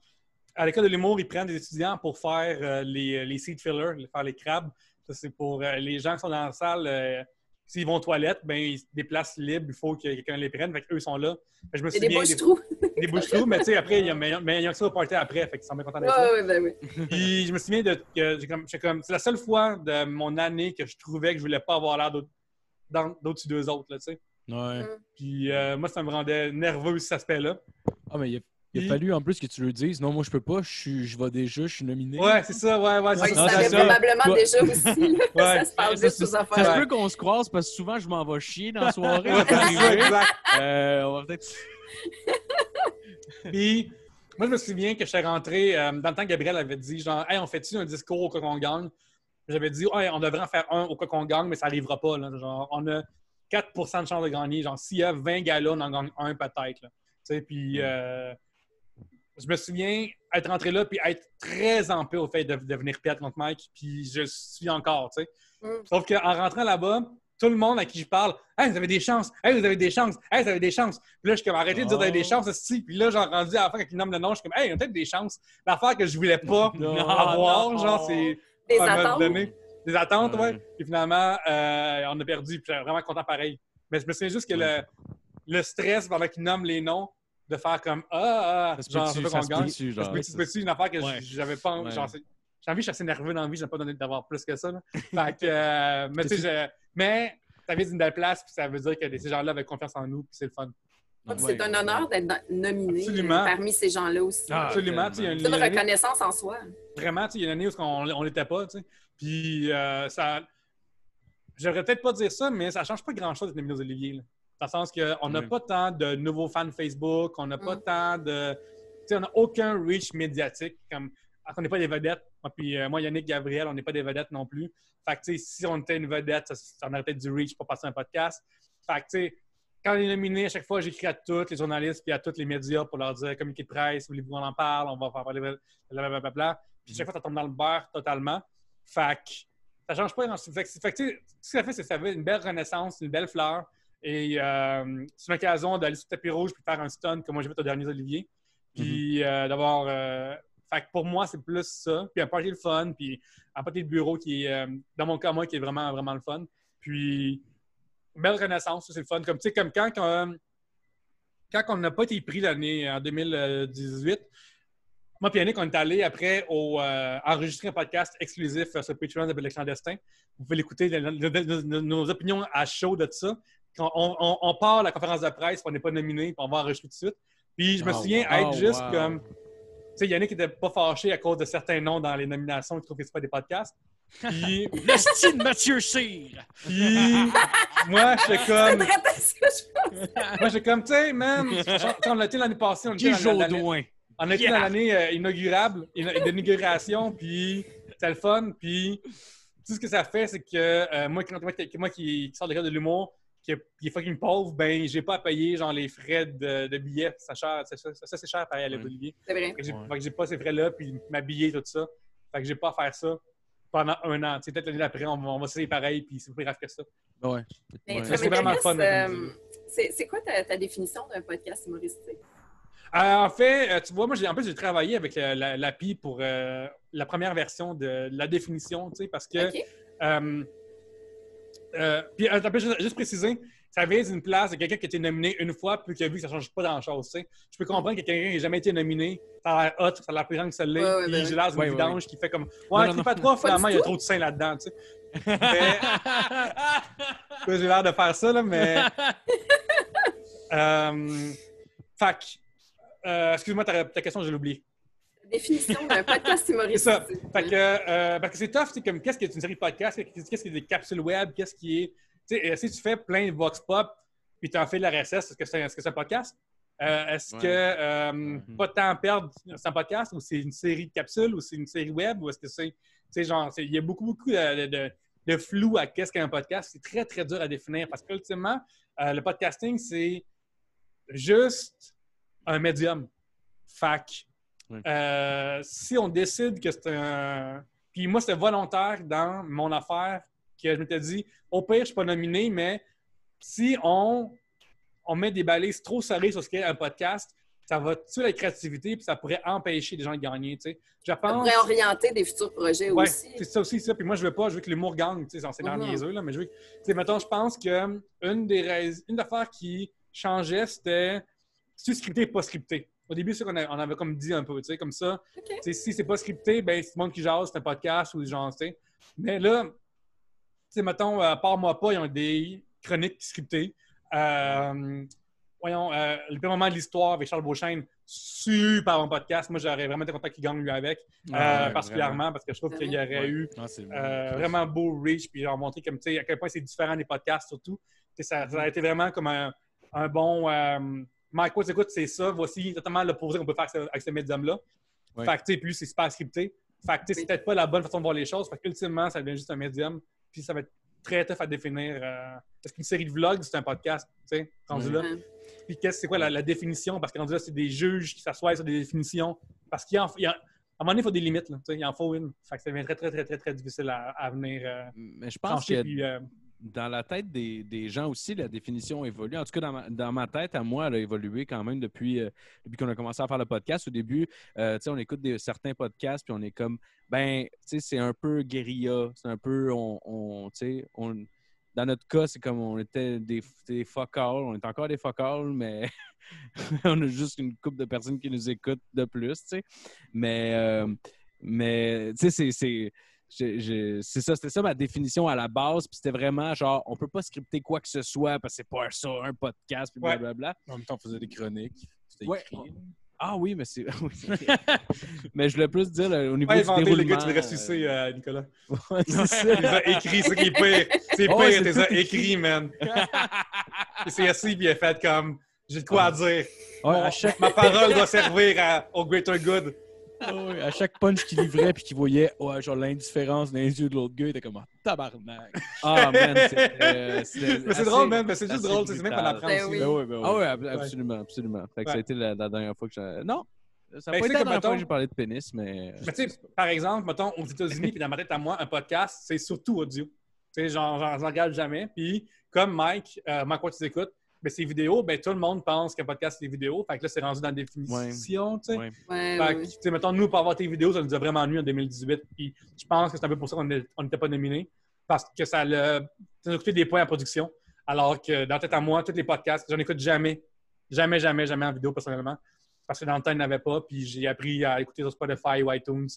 À l'école de l'humour, ils prennent des étudiants pour faire euh, les, les seat fillers, faire les crabes. Ça, c'est pour euh, les gens qui sont dans la salle... euh, S'ils vont aux toilettes, ben, ils se déplacent libres, il faut que quelqu'un les prenne. Fait qu'eux sont là. Fait je me des souviens bouches-trous. Des bouches-trous, mais tu sais, après, il y a, mais, mais il y a ça au party après, fait qu'ils sont bien contents d'être là. Ouais, ouais, ben oui. Puis je me souviens de que j'ai comme, j'étais comme- c'est la seule fois de mon année que je trouvais que je voulais pas avoir l'air d'au-dessus d'eux autres, là, tu sais. Ouais. Puis euh, moi, ça me rendait nerveux, cet aspect-là. Ah, mais il a, il a fallu en plus que tu le dises. Non, moi, je peux pas. Je, suis, je vais déjà, je suis nominé. Ouais, c'est ça, ouais, ouais, c'est Ouais, ça. il Non, ça. probablement Toi- déjà aussi. là. Ouais. Ça se parle juste ça- aux Ça affaires. se peut qu'on se croise parce que souvent je m'en vais chier dans la soirée. Ouais. Euh, on va peut-être. Puis moi, je me souviens que j'étais rentré, euh, dans le temps que Gabriel avait dit, genre, hey, on fait-tu un discours au cas qu'on gagne? J'avais dit, ouais, on devrait en faire un au cas qu'on gagne, mais ça n'arrivera pas. Là. Genre, on a 4% de chance de gagner. Genre, s'il y a 20 galas, on en gagne un peut-être. là. Tu sais, puis euh, je me souviens être rentré là puis être très en paix au fait de, de venir perdre contre Mike, puis je suis encore, tu sais. Mm. Sauf qu'en rentrant là-bas, tout le monde à qui je parle, hey, vous avez des chances, hey, vous avez des chances, hey, vous avez des chances. Puis là, je suis comme arrêtez de dire vous avez des chances, aussi. Puis là, j'ai rendu à la fin quand ils nomment le nom, je suis comme, hey, on a peut-être des chances. L'affaire que je voulais pas Non, avoir, non. genre, c'est. Des attentes. donné, Des attentes, ouais. Ouais. Puis finalement, euh, on a perdu. Puis j'étais vraiment content pareil. Mais je me souviens juste que le, le stress pendant qu'ils nomment les noms, de faire comme Ah, ah, se genre, je ça qu'on gagne. se peut-tu, une affaire que Ouais. j'avais pas envie. Ouais. genre, c'est- J'ai envie, je suis assez nerveux dans la vie, j'aime pas donner d'avoir plus que ça. là. Fait que, euh, mais tu sais, je- mais ça vient d'une belle place, puis ça veut dire que ces gens-là avaient confiance en nous, puis c'est le fun. Ouais. C'est un honneur d'être nominé Absolument. euh, parmi ces gens-là aussi. Ah, Absolument. une- C'est une année- reconnaissance en soi. Vraiment, tu sais, il y a une année où on on l'était pas, tu sais. Puis ça. J'aimerais peut-être pas dire ça, mais ça change pas grand-chose d'être nominé aux Olivier. là. Dans le sens qu'on n'a Oui. pas tant de nouveaux fans Facebook, on n'a pas Mm. tant de. Tu sais, on n'a aucun reach médiatique. Comme, on n'est pas des vedettes. Moi, puis, euh, moi, Yannick, Gabriel, on n'est pas des vedettes non plus. Fait que, si on était une vedette, ça, ça aurait peut-être du reach pour passer un podcast. Fait que, quand on est nominé, à chaque fois, j'écris à tous les journalistes puis à tous les médias pour leur dire communiqué de presse, voulez-vous qu'on en parle, on va faire parler, blablabla. Puis chaque fois, ça tombe dans le beurre totalement. Fait que ça change pas. grand-chose. Fait que, fait ce que ça fait, c'est que ça fait une belle renaissance, une belle fleur. Et euh, c'est une occasion d'aller sur le tapis rouge puis faire un stun comme moi j'ai fait au dernier Olivier. Puis euh, d'avoir. Euh, fait que pour moi, c'est plus ça. Puis un party le fun, puis un party de bureau qui est, euh, dans mon cas, moi, qui est vraiment, vraiment le fun. Puis, belle renaissance, c'est le fun. Comme, tu sais, comme quand, quand, quand on n'a pas été pris l'année en 2018, moi et Yannick, on est allé après au, euh, enregistrer un podcast exclusif euh, sur Patreon de Le Clandestin. Vous pouvez l'écouter, nos, opinions à chaud de ça. Quand on, on- on part à la conférence de presse, on n'est pas nominé, on va enregistrer tout de suite. Puis je me Oh, souviens être Oh, juste wow. comme. Sais, Yannick n'était pas fâché à cause de certains noms dans les nominations, il trouve que c'est pas des podcasts. Puis, Le style Mathieu Cyr! puis moi, j'étais comme. Moi, j'étais comme, tu sais, man, on a été l'année passée, on était dans l'année- on a été Yeah. dans l'année euh, inaugurable, ina- d'inauguration, puis c'était le fun, puis tout ce que ça fait, c'est que euh, moi, quand, moi, qui- moi qui, qui sors de l'école de l'humour, qui, est- fucking pauvre, ben, j'ai pas à payer genre les frais de, de billets, ça, cher, ça, ça, ça, c'est cher pareil à l'Olivier. C'est vrai. Fait que j'ai Ouais. pas ces frais-là, puis m'habiller, tout ça. Fait que j'ai pas à faire ça pendant un an. Tu sais, peut-être l'année d'après, on va, on va essayer pareil, puis c'est plus grave que ça. Ouais. Mais Ouais. ça C'est vraiment fun, euh. C'est quoi ta, ta définition d'un podcast humoristique? Euh, en fait, euh, tu vois, moi, j'ai, en plus, j'ai travaillé avec la- l'API pour euh, la première version de la définition, tu sais, parce que. Euh, puis, euh, juste, préciser, ça vient d'une place de quelqu'un qui a été nominé une fois, puis qui a vu que ça ne change pas grand-chose, tu sais. Je peux comprendre que quelqu'un qui n'a jamais été nominé, ça a l'air hot, ça a l'air plus grand que ça l'est, Ouais, ouais, puis ben j'ai l'air d'une ouais, ouais, vidange qui fait comme. Ouais, non, qui non. pas trop, finalement, il y a trop de sein là-dedans, tu sais. Mais. J'ai l'air de faire ça, là, mais. euh, que, euh, excuse-moi, ta, ta question, je l'ai oubliée. Définition d'un podcast C'est humoristique. ça. Fait que, euh, parce que c'est tough, c'est comme qu'est-ce qui est une série de podcasts, qu'est-ce qui est des capsules web, qu'est-ce qui est. Tu sais, si tu fais plein de vox pop, puis tu en fais de la RSS, est-ce que c'est est -ce que c'est un podcast? Euh, est-ce Ouais. que euh, Mhm. pas de temps à perdre, c'est un podcast, ou c'est une série de capsules, ou c'est une série web, ou est-ce que c'est. Tu sais, genre, c'est- il y a beaucoup, beaucoup de, de- de flou à qu'est-ce qu'un podcast? C'est très, très dur à définir parce qu'ultimement, euh, le podcasting, c'est juste un médium. Fac. Euh, si on décide que c'est un. Puis moi, c'était volontaire dans mon affaire que je m'étais dit, au pire, je suis pas nominé, mais si on, on met des balises trop serrées sur ce qu'est un podcast, ça va tuer la créativité puis ça pourrait empêcher les gens de gagner. Tu sais. Je Ça pense. pourrait orienter des futurs projets Ouais, aussi. c'est ça aussi, ça. Puis moi, je veux pas, je veux que l'humour gagne, tu sais, c'est dans Mhm. niaiseux, là, mais je veux que, tu sais, mettons, je pense que une des rais- une des affaires qui changeait, c'était si scripté ou pas scripté. Au début, c'est qu'on on avait comme dit un peu, tu sais, comme ça. OK. Tu sais, si c'est pas scripté, ben, c'est le monde qui jase, c'est un podcast ou genre, tu sais. Mais là, tu sais, mettons, à part moi pas, ils ont des chroniques scriptées. Euh, voyons, euh, le premier moment de l'histoire avec Charles Beauchesne, super bon podcast. Moi, j'aurais vraiment été content qu'il gagne lui avec, euh, ouais, particulièrement, parce que je trouve qu'il y aurait Ouais. eu euh, vraiment beau reach, puis leur montrer comme, tu sais, à quel point c'est différent des podcasts, surtout. Ça, ça a été vraiment comme un, un bon. Mike Woods, écoute, c'est ça. Voici totalement l'opposé qu'on peut faire avec ce, médium-là. Ouais. Fait que, c'est super scripté. Fait que, c'est Oui. peut-être pas la bonne façon de voir les choses. Fait qu'ultimement, ça devient juste un médium. Puis ça va être très tough à définir. euh, parce qu'une série de vlogs, c'est un podcast, tu sais, rendu là. Puis qu'est-ce c'est quoi la, la définition? Parce que rendu là, c'est des juges qui s'assoient sur des définitions. Parce qu'il y il y a- à un moment donné, il faut des limites. Là, tu sais, il en faut une. Fait que ça devient très, très, très, très, très difficile à, à venir euh, Mais je pense trancher. que Puis, euh, dans la tête des, des gens aussi, la définition évolue. En tout cas, dans ma, dans ma tête, à moi, elle a évolué quand même depuis, euh, depuis qu'on a commencé à faire le podcast. Au début, euh, on écoute des, certains podcasts, puis on est comme, ben, c'est un peu guérilla. C'est un peu, on, on, on, dans notre cas, c'est comme on était des, des all. On est encore des all, mais on a juste une couple de personnes qui nous écoutent de plus, tu sais. Mais, euh, mais tu sais, c'est- c'est ça, c'était ça ma définition à la base. Puis c'était vraiment genre, on peut pas scripter quoi que ce soit parce que c'est pas ça, un podcast, puis Ouais. blablabla. En même temps, on faisait des chroniques. Ouais. écrit. Ah oui, mais c'est. mais je voulais plus dire là, au niveau pas du déroulement. gars qui te ressusciter, euh, Nicolas. euh, c'est ça. Il les a écrits, c'est qui est pire. C'est Oh, pire, les tout a écrits, man. Il s'est assis puis il a fait comme j'ai de quoi à dire. Ouais, Mon- à, chaque, Ma parole doit servir à- au greater good. Ouais, à chaque punch qu'il livrait puis qu'il voyait ouais, genre l'indifférence dans les yeux de l'autre gars, il était comme ah, tabarnak. Ah man, c'est assez- drôle, man. Mais c'est juste drôle. C'est même l'apprendre Ben aussi. oui. Ben ouais, ben ouais. Ah oui, ab- absolument, absolument. Fait que ça a été la, la dernière fois que j'ai. Non! Ça n'a Ben, pas c'est été la comme, dernière fois que j'ai parlé de pénis, mais. Mais tu sais, par exemple, mettons, aux États-Unis, puis dans ma tête à moi, un podcast, c'est surtout audio. Tu sais, genre, j'en j'en regarde jamais. Puis, comme Mike, euh, Mike, quoi tu écoutes, ben, c'est vidéo, ben, tout le monde pense qu'un podcast, c'est vidéo. Fait que là, c'est rendu dans la définition, tu sais. Ouais. Ouais, Fait que, ouais. tu sais, mettons, nous, pour avoir tes vidéos, ça nous a vraiment nu en 2018. Puis, je pense que c'est un peu pour ça qu'on n'était pas nominés. Parce que ça, le, ça nous a coûté des points en production. Alors que, dans tête à moi, tous les podcasts, j'en écoute jamais. Jamais, jamais, jamais en vidéo, personnellement. Parce que dans le temps, il n'y en avait pas. Puis, j'ai appris à écouter sur Spotify ou iTunes,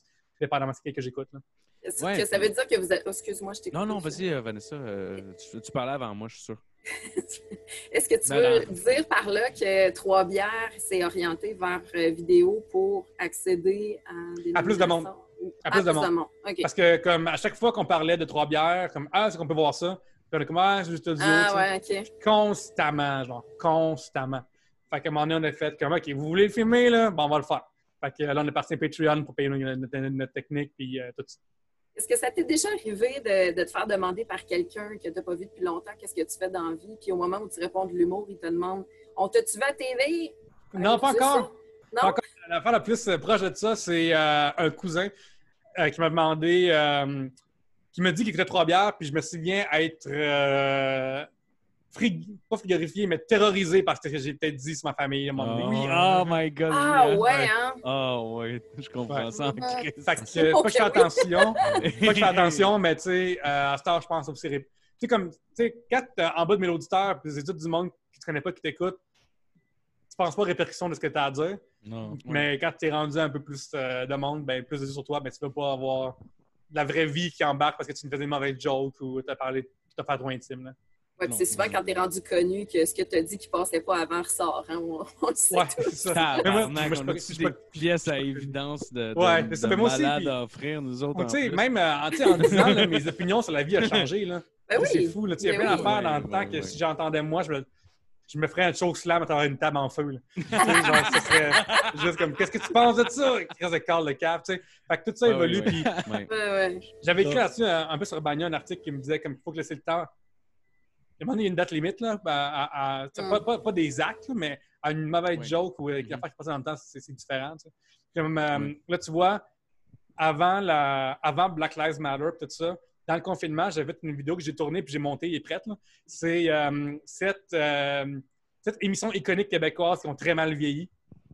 dépendamment de ce que j'écoute. là. Est-ce Ouais. que ça veut dire que vous êtes. oh, excuse-moi, je t'ai Non, non, vas-y, euh, Vanessa. euh, tu, tu parlais avant moi, je suis sûr. Est-ce que tu Ben, veux dire par là que Trois Bières s'est orienté vers euh, vidéo pour accéder à des À plus de monde. À plus de monde. Parce que, comme à chaque fois qu'on parlait de trois bières, comme Ah, c'est qu'on peut voir ça. Puis on est comme Ah, c'est juste audio. Ah, ouais. Constamment, genre, constamment. Fait qu'à un moment donné, on a fait comme OK, vous voulez le filmer, là? Bon, on va le faire. Fait que là, on est parti à Patreon pour payer notre, notre- notre technique, puis euh, tout ça. Est-ce que ça t'est déjà arrivé de, de te faire demander par quelqu'un que tu n'as pas vu depuis longtemps qu'est-ce que tu fais dans la vie, puis au moment où tu réponds de l'humour, il te demande On t'a-tu vu à TV Non, pas encore. Non? Pas encore. L'affaire la plus euh, proche de ça, c'est euh, un cousin euh, qui m'a demandé, euh, qui m'a dit qu'il écoutait trois bières, puis je me souviens être, euh, frig- pas frigorifié, mais terrorisé par ce que j'ai peut-être dit sur ma famille à un moment donné. Oui, oh my god. Ah, ouais, hein? Ah, ouais, je comprends Ouais. ça en Ouais. crise. Fait que, euh, pas que je fais attention, pas que je fais attention, mais tu sais, euh, à ce temps, je pense aussi. Tu sais, comme, tu sais, quand t'es en bas de mes auditeurs, puis c'est tout du monde qui te connaît pas, qui t'écoute, tu penses pas aux répercussions de ce que tu as à dire. Non. Mais quand tu es rendu un peu plus euh, de monde, ben, plus de sur toi, ben, tu ne vas pas avoir la vraie vie qui embarque parce que tu me faisais une mauvaise joke ou tu as parlé, tu t'as fait trop intime. Là. Ouais, c'est souvent quand tu es rendu connu que ce que tu as dit qui passait pas avant ressort. Hein? On, on le sait Ouais, ça. Mais moi, Tabarnak, moi, je on peux- a je des pièces à évidence de, de, Ouais, de c'est ça, mais moi aussi, malades puis- à offrir, nous autres. Tu sais, même euh, en, tu sais, en 10 ans, là, mes opinions sur la vie ont changé. Là. Ben oui. C'est fou. là. Tu sais, Il y a plein d'affaires dans le temps que si j'entendais moi, je me, je me ferais un choke slam à travers une table en feu. là. Genre, ce serait juste comme Qu'est-ce que tu penses de ça? Qu'est-ce que Carl le cap? tu sais? Fait que tout ça évolue. J'avais écrit là-dessus un peu sur Bagna un article qui me disait qu'il faut que laisser le temps. À un moment donné, il y a une date limite, là, à- à- Mm. pas, pas- pas des actes, là, mais à une mauvaise Ouais. joke ou avec Mhm. l'affaire qui passe dans le temps, c'est c'est différent. tu sais. Comme, euh, Ouais. Là, tu vois, avant, la, avant Black Lives Matter, tout ça, dans le confinement, j'avais fait une vidéo que j'ai tournée puis j'ai montée, elle est prête. là. C'est euh, cette, euh, cette émission iconique québécoise qui ont très mal vieilli.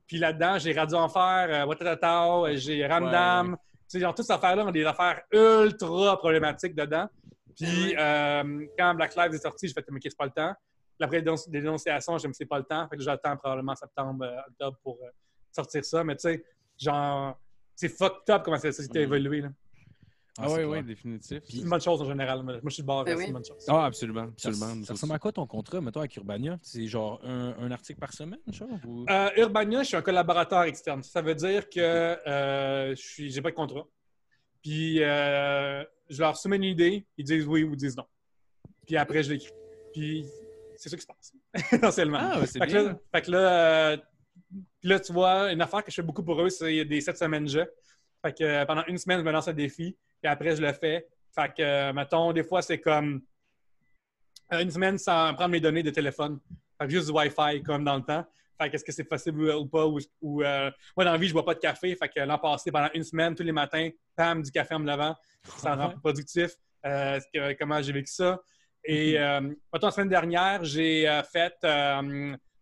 Puis là-dedans, j'ai Radio Enfer, euh, Watatatao, euh, j'ai Ramdam. Tu sais, genre, toutes ces affaires-là ont des affaires ultra problématiques dedans. Puis euh, quand Black Lives est sorti, j'ai fait, mais c'est pas le temps. Après des dénonci- des dénonciations, je me c'est pas le temps. Fait que j'attends probablement septembre, euh, octobre pour euh, sortir ça. Mais tu sais, genre, c'est fucked up comment la société a Mhm. évolué. là. Ah, oui, clair. oui, définitif. C'est une bonne chose en général. Moi, je suis de bord, Ben c'est oui. une bonne chose. Ah, absolument, Ça, absolument. ça ressemble à quoi ton contrat, mettons, avec Urbania? C'est genre un, un article par semaine, genre? Ou... Euh, Urbania, je suis un collaborateur externe. Ça veut dire que euh, je j'ai pas de contrat. Puis euh, je leur soumets une idée, ils disent oui ou disent non. Puis après, je l'écris. Puis c'est ça qui se passe, essentiellement. Ah, ouais, c'est fait, que bien. là, fait que là, euh, là, tu vois, une affaire que je fais beaucoup pour eux, c'est des 7 semaines jeux. Fait que euh, pendant une semaine, je me lance un défi, puis après, je le fais. Fait que, euh, mettons, des fois, c'est comme une semaine sans prendre mes données de téléphone. Fait que juste du Wi-Fi, comme dans le temps. Fait que est-ce que c'est possible ou pas? Ou, ou, euh, moi, dans la vie, je bois pas de café. Fait que l'an passé, pendant une semaine, tous les matins, pam, du café en me levant. Ça me rend plus productif. Euh, que- comment j'ai vécu ça? Et, euh, mettons, la semaine dernière, j'ai fait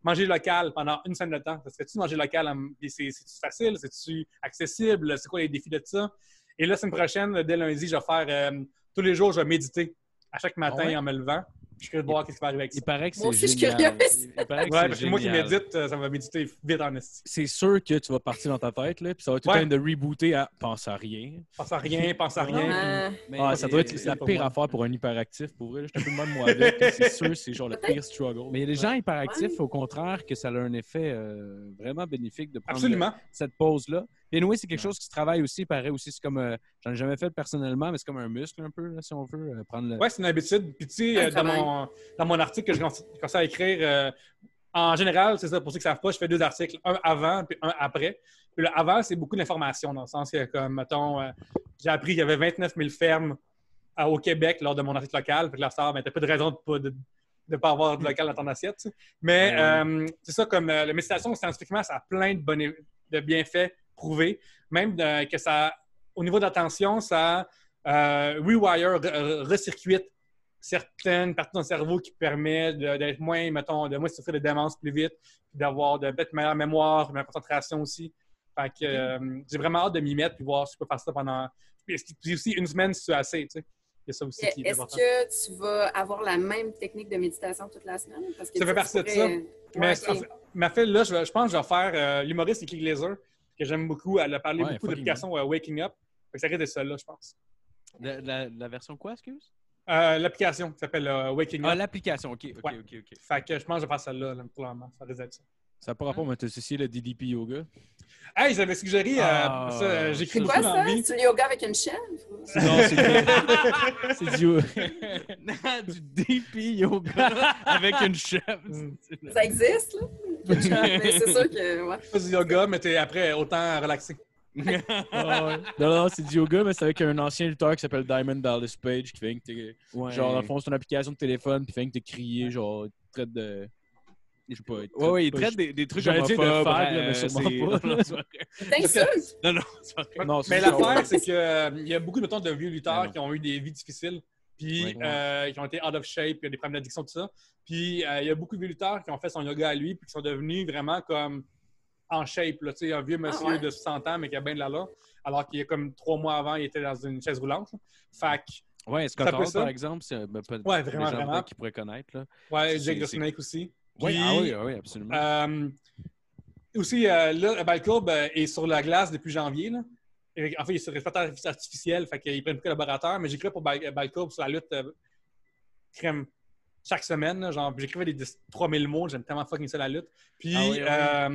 manger local pendant une semaine de temps. Ça serait-tu manger local? en- puis C'est c'est-tu facile? C'est-tu accessible? C'est quoi les défis de ça? Et là, la semaine prochaine, dès lundi, je vais faire tous les jours, je vais méditer à chaque matin Ah ouais? en me levant. Je suis curieux de voir ce qui va arriver avec ça. Il paraît que Moi c'est aussi, je suis génial. curieuse. Il paraît que Ouais, c'est parce que moi qui génial. médite, euh, ça va méditer vite en esti. C'est sûr que tu vas partir dans ta tête, là, puis ça va tout le Ouais. temps de rebooter à pense à rien. Pense à rien, pense à rien. Euh, Mais- Ah, ça doit être la pire moi. affaire pour un hyperactif pour. Je suis un peu de même moi avec. C'est sûr, c'est genre le pire struggle. Mais il y a des gens hyperactifs, Ouais. au contraire, que ça a un effet euh, vraiment bénéfique de prendre Absolument. cette pause-là. Et oui, c'est quelque chose qui se travaille aussi, pareil aussi. C'est comme, euh, j'en ai jamais fait personnellement, mais c'est comme un muscle un peu, là, si on veut, euh, prendre le... Ouais, c'est une habitude. Puis tu sais, Un euh, dans, mon, dans mon article que je commence commence à écrire, euh, en général, c'est ça, pour ceux qui ne savent pas, je fais deux articles, un avant puis un après. Puis le avant, c'est beaucoup d'informations, dans le sens que, comme, mettons, euh, j'ai appris qu'il y avait 29 000 fermes euh, au Québec lors de mon article local. Puis que la star, ben, t'as pas de raison de pas, de, de pas avoir de local dans ton assiette. tu sais. Mais ouais. euh, c'est ça, comme euh, la méditation, scientifiquement, ça a plein de, bonnes- de bienfaits prouvés. Même de- que ça, au niveau d'attention, ça euh, rewire, re- recircuite certaines parties de ton cerveau qui permet de- d'être moins, mettons, de moins souffrir de démence plus vite, d'avoir de peut-être meilleure mémoire, meilleure concentration aussi. Fait que euh, j'ai vraiment hâte de m'y mettre puis voir si je peux faire ça pendant. Puis aussi une semaine si c'est assez, tu sais. Est Est-ce important. que tu vas avoir la même technique de méditation toute la semaine? Parce que Ça fait partie de ça. Mais, ok. en fait, mais en fait, là, je, pense que je vais faire euh, l'humoriste Nicky Glazer, que j'aime beaucoup. Elle a parlé Ouais, beaucoup fucking d'applications euh, Waking Up. Ça risque de ça, là, je pense. La, la- la version quoi, excuse? Euh, L'application qui s'appelle euh, Waking Ah, Up. l'application, OK, OK, Ouais. OK, OK. Fait que je pense que je vais faire celle-là, là, pour le moment. Ça risque d'être ça. Ça n'a pas rapport, mais tu as associé le DDP Yoga. Hey, j'avais suggéré, euh, Ah, ça, euh, j'écris C'est beaucoup quoi ça? C'est le yoga avec une chèvre? Non, c'est du... c'est du... du DP yoga avec une chèvre. Mm. Ça existe, là? Mais c'est sûr que, ouais. Pas du yoga, mais t'es après autant relaxé. Ah ouais. Non, non, c'est du yoga, mais c'est avec un ancien lutteur qui s'appelle Diamond Dallas Page qui fait que t'es... Ouais. Genre, dans le fond, c'est une application de téléphone, puis fait que t'es crié, genre, traite de... Je sais pas. il Ouais, ouais, il traite des, des trucs J'allais dire de fag, là, mais euh, sûrement c'est- pas. Non, non, c'est pas vrai. T'insultes? Non, non, c'est pas vrai. Non, Mais l'affaire, c'est qu'il y a beaucoup mettons, de vieux lutteurs qui ont eu des vies difficiles, puis Ouais. euh, qui ont été out of shape, puis il y a des problèmes d'addiction, tout ça. Puis euh, il y a beaucoup de vieux lutteurs qui ont fait son yoga à lui, puis qui sont devenus vraiment comme en shape. Là, Tu sais, un vieux monsieur ouais? de 60 ans, mais qui a bien de la là, alors qu'il y a comme trois mois avant, il était dans une chaise roulante. que, Ouais, Scott Hall, par exemple, c'est ben, pas- Ouais, vraiment, gens vraiment. qui pourraient connaître. Là. ouais, Jake the Snake aussi. Puis, ah oui, ah oui, absolument. Euh, aussi, euh, là, euh, est sur la glace depuis janvier. Là. Et, En fait, il est sur respirateur artificiel, fait qu'ils prennent de collaborateurs, mais j'écris pour Bal- Balcourbe sur la lutte euh, crème chaque semaine. là, genre, j'écrivais des 10 3000 mots, j'aime tellement fucking ça la lutte. Puis, Ah oui, ah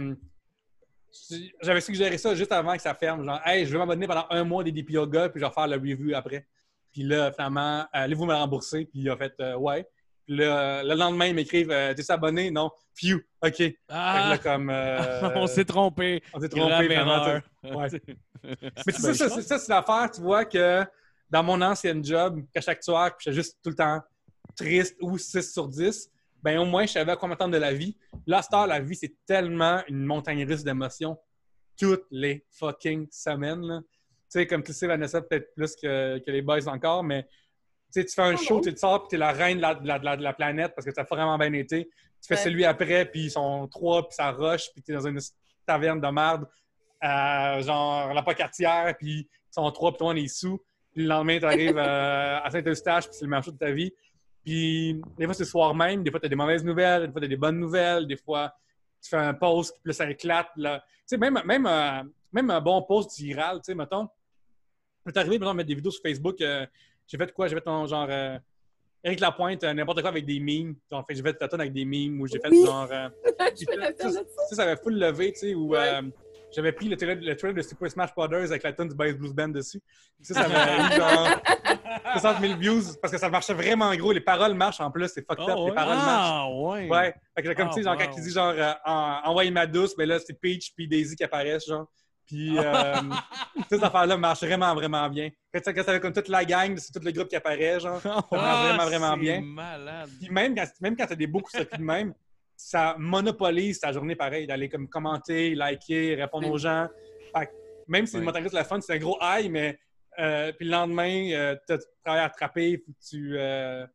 j'avais suggéré ça juste avant que ça ferme. Genre, hey, je vais m'abonner pendant un mois des DP Yoga, puis je vais faire le review après. Puis là, finalement, allez-vous me rembourser? Puis il a fait, ouais. Là, le lendemain, ils m'écrivent, euh, t'es abonné? Non. Phew, OK. Ah, là, comme. euh, on s'est trompé. on s'est trompé. tout- ouais. Mais c'est ça, ça, c'est- ça, c'est l'affaire. Tu vois que dans mon ancienne job, qu'à chaque soir, puis j'étais juste tout le temps triste ou 6 sur 10, ben au moins, je savais à quoi m'attendre de la vie. Là, heure, la vie, c'est tellement une montagne russe d'émotions toutes les fucking semaines. Tu sais, comme tu sais, Vanessa, peut-être plus que, que les boys encore, mais sais, tu fais un show, tu te sors, puis t'es la reine de la, de la- de la- de la planète parce que ça a vraiment bien été. Tu fais Ouais. celui après, puis ils sont trois, puis ça rush, puis t'es dans une taverne de merde, euh, genre la quartière, puis ils sont trois, puis toi, on est sous. Puis le lendemain, tu arrives à Saint-Eustache, puis c'est le meilleur show de ta vie. Puis des fois, c'est le soir même, des fois, tu as des mauvaises nouvelles, des fois, tu as des bonnes nouvelles, des fois, tu fais un post, puis là, ça éclate. là. Tu sais, même, même, euh, même un bon post viral, tu sais, mettons, peut arrivé, mettons, mettre des vidéos sur Facebook. Euh, j'ai fait quoi? J'ai fait ton genre. euh, Eric Lapointe, euh, n'importe quoi avec des memes. Genre, fait, j'ai fait Taton avec des memes ou j'ai fait Oui. genre. euh, je de ça. ça, ça avait full levé, tu sais, où Ouais. euh, j'avais pris le trailer, le trailer de Super Smash Brothers avec la tune du Bass Blues Band dessus. Ça, ça avait eu genre 60 000 views parce que ça marchait vraiment gros. Les paroles marchent en plus, c'est fucked up. Oh, Les ouais. paroles marchent. Ah, ouais. Ouais. Fait que comme Ah, tu sais, genre wow. quand il dit genre euh, en- envoyez ma douce, ben là c'est Peach puis Daisy qui apparaissent, genre. Puis euh, toutes ces affaires-là marchent vraiment, vraiment bien. Quand ça quand comme toute la gang, c'est tout le groupe qui apparaît, genre. Ça marche vraiment, vraiment Ah, c'est bien. malade. Puis même quand, même quand t'as des beaux coups de de même, ça monopolise ta journée pareil, d'aller comme commenter, liker, répondre aux gens. Fait que même si Ouais. le motariste la fun, c'est un gros high, mais euh, puis le lendemain, euh, t'as du travail à attraper, faut que tu. Euh,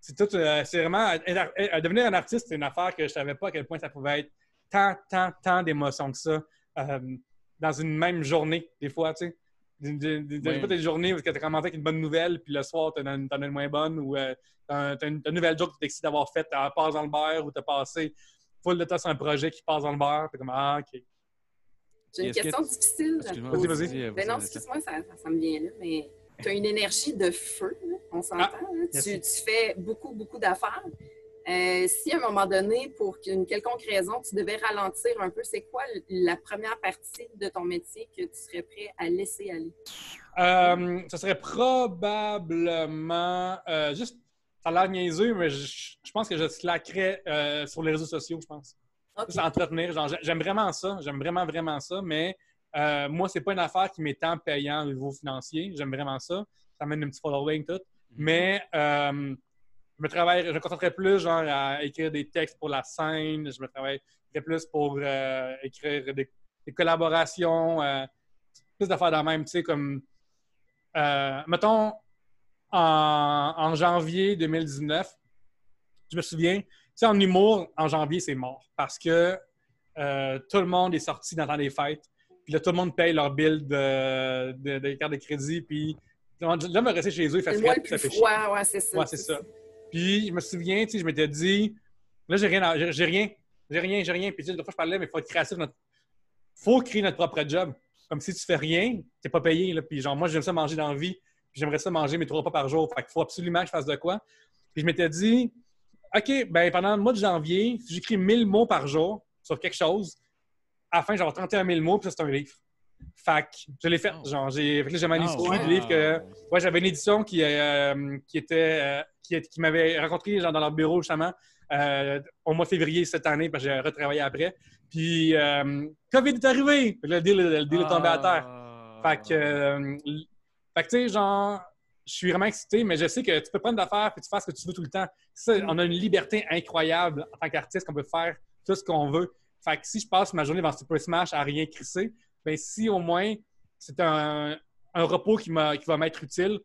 c'est tout. euh, c'est vraiment. être- être- devenir un artiste, c'est une affaire que je savais pas à quel point ça pouvait être tant, tant, tant d'émotions que ça euh, dans une même journée, des fois, tu sais. Des, fois, t'as des journées où tu as commencé avec une bonne nouvelle, puis le soir, t'en as une, une moins bonne, ou euh, t'as t'as une, t'as une nouvelle joke que tu décides d'avoir faite, t'as passe dans le beurre, ou t'as passé full de temps sur un projet qui passe dans le beurre, t'es comme Ah, OK. J'ai une que question tu- difficile. Vas-y, vas-y. Ben non, excuse-moi, ça, ça, ça me vient là, mais tu as une énergie de feu, là, on s'entend. Ah, tu, merci. tu fais beaucoup, beaucoup d'affaires. Euh, si à un moment donné, pour une quelconque raison, tu devais ralentir un peu, c'est quoi la première partie de ton métier que tu serais prêt à laisser aller? Euh, ça serait probablement euh, juste, ça a l'air niaiseux, mais je, je pense que je slackerais euh, sur les réseaux sociaux, je pense. Ok. Juste entretenir. Genre, j'aime vraiment ça. J'aime vraiment, vraiment ça. Mais euh, moi, c'est pas une affaire qui m'est tant payant au niveau financier. J'aime vraiment ça. Ça amène un petit following, tout. Mais euh, je me travaille, je me concentrerais plus genre à écrire des textes pour la scène. Je me travaillerais plus pour euh, écrire des, des collaborations, euh, plus d'affaires dans même, tu sais, comme euh, mettons en, en janvier 2019, je me souviens, tu sais, en humour, en janvier, c'est mort parce que tout le monde est sorti dans le temps des fêtes. Puis là, tout le monde paye leur bill de, de, de carte de crédit. Puis là, me rester chez eux, il fait frais, puis ça fait chier. froid, ouais, c'est ça. Ouais, c'est ça. Puis je me souviens, tu sais, je m'étais dit, là, j'ai rien, j'ai rien, j'ai rien, j'ai rien. Puis tu fois, je parlais, mais il faut être créatif. Notre... faut créer notre propre job. Comme si tu fais rien, t'es pas payé. Puis genre, moi, j'aime ça manger dans la vie. J'aimerais ça manger mes trois repas par jour. Fait qu'il faut absolument que je fasse de quoi. Puis je m'étais dit, OK, ben pendant le mois de janvier, si j'écris 1000 mots par jour sur quelque chose, à la fin, j'aurai 31 000 mots, puis ça, c'est un livre. Fait que je l'ai fait. Oh. Genre, j'ai j'ai manuscrit wow. livre que Ouais, j'avais une édition qui, euh, qui était euh, qui, qui m'avait rencontré genre, dans leur bureau justement euh, au mois de février cette année, parce que j'ai retravaillé après. Puis euh, COVID est arrivé! Fait que Le deal, le deal est tombé à terre. Ah. Fait que, euh, fait que tu sais, genre, je suis vraiment excité, mais je sais que tu peux prendre d'affaires et tu fais ce que tu veux tout le temps. Ça, on a une liberté incroyable en tant qu'artiste qu'on peut faire tout ce qu'on veut. Fait que si je passe ma journée dans Super Smash à rien crisser, ben si au moins c'est un, un repos qui, qui va m'être utile,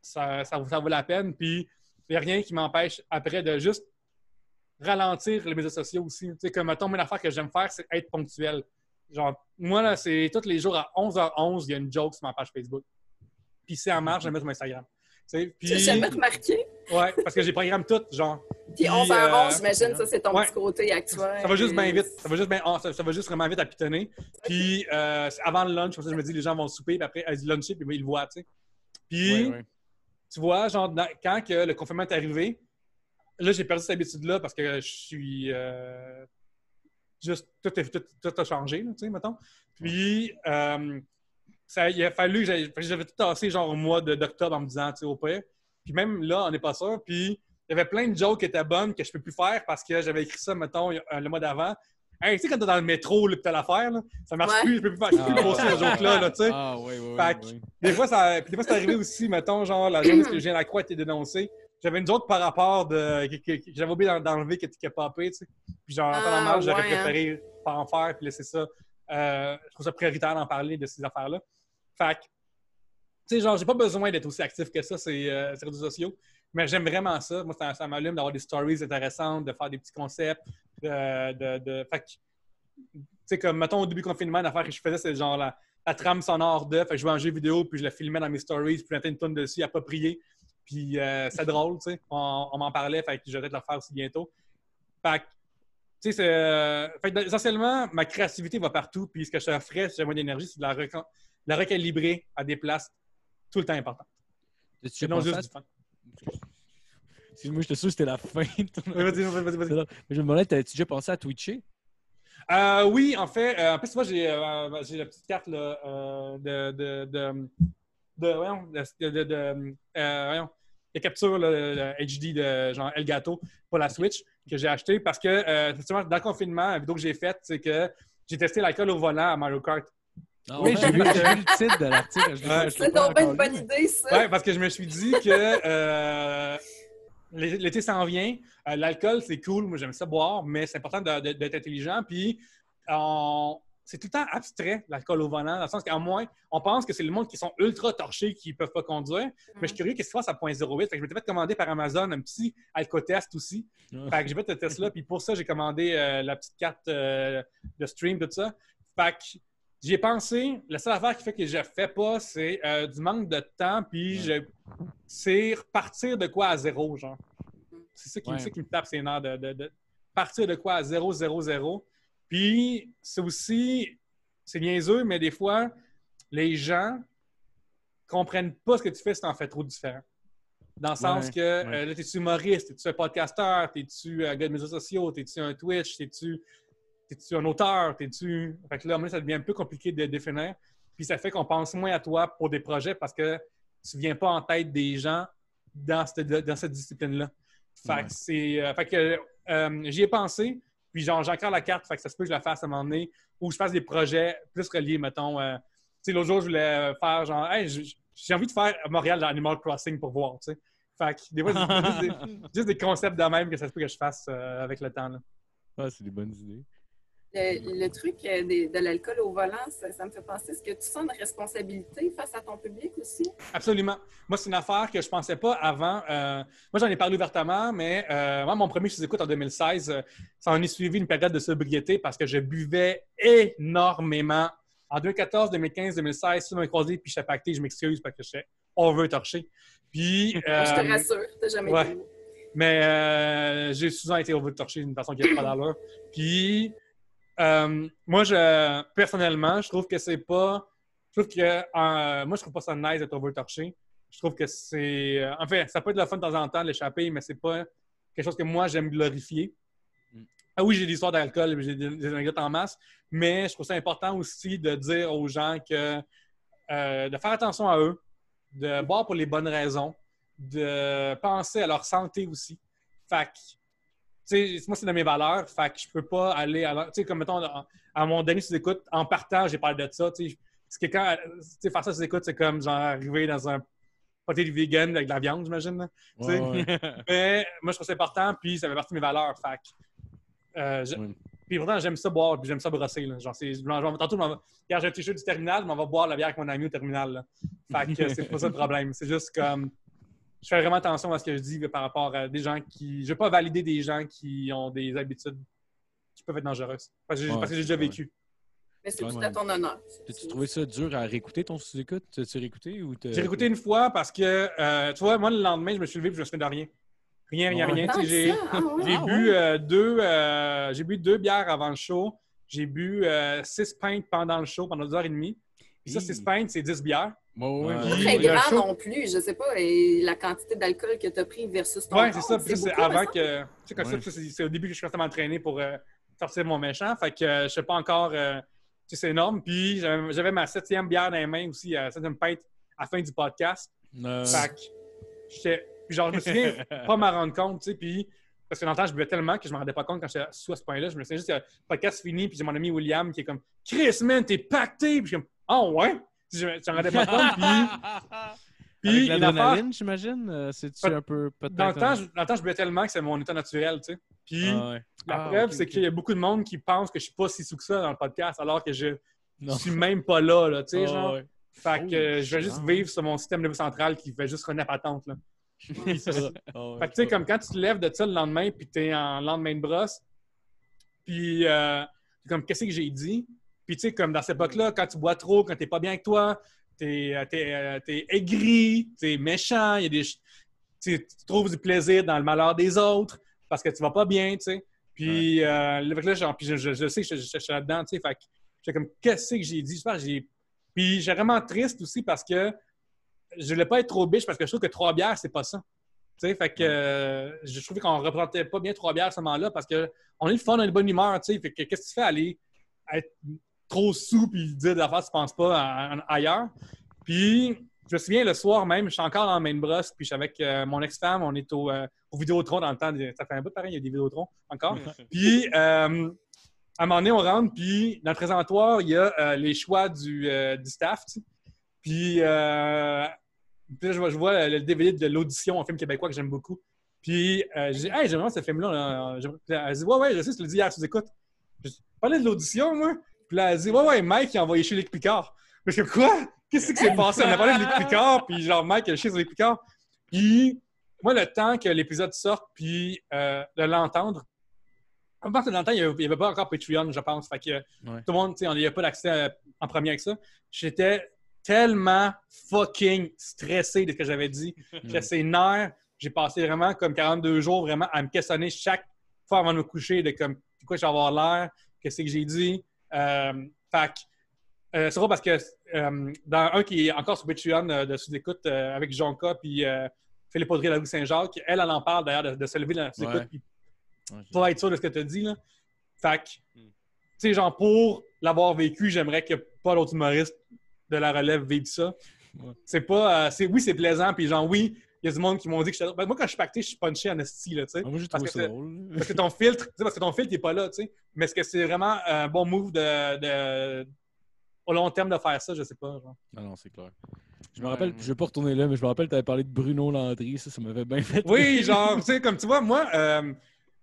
ça, ça, ça vaut la peine. Puis il n'y a rien qui m'empêche après de juste ralentir les médias sociaux aussi. Tu sais, comme, mettons, une affaire que j'aime faire, c'est être ponctuel. Genre, moi, là, c'est tous les jours à 11h11, il y a une joke sur ma page Facebook. Puis c'est en marche, je la mets sur mon Tu J'ai jamais remarqué? ouais, parce que j'ai programme tout, genre. Puis Puis, 11 h euh, 11, j'imagine, ça, c'est ton ouais. petit côté actuel. Ça va juste bien vite. Ça va juste, oh, ça, ça va juste vraiment vite à pitonner. Puis euh, avant le lunch, comme ça, je me dis, les gens vont souper, puis après, ils luncher, puis ils le voient, tu sais. Puis, Ouais, ouais. tu vois, genre, dans- quand que le confinement est arrivé, là, j'ai perdu cette habitude-là parce que je suis. euh, juste, tout, est- tout, tout a changé, tu sais, mettons. Puis, euh, ça, il a fallu que j'avais tout tassé, genre, au mois de- d'octobre en me disant, tu sais, au pire. Puis, même là, on n'est pas sûr. Puis, il y avait plein de jokes qui étaient bonnes que je peux plus faire parce que j'avais écrit ça, mettons, a- le mois d'avant. Hey, tu sais, quand t'es dans le métro, là, pis t'as l'affaire, là, ça marche Ouais. plus, je peux plus faire, je peux plus poster ce joke-là, là, tu sais. Ah, oui, oui, Fait oui. Des fois, ça, puis des fois, c'est arrivé aussi, mettons, genre, la journée que Julien Lacroix a été dénoncé. j'avais une autre par rapport de que, que- que j'avais oublié d'en- d'enlever qui qui a popé, tu sais. Puis genre, en temps Ah, normal, j'aurais ouais, hein. préféré pas en faire puis laisser ça. Euh, je trouve ça prioritaire d'en parler de ces affaires-là. Fait que, tu sais, genre, j'ai pas besoin d'être aussi actif que ça, ces, euh, ces réseaux sociaux. Mais j'aime vraiment ça. Moi, ça, ça m'allume d'avoir des stories intéressantes, de faire des petits concepts. De, de, de- Fait que, tu sais, comme, mettons, au début confinement, l'affaire que je faisais, c'est genre la, la trame sonore de. Fait que je jouais en jeu vidéo, puis je la filmais dans mes stories, puis je mettais une tonne dessus, appropriée. Puis euh, c'est drôle, tu sais. On, m'en parlait, fait que je vais peut-être le faire aussi bientôt. Fait que, tu sais, euh, essentiellement, ma créativité va partout, puis ce que je ferais si j'avais moins d'énergie, c'est de la, la recalibrer à des places tout le temps importantes. Déjà non juste à- du fun. Excuse-moi, j'étais sûr que c'était la fin. Vas-y, vas-y, vas-y. Mais je me demandais, t'as-tu déjà pensé à Twitcher? Euh, oui, en fait, euh, en plus, moi, j'ai euh, j'ai la petite carte là, de, de, de, de, voyons, de, voyons, de capture le, HD de genre Elgato pour la Switch que j'ai acheté parce que, effectivement, dans le confinement, la vidéo que j'ai faite, c'est que j'ai testé l'alcool au volant à Mario Kart. Ah Oui, j'ai vu, le titre de l'article. C'est pas donc une bonne lu, idée, ça. Ouais, parce que je me suis dit que euh, l'é- l'été s'en vient. Euh, L'alcool, c'est cool. Moi, j'aime ça boire, mais c'est important d'être intelligent. Puis, on- c'est tout le temps abstrait, l'alcool au volant, dans le sens qu'à moins, on pense que c'est le monde qui sont ultra torchés qui ne peuvent pas conduire. Mais je suis curieux qu'est-ce qui se passe à 0.08. Fait que je m'étais fait commander par Amazon un petit alcotest aussi. Ah. Fait que j'ai fait ce test-là. Puis pour ça, j'ai commandé euh, la petite carte euh, de stream, tout ça. Fait que j'y ai pensé. La seule affaire qui fait que je ne fais pas, c'est euh, du manque de temps. Puis je- c'est repartir de quoi à zéro, genre. C'est ça qui, Ouais. ça qui me tape ses nerfs, de, de- de partir de quoi à zéro, zéro, zéro. Puis c'est aussi, c'est niaiseux, mais des fois, les gens comprennent pas ce que tu fais si tu en fais trop différent. Dans le sens Ouais, que euh, là, t'es-tu humoriste, t'es-tu un podcasteur, t'es-tu un gars de médias sociaux, t'es-tu un Twitch, t'es-tu t'es-tu un auteur, t'es-tu. Fait que là, ça devient un peu compliqué de définir. Puis ça fait qu'on pense moins à toi pour des projets parce que tu viens pas en tête des gens dans cette, dans cette discipline-là. Fait Ouais. que c'est. euh, fait que euh, j'y ai pensé, puis genre, j'ai encore la carte, fait que ça se peut que je la fasse à un moment donné, ou je fasse des projets plus reliés, mettons. euh, tu sais, l'autre jour, je voulais faire genre, hey, j'ai envie de faire Montréal dans Animal Crossing pour voir, tu sais. Fait que des fois, c'est juste des, juste des concepts de même que ça se peut que je fasse avec le temps. Là. Ah, c'est des bonnes idées. Le, le truc euh, de, l'alcool au volant, ça, ça me fait penser, est-ce que tu sens une responsabilité face à ton public aussi? Absolument. Moi, c'est une affaire que je pensais pas avant. Euh, moi, j'en ai parlé ouvertement, mais euh, moi, mon premier sous-écoute en 2016, euh, ça en est suivi une période de sobriété parce que je buvais énormément. En 2014, 2015, 2016, si tu m'as croisé puis je t'ai pacté, je m'excuse parce que je j'étais over-torché. Puis, je te rassure, t'as jamais ouais. été. mais j'ai souvent été over-torché d'une façon qui n'est pas d'allure. Puis, euh, moi, je, personnellement, je trouve que c'est pas. Je trouve que. euh, moi, je trouve pas ça nice d'être over-torché. Je trouve que c'est. euh, en fait, ça peut être le fun de temps en temps l'échapper, mais c'est pas quelque chose que moi, j'aime glorifier. Mm. Ah oui, j'ai des histoires d'alcool, j'ai des, anecdotes en masse, mais je trouve ça important aussi de dire aux gens que. euh, de faire attention à eux, de boire pour les bonnes raisons, de penser à leur santé aussi. Fait que, sais, moi, c'est de mes valeurs. Fait que je peux pas aller à. Tu sais, comme mettons, à, mon dernier sous-écoute, en partant, j'ai parlé de ça. Tu sais, c'est que quand. Tu sais, faire ça sous-écoute, c'est comme genre arriver dans un pâté de vegan avec de la viande, j'imagine. Tu Ouais, ouais. Mais moi, je trouve ça important, puis ça fait partie de mes valeurs. Fait que, euh, je-. Puis pourtant, j'aime ça boire, puis j'aime ça brosser. Là. Genre, c'est, tantôt, Regarde, j'ai un t-shirt du terminal, je m'en vais boire la bière avec mon ami au terminal. là. Fait que c'est pas ça le problème. C'est juste comme. Je fais vraiment attention à ce que je dis par rapport à des gens qui. Je veux pas valider des gens qui ont des habitudes qui peuvent être dangereuses. Parce que j'ai, Ouais, déjà ouais. vécu. Mais c'est Ouais, tout à ton honneur. T'as-tu trouvé ça dur à réécouter ton sous-écoute? T'as-tu réécouté ou J'ai réécouté une fois parce que, euh, tu vois, moi, le lendemain, je me suis levé et je me souviens de rien. Rien, rien, rien. Tu que j'ai, ah Ah, bu euh, deux, euh, j'ai bu deux bières avant le show. J'ai bu euh, six pintes pendant le show, pendant deux heures et demie. Puis ça, six pintes, c'est 10 bières. Pas Puis, très grand show- non plus. Je sais pas, et la quantité d'alcool que tu as pris versus ton Ouais, c'est ça. C'est avant que. Tu sais, comme Ouais. ça, c'est, au début que je commençais à m'entraîner pour euh, sortir mon méchant. Fait que euh, je sais pas encore. euh, tu sais, c'est énorme. Puis j'avais, ma septième bière dans les mains aussi, euh, septième pinte à la fin du podcast. Euh, Fait que j'étais. Genre, je me souviens pas m'en rendre compte, tu sais. Puis parce que dans le temps, je buvais tellement que je me rendais pas compte quand j'étais sous à ce point-là. Je me souviens juste que le podcast fini, puis j'ai mon ami William qui est comme Chris, man, t'es pacté. Puis je suis comme, ah ouais? Je je m'en rendais pas compte. Puis Puis, Avec une affaire, l'adrénaline, j'imagine? euh, C'est-tu un peu peut-être. dans le, temps, un- je, dans le temps, je buvais tellement que c'est mon état naturel, tu sais. Puis, Ah ouais. la Ah, preuve, c'est qu'il y a beaucoup de monde qui pense que je suis pas si sous que ça dans le podcast, alors que je Non. suis même pas là, là, tu sais, Ah genre. ouais. Fait que je vais juste vivre sur mon système nerveux central qui fait juste renaître à patente, là. Ah ouais, Fait que, tu sais, comme quand tu te lèves de ça le lendemain, puis t'es en lendemain de brosse, puis euh, comme, qu'est-ce que j'ai dit? Puis, tu sais, comme dans cette époque-là, quand tu bois trop, quand t'es pas bien avec toi, t'es euh, t'es, euh, t'es aigri, t'es méchant, il y a des... Tu trouves du plaisir dans le malheur des autres parce que tu vas pas bien, tu sais. Puis, euh, là, genre, puis je, je- je sais que je, suis là-dedans, tu sais. Fait que j'étais comme, qu'est-ce que j'ai dit? J'ai... Puis, j'ai vraiment triste aussi parce que je voulais pas être trop biche parce que je trouve que trois bières, c'est pas ça. Tu sais, fait que euh, je trouvais qu'on représentait pas bien trois bières à ce moment-là parce que on est le fun, on est de bonne humeur, tu sais. Fait que qu'est-ce que tu fais? Aller être trop sous puis dire des affaires que tu penses pas à- à- ailleurs? Puis, je me souviens, le soir même, je suis encore dans Main Brosse, puis je suis avec euh, mon ex-femme, on est au, euh, au Vidéotron dans le temps. de- ça fait un bout pareil, il y a des Vidéotrons encore. Puis, euh, à un moment donné, on rentre, puis dans le présentoir, il y a euh, les choix du, du staff, tu sais. Puis, euh, puis là, je vois, je vois le DVD de l'audition, un film québécois que j'aime beaucoup. Puis, euh, je dis, hey, j'aime vraiment ce film-là. Elle dit, ouais, ouais, je sais, tu l'as dit hier, tu écoutes. Je parlais de l'audition, moi? Ouais, ouais, Mike, il a envoyé chez Luc Picard. Mais je dis, quoi? Qu'est-ce qui s'est passé? On a parlé de Luc Picard, puis genre, Mike, il a chez Luc Picard. Puis, moi, le temps que l'épisode sorte, puis euh, de l'entendre, en que dans le temps, il n'y avait pas encore Patreon, je pense. Fait que Ouais. tout le monde, on n'y a pas d'accès euh, en premier avec ça. J'étais tellement fucking stressé de ce que j'avais dit. J'étais ses nerfs. J'ai passé vraiment comme 42 jours vraiment à me questionner chaque fois avant de me coucher de comme, de quoi je vais avoir l'air, qu'est-ce que j'ai dit. Euh, fait que, euh, c'est drôle parce que euh, dans un qui est encore sur Patreon euh, de sous-écoute euh, avec Jonka puis euh, Philippe Audrey de la rue Saint-Jacques, elle, elle en parle d'ailleurs de, de se lever dans la sous-écoute Ouais. être sûr de ce que tu as dit. Là. Fait que, tu sais, genre, pour l'avoir vécu, j'aimerais que pas l'autre humoriste de la relève vive ça. Ouais. C'est pas. euh, c'est, oui, c'est plaisant, puis genre, oui, il y a du monde qui m'ont dit que j'étais. Ben, moi, quand je suis pacté, je suis punché en esti, là, tu sais. Ah, moi, j'ai trouvé ça drôle. Parce que ton filtre, tu sais, parce que ton filtre n'est pas là, tu sais. Mais est-ce que c'est vraiment un bon move de, de- au long terme de faire ça? Je sais pas. genre. Non, non, c'est clair. Je me rappelle, je vais pas retourner là, mais je me rappelle que tu avais parlé de Bruno Landry, ça, ça m'avait bien fait. Oui, genre, tu sais, comme tu vois, moi, euh,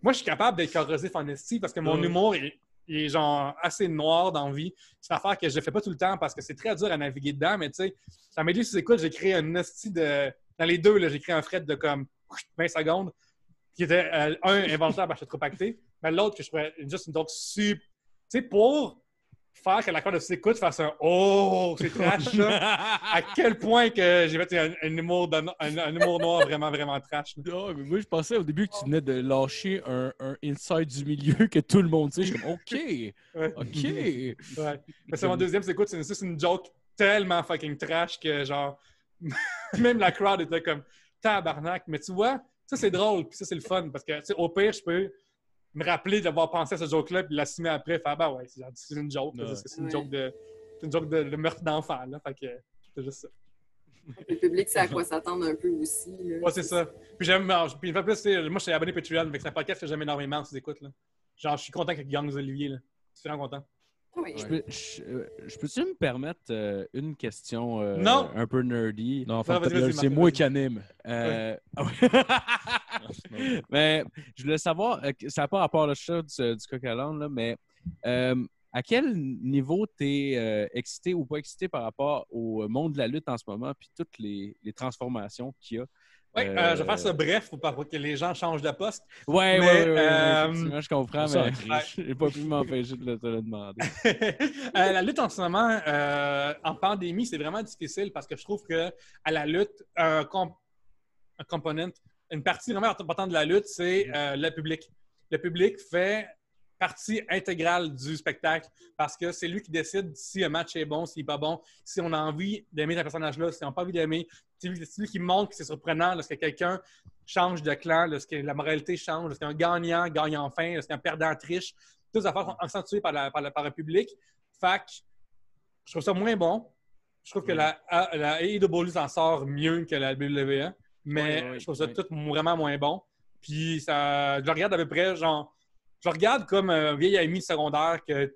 moi, je suis capable d'être corrosif en esti parce que mon Ouais. humour est, il est, genre assez noir dans vie. C'est une affaire que je ne fais pas tout le temps parce que c'est très dur à naviguer dedans, mais tu sais, ça m'a aidé sur écoute, j'ai créé un esti de. Dans les deux, là, j'ai créé un fret de comme 20 secondes qui était euh, un involontaire parce que trop pacté, mais l'autre que je pourrais juste une joke super. Tu sais, pour faire que la corde de s'écoute fasse un Oh, c'est trash, ça. à quel point que j'ai fait un, un humour de- un- un humour noir vraiment, vraiment trash. là. Ah, mais moi, je pensais au début que tu venais de lâcher un, un inside du milieu que tout le monde sait. Je suis comme, OK. OK. Ouais. Mais c'est mon deuxième, quoi? C'est c'est une joke tellement fucking trash que genre, même la crowd était comme tabarnak. Mais tu vois, ça c'est drôle, puis ça c'est le fun parce que au pire, je peux me rappeler d'avoir pensé à ce joke-là puis l'assumer après, faire bah ouais, c'est genre, c'est une joke, Ouais. que c'est une Ouais. joke de. C'est une joke de, de meurtre d'enfant, là. Fait que c'est juste ça. Le public sait à quoi s'attendre un peu aussi. là. Ouais, c'est ça. Puis j'aime. Puis une fois plus, moi je suis abonné Patreon, mais c'est un podcast que j'aime énormément si tu écoutes, là. Genre, je suis content qu'il gagne Olivier, là. Je suis vraiment content. Oui. Je peux- je- euh, je peux-tu me permettre euh, une question euh, Non. un peu nerdy? Non, vas-y, c'est moi qui anime. Euh, mais je voulais savoir, ça n'a pas rapport à le show du, du coq à l'âne, mais euh, à quel niveau tu es excité ou pas excité par rapport au monde de la lutte en ce moment, puis toutes les, les transformations qu'il y a? Oui, Euh, je vais faire ça bref pour pas que les gens changent de poste. Ouais, euh, effectivement, je comprends, mais ouais. j'ai pas pu m'empêcher de te le demander. Euh, la lutte en ce moment, euh, en pandémie, c'est vraiment difficile parce que je trouve que à la lutte, un, com- un component, une partie vraiment importante de la lutte, c'est euh, le public. Le public fait partie intégrale du spectacle parce que c'est lui qui décide si un match est bon, s'il n'est pas bon, si on a envie d'aimer ce personnage-là, si on n'a pas envie d'aimer. C'est lui, qui montre que c'est surprenant lorsque quelqu'un change de clan, lorsque la moralité change, lorsqu'un gagnant gagne enfin, lorsqu'un perdant triche. Toutes les affaires sont accentuées par, la- par par le public. Que je trouve ça moins bon. Je trouve que la, la AEW s'en sort mieux que la WWE, mais je trouve ça tout vraiment moins bon. Puis ça, je le regarde à peu près, genre, je regarde comme un vieil ami secondaire que.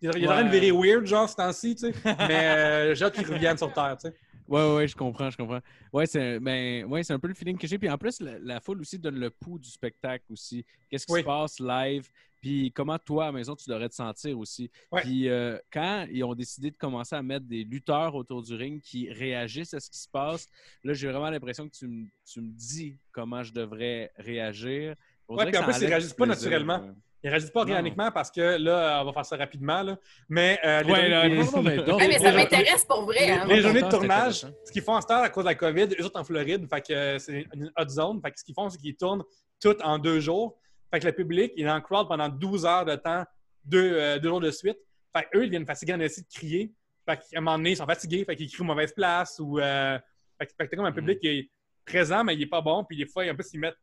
Il est en train de virer weird, genre, ce temps-ci, tu sais. mais euh, j'ai hâte qu'il revienne sur Terre, tu sais. Ouais, ouais, je comprends, je comprends. Ouais, c'est ben, ouais, c'est un peu le feeling que j'ai. Puis en plus, la, la foule aussi donne le pouls du spectacle aussi. Qu'est-ce qui Oui. se passe live? Puis comment toi, à la maison, tu devrais te sentir aussi? Ouais. Puis euh, quand ils ont décidé de commencer à mettre des lutteurs autour du ring qui réagissent à ce qui se passe, là, j'ai vraiment l'impression que tu, me- tu me dis comment je devrais réagir. Dirait puis en plus, ils enlève réagissent pas plaisir, naturellement. ouais. Ils réagissent pas Non. organiquement parce que là, on va faire ça rapidement. Là. Mais euh, les Ouais, journées- là, les- non, non, mais donc, mais ça les- m'intéresse pour vrai. Hein? les Moi, journées de tournage, ce qu'ils font en ce temps à cause de la COVID, eux autres en Floride, fait que euh, c'est une hot zone. Fait que ce qu'ils font, c'est qu'ils tournent tout en deux jours. Fait que le public, il est le crowd pendant 12 heures de temps, deux, euh, deux jours de suite. Fait qu'eux, ils viennent fatigués en essayer de crier. Fait qu'à un moment donné, ils sont fatigués, fait qu'ils crient aux mauvaises places. Ou, euh, fait que t'as comme un public qui est présent, mais il est pas bon. Puis des fois, en plus, ils mettent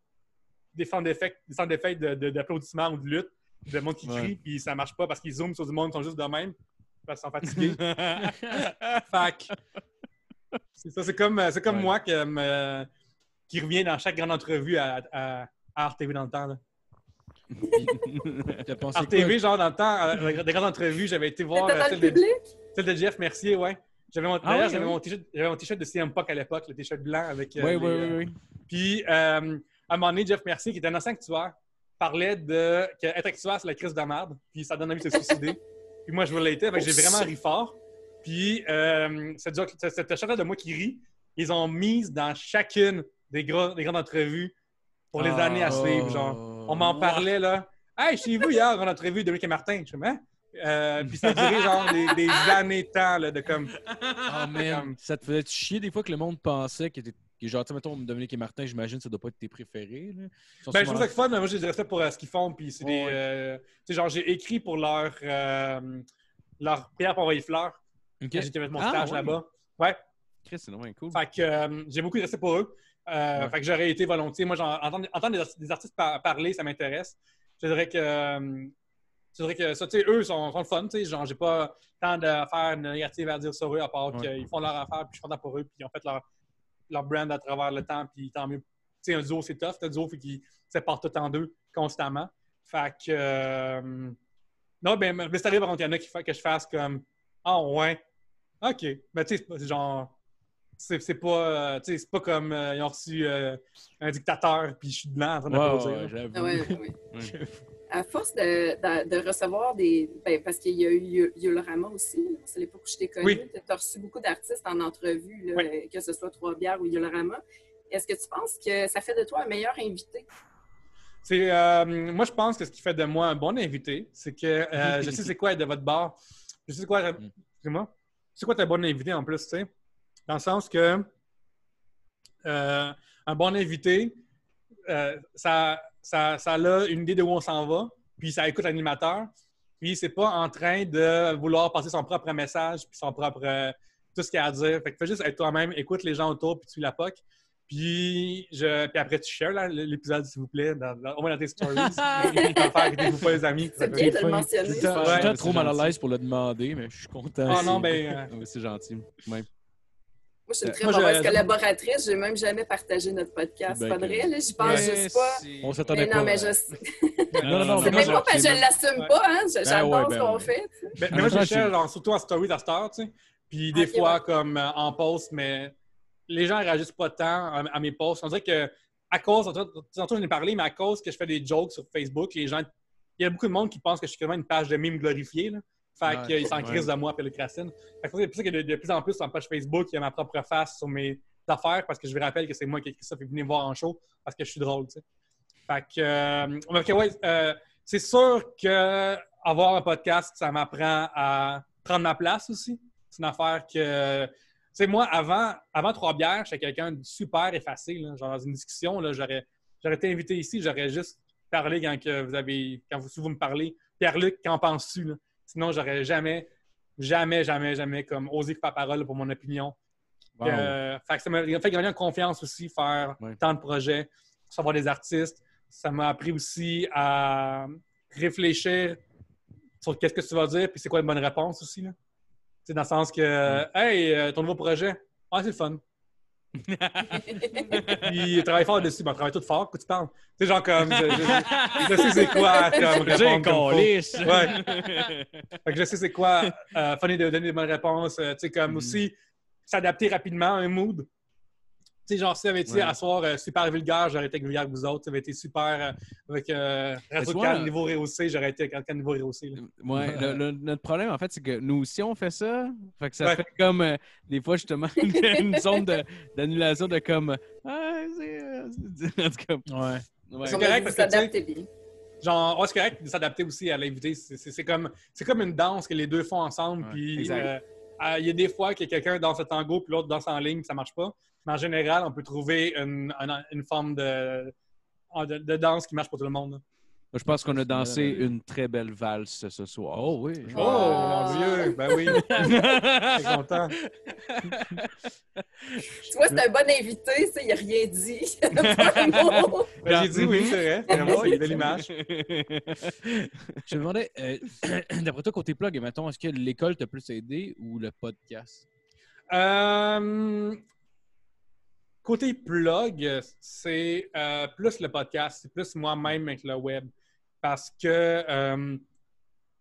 des sound d'effets d'effets de- de- d'applaudissements ou de lutte, de monde qui Ouais. crie, puis ça marche pas parce qu'ils zooment sur du monde, ils sont juste de même, parce qu'ils sont fatigués. Que, c'est ça, c'est comme, euh, c'est comme Ouais. moi que, euh, qui revient dans chaque grande entrevue à, à, à RTV dans le temps. Là. T'as pensé quoi? RTV, genre dans le temps, euh, des grandes entrevues, j'avais été voir euh, celle, le de, public? celle de Jeff Mercier, ouais. J'avais mon, Ah d'ailleurs, oui, j'avais oui. mon t-shirt, j'avais mon t-shirt de CM Punk à l'époque, le t-shirt blanc avec. euh, Oui, les, oui, oui, oui. Puis, euh, à un moment donné, Jeff Mercier, qui était un ancien actuaire, parlait de qu'être actuaire, c'est la crise de merde, puis ça donne envie de se suicider. puis moi, je voulais que j'ai vraiment ri fort. Puis, euh, cette, chanson de moi qui rit, ils ont mise dans chacune des, gros, des grandes entrevues pour les Ah. années à suivre. Genre, on m'en parlait, là. Hey, chez vous hier, en entrevue de Dominique et Martin. Je fais, hein? Euh, puis ça a duré, genre, des, des années de temps, là, de comme. Ah, man. Ça te faisait chier des fois que le monde pensait que t'étais. Que Genre, tu sais, mettons, Dominique et Martin, j'imagine, ça doit pas être tes préférés. Là. Ben, je trouve ça le fun, mais moi, j'ai du respect pour euh, ce qu'ils font. Puis c'est des. Euh, tu sais, genre, j'ai écrit pour leur, euh, leur prière pour envoyer fleurs. J'étais mettre mon Ah, stage ouais. là-bas. Ouais. Chris, c'est vraiment cool. Fait que euh, j'ai beaucoup de respect pour eux. Euh, Ouais. Fait que j'aurais été volontiers. Moi, entendre, entendre des, artistes- des artistes par- parler, ça m'intéresse. Je dirais que. euh, je dirais que ça, tu sais, eux sont, sont le fun, tu sais. Genre, j'ai pas tant d'affaires négatives à dire sur eux, à part Ouais. qu'ils font leur affaire, puis je suis content pour eux, puis ils ont fait leur, leur brand à travers le temps, puis tant mieux. Tu sais, un duo, c'est tough. Un duo, fait qu'ils se séparent tout en deux constamment. Fait que. euh, non, ben, mais c'est arrivé, par contre, il y en a qui fa- que je fasse comme. Ah, ouais. OK. Mais tu sais, c'est pas- c'est genre. C'est c'est pas, euh, tu sais, c'est pas comme euh, ils ont reçu euh, un dictateur puis je suis blanc en train Ouais, d'applaudir. ouais, là. j'avoue. Ah ouais, ouais, ouais. Ouais. À force de, de- de recevoir des. Ben, parce qu'il y a eu Yolorama aussi, c'est l'époque où je t'ai connu. Oui. Tu as reçu beaucoup d'artistes en entrevue, là, Oui. que ce soit Trois-Bières ou Yolorama. Est-ce que tu penses que ça fait de toi un meilleur invité? C'est, euh, moi, je pense que ce qui fait de moi un bon invité, c'est que euh, je sais c'est quoi être de votre bar. Je sais c'est quoi. Mm. Excuse-moi. C'est quoi être un bon invité en plus, tu sais? Dans le sens que euh, un bon invité, euh, ça, ça, ça a une idée de où on s'en va, puis ça écoute l'animateur, puis c'est pas en train de vouloir passer son propre message, puis son propre. euh, tout ce qu'il y a à dire. Fait que fais juste être toi-même, écoute les gens autour, puis tu la poque. Puis, je, puis après, tu shares l'épisode, s'il vous plaît, dans, dans- au moins dans tes stories. Vous pas les amis. C'est bien de le mentionner. Je suis Ouais, trop mal à gentil. l'aise pour le demander, mais je suis content. Ah non, C'est- ben. euh, c'est gentil. Ouais. Moi, je suis une très Moi, je- mauvaise collaboratrice. Je n'ai même jamais partagé notre podcast. Ben, pas vrai, là? J'y pense Ouais, juste pas. On s'attendait pas. non, mais je... Non, non, non, C'est mais même moi, pas parce que je j'ai- l'assume Ouais. pas, hein? Je- J'adore ouais, ce ben qu'on ouais. fait. Ben, mais moi, même je cherche, genre, surtout en story d'Astar, tu sais. Puis des fois, ouais. comme euh, en post, mais les gens réagissent pas tant à, à mes posts. On dirait que, à cause, tantôt j'en ai parlé, mais à cause que je fais des jokes sur Facebook, les gens, il y a beaucoup de monde qui pense que je suis vraiment une page de mime glorifiée, là. Fait Ouais. qu'ils s'en Ouais. crissent de moi, puis le cracine. Fait que c'est pour ça que de, de plus en plus, sur ma page Facebook, il y a ma propre face sur mes affaires, parce que je vous rappelle que c'est moi qui ai écrit ça, puis venez me voir en show, parce que je suis drôle, tu sais. Fait que, euh, ouais, euh, c'est sûr que avoir un podcast, ça m'apprend à prendre ma place aussi. C'est une affaire que. Tu sais, moi, avant, avant Trois Bières, j'étais quelqu'un de super effacé. Là. Genre, dans une discussion, là, j'aurais, j'aurais été invité ici, j'aurais juste parlé quand que vous avez. Quand vous, si vous me parlez. Pierre-Luc, qu'en penses-tu? Sinon, j'aurais jamais, jamais, jamais, jamais comme osé faire parole pour mon opinion. Wow. Euh, fait que ça m'a fait gagner en confiance aussi, faire Ouais. tant de projets, savoir des artistes. Ça m'a appris aussi à réfléchir sur qu'est-ce que tu vas dire, puis c'est quoi une bonne réponse aussi. Là. C'est dans le sens que, hey, euh, ton nouveau projet, ah, c'est le fun. Puis travaille fort dessus, ben, travaille tout fort, que tu parles. Tu sais, genre comme, je, je- je sais c'est quoi, comme répondre comme faut. Ouais. Fait que je sais c'est quoi. Euh, funny de donner des bonnes réponses. Euh, tu sais, comme Mhm. aussi, s'adapter rapidement à un mood. Tu sais, genre, si ça avait été Ouais. à soir euh, super vulgaire, j'aurais été vulgaire que vous autres. Ça avait été super euh, avec euh, Radio Can niveau rehaussé, j'aurais été avec niveau rehaussé. là. Ouais, le- le- notre problème, en fait, c'est que nous aussi, on fait ça. Fait que ça Ouais. fait comme, euh, des fois, justement, une, zone d'annulation de, comme, ah, c'est... euh, c'est- en tout cas, Ouais. ouais. C'est On correct parce que, bien. Genre, ouais, c'est correct de s'adapter aussi à l'invité. C'est- comme, c'est comme une danse que les deux font ensemble. Puis, euh, ah, il y a des fois que quelqu'un danse le tango puis l'autre danse en ligne, puis ça marche pas. Mais en général, on peut trouver une, une- une forme de, de, de danse qui marche pour tout le monde. là. Je pense qu'on a dansé Euh, une très belle valse ce soir. Oh oui. Oh, Ah. mon Dieu! Ben oui! Je suis content. Tu vois, c'est un bon invité, sais, il n'a rien dit. Ben, J'ai dit oui, c'est vrai. Vraiment, il y a de l'image. Je me demandais, euh, d'après toi, côté plug, mettons, est-ce que l'école t'a plus aidé ou le podcast? Euh, côté plug, c'est euh, plus le podcast, c'est plus moi-même avec le web. Parce que euh,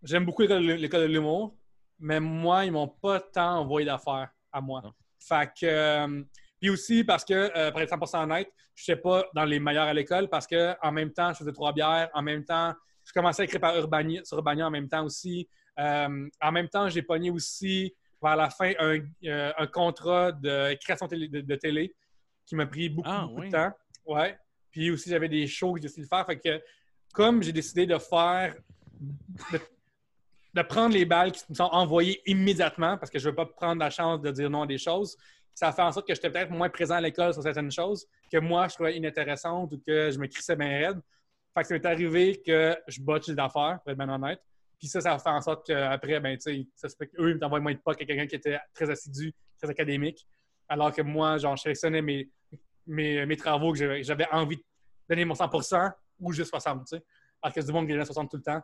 j'aime beaucoup l'école de- l'humour, mais moi, ils m'ont pas tant envoyé d'affaires à moi. Non. Fait que. euh, puis aussi parce que, euh, pour être 100% honnête, je n'étais pas dans les meilleurs à l'école parce que en même temps, je faisais trois bières. En même temps, je commençais à écrire par Urbania, sur Urbania en même temps aussi. Euh, en même temps, j'ai pogné aussi vers la fin un, euh, un contrat de création télé- de, de télé qui m'a pris beaucoup, Ah, beaucoup oui. de temps. Ouais. Puis aussi, j'avais des shows que j'ai décidé de faire. Fait que, comme j'ai décidé de faire, de, de prendre les balles qui me sont envoyées immédiatement parce que je ne veux pas prendre la chance de dire non à des choses, ça a fait en sorte que j'étais peut-être moins présent à l'école sur certaines choses que moi, je trouvais inintéressantes ou que je me crissais bien raide. Fait que ça m'est arrivé que je botche les affaires, pour être bien honnête. Puis ça, ça a fait en sorte qu'après, ben, tu sais, ça se fait qu'eux, ils m'envoient moins de pas que quelqu'un qui était très assidu, très académique. Alors que moi, genre, je sélectionnais mes, mes, mes travaux que j'avais- envie de donner mon 100% ou juste 60, tu sais. Alors que c'est du monde qui donnait 60 tout le temps.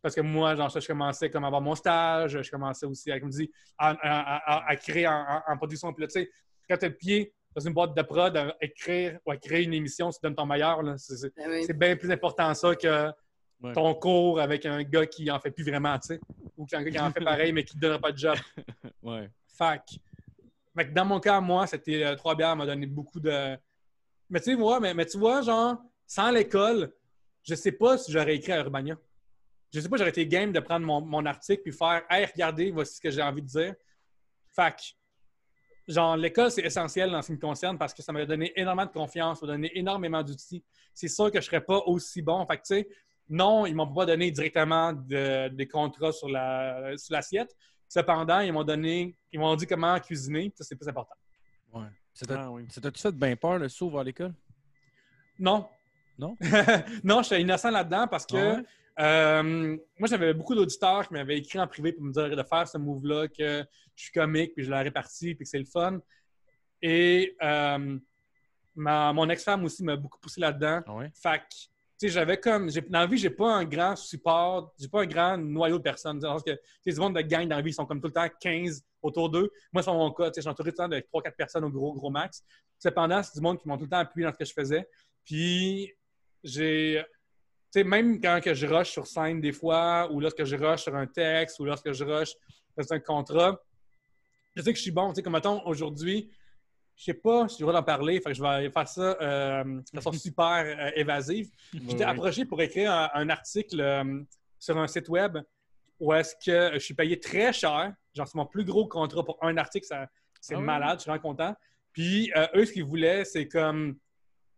Parce que moi, genre, je commençais comme à avoir mon stage, je commençais aussi, à, comme je dis, à, à- à- à créer en, production. Puis là, tu sais, quand tu as le pied dans une boîte de prod, à écrire ou à créer une émission, tu donnes ton meilleur. C'est- Ben oui. c'est bien plus important ça que Ouais. ton cours avec un gars qui en fait plus vraiment, tu sais. Ou un gars qui en fait pareil, mais qui ne donnera pas de job. Ouais. Fac. Fait que dans mon cas, moi, c'était euh, trois bières m'a donné beaucoup de. Mais tu moi, mais, mais tu vois, genre, sans l'école, je sais pas si j'aurais écrit à Urbania. Je sais pas, j'aurais été game de prendre mon, mon article puis faire Hey, regardez, voici ce que j'ai envie de dire. Fac. Genre, l'école, c'est essentiel en ce qui me concerne parce que ça m'a donné énormément de confiance, m'a donné énormément d'outils. C'est sûr que je serais pas aussi bon. Fait que, tu sais, non, ils m'ont pas donné directement de- des contrats sur la- sur l'assiette. Cependant, ils m'ont donné, ils m'ont dit comment cuisiner. Ça, c'est plus important. Ouais. Ah, oui. ça t'a-tu fait bien peur, le saut vers l'école? Non. Non? non, j'étais innocent là-dedans parce que Ah ouais? euh, moi, j'avais beaucoup d'auditeurs qui m'avaient écrit en privé pour me dire de faire ce move-là, que je suis comique, puis je l'ai réparti, puis que c'est le fun. Et euh, ma- mon ex-femme aussi m'a beaucoup poussé là-dedans. Ah ouais? Fait j'avais comme. Dans la vie, j'ai pas un grand support, j'ai pas un grand noyau de personnes. Sens que, du monde de gang dans la vie, ils sont comme tout le temps 15 autour d'eux. Moi, c'est mon cas. Je suis entouré tout le temps de 3-4 personnes au gros, gros max. Cependant, c'est du monde qui m'ont tout le temps appuyé dans ce que je faisais. Puis, j'ai. Tu sais, même quand que je rush sur scène des fois, ou lorsque je rush sur un texte, ou lorsque je rush dans un contrat, je sais que je suis bon. Tu sais, comme mettons, aujourd'hui, je sais pas si je vais en parler, fait que je vais faire ça euh, de façon super euh, évasive. J'étais approché pour écrire un, un article euh, sur un site web où est-ce que je suis payé très cher. Genre, c'est mon plus gros contrat pour un article. C'est Ah malade, je suis vraiment content. Puis, eux, ce qu'ils voulaient, c'est comme...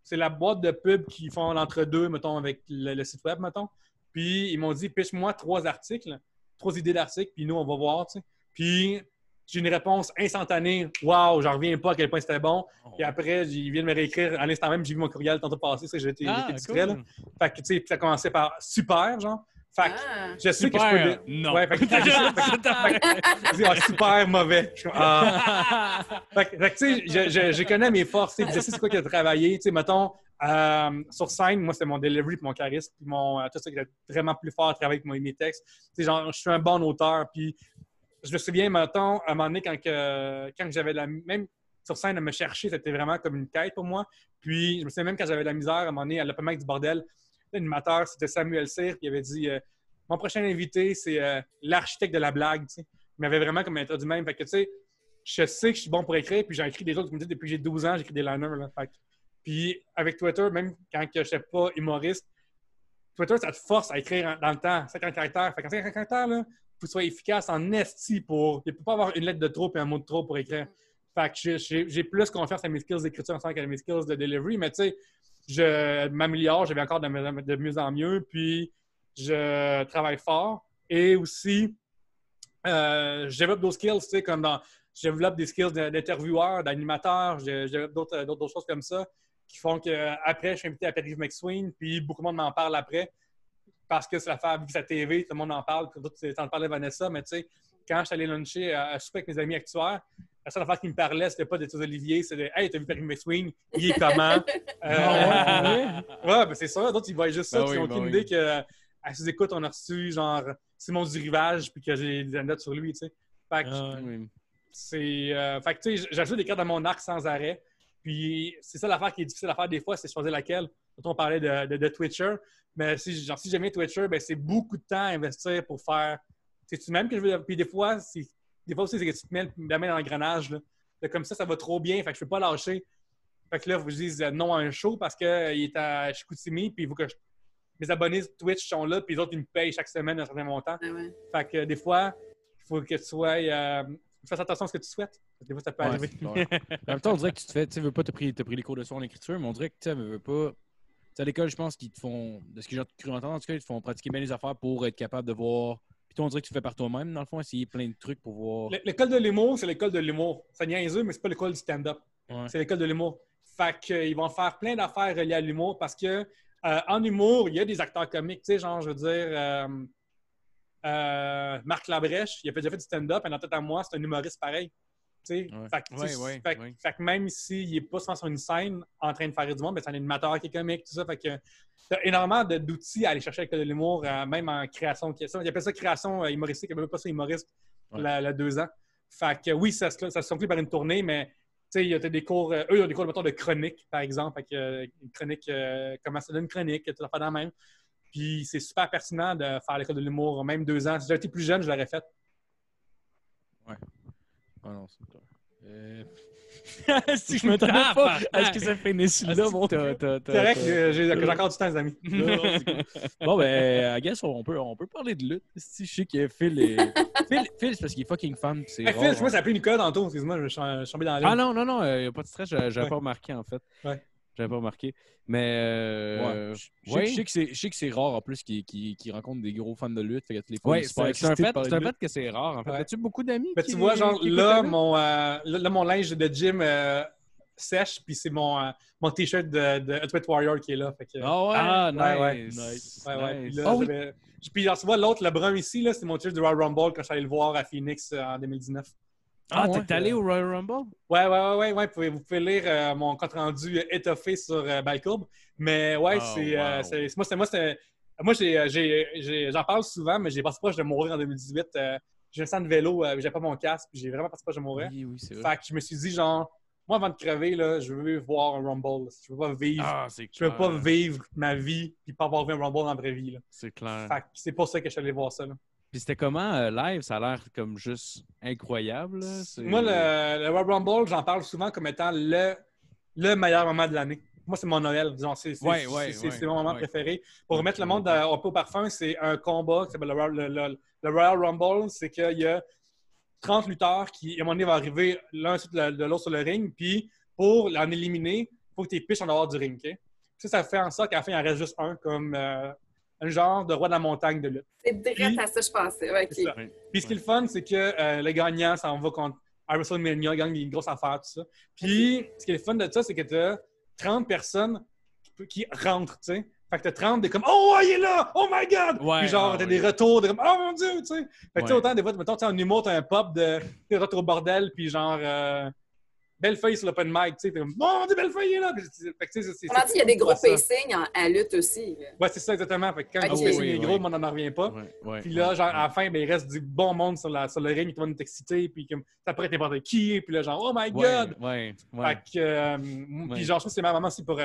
C'est la boîte de pub qui font l'entre-deux, mettons, avec le, le site web, mettons. Puis, ils m'ont dit, piche-moi trois articles, trois idées d'articles, puis nous, on va voir, tu sais. Puis, j'ai une réponse instantanée. Waouh, j'en reviens pas à quel point c'était bon. Puis après, ils viennent me réécrire à l'instant même, j'ai vu mon courriel tantôt passé, ça, j'ai été, Ah, j'étais distrait, là. cool. Fait que, tu sais, puis ça commençait par super, genre. Fait que, Ah. je sais que je peux. Super, non. Ouais, fait que, fait que- fait que- ah, super mauvais. Ah. Fait que, que, tu sais, je, je, je connais mes forces, tu sais, je sais c'est quoi qu'il a travaillé. Tu sais, mettons, euh, sur scène, moi, c'est mon delivery puis mon charisme, puis mon, euh, tout ça qui est vraiment plus fort à travailler avec mon- mes textes. Tu sais, genre, je suis un bon auteur, puis je me souviens, mettons, à un moment donné, quand, que, quand j'avais la. Même sur scène, à me chercher, c'était vraiment comme une quête pour moi. Puis, je me souviens même quand j'avais la misère, à un moment donné, à l'open du bordel, l'animateur, c'était Samuel Cyr, qui avait dit euh, Mon prochain invité, c'est euh, l'architecte de la blague. tu. Il m'avait vraiment comme introduit même. Fait que, tu sais, je sais que je suis bon pour écrire, puis j'ai écrit des autres qui me disent depuis que j'ai 12 ans, j'écris des liners. Là. Que- puis avec Twitter, même quand je n'étais pas humoriste, Twitter, ça te force à écrire dans le temps, 50 caractères. Fait qu'en 50 caractères, là, faut efficace en esti pour. Il ne peut pas avoir une lettre de trop et un mot de trop pour écrire. Fait j'ai- plus confiance à mes skills d'écriture ensemble qu'à mes skills de delivery, mais tu sais, je m'améliore, je vais encore de, mieux en mieux, puis je travaille fort. Et aussi, euh, je développe d'autres skills, tu sais, comme dans. Je développe des skills d'intervieweur, d'animateur, je, je développe d'autres choses comme ça qui font qu'après, je suis invité à Patrick McSween, puis beaucoup de monde m'en parle après parce que c'est l'affaire vu que c'est la TV, tout le monde en parle, tout tu en parlais Vanessa, mais tu sais, quand je suis allé luncher à, à souper avec mes amis actuaires, la seule affaire qui me parlait, c'était pas de tes Olivier, c'était Hey, t'as vu Patrick McSween, il est comment? Euh, ouais, ben c'est ça, d'autres ils voient juste ça, Ben oui, ils ont ben aucune oui. idée que à ses écoutes, on a reçu genre Simon du Rivage, puis que j'ai des notes sur lui, tu sais. Fait que Ah, Oui. c'est. euh, fait que, tu sais, j'ajoute des cartes dans mon arc sans arrêt. Puis, c'est ça l'affaire qui est difficile à faire des fois, c'est choisir laquelle. Quand on parlait de, de, de Twitcher, mais si, genre, si j'aime bien Twitcher, ben, c'est beaucoup de temps à investir pour faire. C'est-tu même que je veux. Puis, des fois, c'est- des fois aussi, c'est que tu te mets la main dans l'engrenage. Comme ça, ça va trop bien, fait que je peux pas lâcher. Fait que là, vous dites non à un show parce qu'il est à Chicoutimi, puis il faut que je- mes abonnés Twitch sont là, puis les autres, ils me payent chaque semaine un certain montant. Ah ouais. Fait que des fois, il faut que tu sois. euh, tu fasses attention à ce que tu souhaites. Des fois, ça peut Ouais, arriver. en même temps, on dirait que tu te fais, tu veux pas, t'as pris, t'as pris les cours de soir en écriture, mais on dirait que tu veux pas. Tu sais, à l'école, je pense qu'ils te font, de ce que j'ai cru entendre, en tout cas, ils te font pratiquer bien les affaires pour être capable de voir. Puis toi, on dirait que tu fais par toi-même, dans le fond, essayer plein de trucs pour voir. L'école de l'humour, c'est l'école de l'humour. Ça niaiseux, mais c'est pas l'école du stand-up. Ouais. C'est l'école de l'humour. Fait qu'ils vont faire plein d'affaires reliées à l'humour parce que euh, en humour, il y a des acteurs comiques. Tu sais, genre, je veux dire, euh, euh, Marc Labrèche, il a déjà fait du stand-up, et dans tête à moi, c'est un humoriste pareil. Ouais. fait, que, tu sais, Ouais, ouais, fait que- ouais. fait que même s'il n'est pas souvent sur une scène en train de faire du monde, ben, c'est un animateur qui est comique, tout ça. Fait que t'as énormément d'outils à aller chercher avec l'école de l'humour, euh, même en création. ça, Ils appellent ça création euh, humoristique, il n'y a même pas ça humoriste Ouais. la, la deux ans. Fait que oui, ça, se- ça se conclut par une tournée, mais tu sais, il y a des cours, euh, eux, ils ont des cours mettons, de chronique, par exemple. Fait que, euh, une chronique, euh, comment ça donne une chronique, tout ça dans la même. Puis c'est super pertinent de faire l'école de l'humour, même deux ans. Si j'avais été plus jeune, je l'aurais fait. Ah non, c'est. Euh... si je me trompe pas, est-ce que ça finit là, t'as- t'as- C'est vrai t'as- que euh, j'ai encore du temps, les amis. Bon, ben, I guess on peut, on peut parler de lutte. Si je sais que Phil est. Phil, Phil c'est parce qu'il est fucking fan. pis C'est Hey, rare, Phil, moi, hein. ça appelé Nicolas tantôt. Excuse-moi, je suis je suis tombé dans la Ah non, non, non, il n'y a pas de stress, j'avais j'avais Ouais. pas remarqué en fait. Ouais. J'avais pas remarqué. Mais. euh, Ouais. Je je sais- ouais. je sais que c'est- je sais que c'est rare en plus qu'il qu'il- qu'il rencontre des gros fans de lutte. Fait que les Ouais, c'est un de fait, un de fait que c'est rare. En fait, Ouais. as-tu beaucoup d'amis? Ben, tu vois, genre, là, mon, euh, là, mon linge de gym euh, sèche, puis c'est mon, euh, mon t-shirt de, de Ultimate Warrior qui est là. Fait que, Ah ouais? Ah, Ouais, ouais. nice. Nice. ouais, ouais. Puis nice. là, Ah oui. Puis, alors, tu vois, l'autre, le brun ici, là, c'est mon t-shirt du Royal Rumble quand je suis allé le voir à Phoenix euh, en 2019. Ah, Ah, ouais. t'es allé au Royal Rumble? Ouais, ouais, ouais, ouais, ouais. Vous pouvez, vous pouvez lire euh, mon compte rendu étoffé sur euh, Balcourbe. Mais ouais, Oh, c'est, euh, wow. c'est- moi, c'est, moi, c'est, moi, j'ai, euh, j'ai, j'ai- j'en parle souvent, mais j'ai passé proche de mourir en 2018. Euh, j'ai un centre de vélo, euh, j'avais pas mon casque, puis j'ai vraiment passé proche de mourir. Oui, oui, c'est vrai. Fait que je me suis dit, genre, moi, avant de crever, là, je veux voir un Rumble. Je veux pas vivre. Ah, c'est je veux pas vivre ma vie puis pas avoir vu un Rumble dans la vraie vie. Là. C'est clair. Fait que c'est pour ça que je suis allé voir ça. là. Puis c'était comment euh, live? Ça a l'air comme juste incroyable. là. Moi, le, le Royal Rumble, j'en parle souvent comme étant le, le meilleur moment de l'année. Moi, c'est mon Noël. Disons, c'est, Ouais, ouais, mon moment préféré. Pour remettre le monde à- au pot au parfum, c'est un combat qui s'appelle le, Royal- le- le- Royal Rumble. C'est qu'il y a 30 lutteurs qui, à un moment donné, vont arriver l'un de l'autre sur le ring. Puis, pour l'en éliminer, il faut que tu pitches en dehors du ring. ok? Ça, ça fait en sorte qu'à la fin, il en reste juste un, comme euh, un genre de roi de la montagne de lutte. C'est direct à ça que je pensais. Ouais, ça. Puis ce qui est le fun, c'est que euh, le gagnant s'en va contre à WrestleMania, gagne une grosse affaire, tout ça. Puis ce qui est le fun de ça, c'est que tu as 30 personnes qui, qui rentrent, tu sais. Fait que t'as 30 des comme Oh, il est là! Oh my god! Ouais, Puis genre, ah t'as oui. des retours de comme Oh mon dieu! Tu sais. Fait que tu sais, Ouais. autant des fois, mettons, en humour, t'as un pop de t'es retour au bordel, puis genre euh, Bellefeuille sur l'open mic, tu sais. Oh mon dieu, Bellefeuille il est là! Puis, fait que, tu sais, c'est- c'est- Comment il y a des gros c'est ça. pacing en- à lutte aussi. Ouais, c'est ça, exactement. Fait que quand le gros oui, pacing oui, est oui. gros, on n'en revient pas. Puis là, genre, à la fin, ben, il reste du bon monde sur, la, sur le ring, tout le monde est excité, puis comme, ça pourrait être n'importe qui, puis là, genre, oh my god! Ouais, ouais, Fait que, euh, puis genre, je trouve que c'est ma maman aussi pour.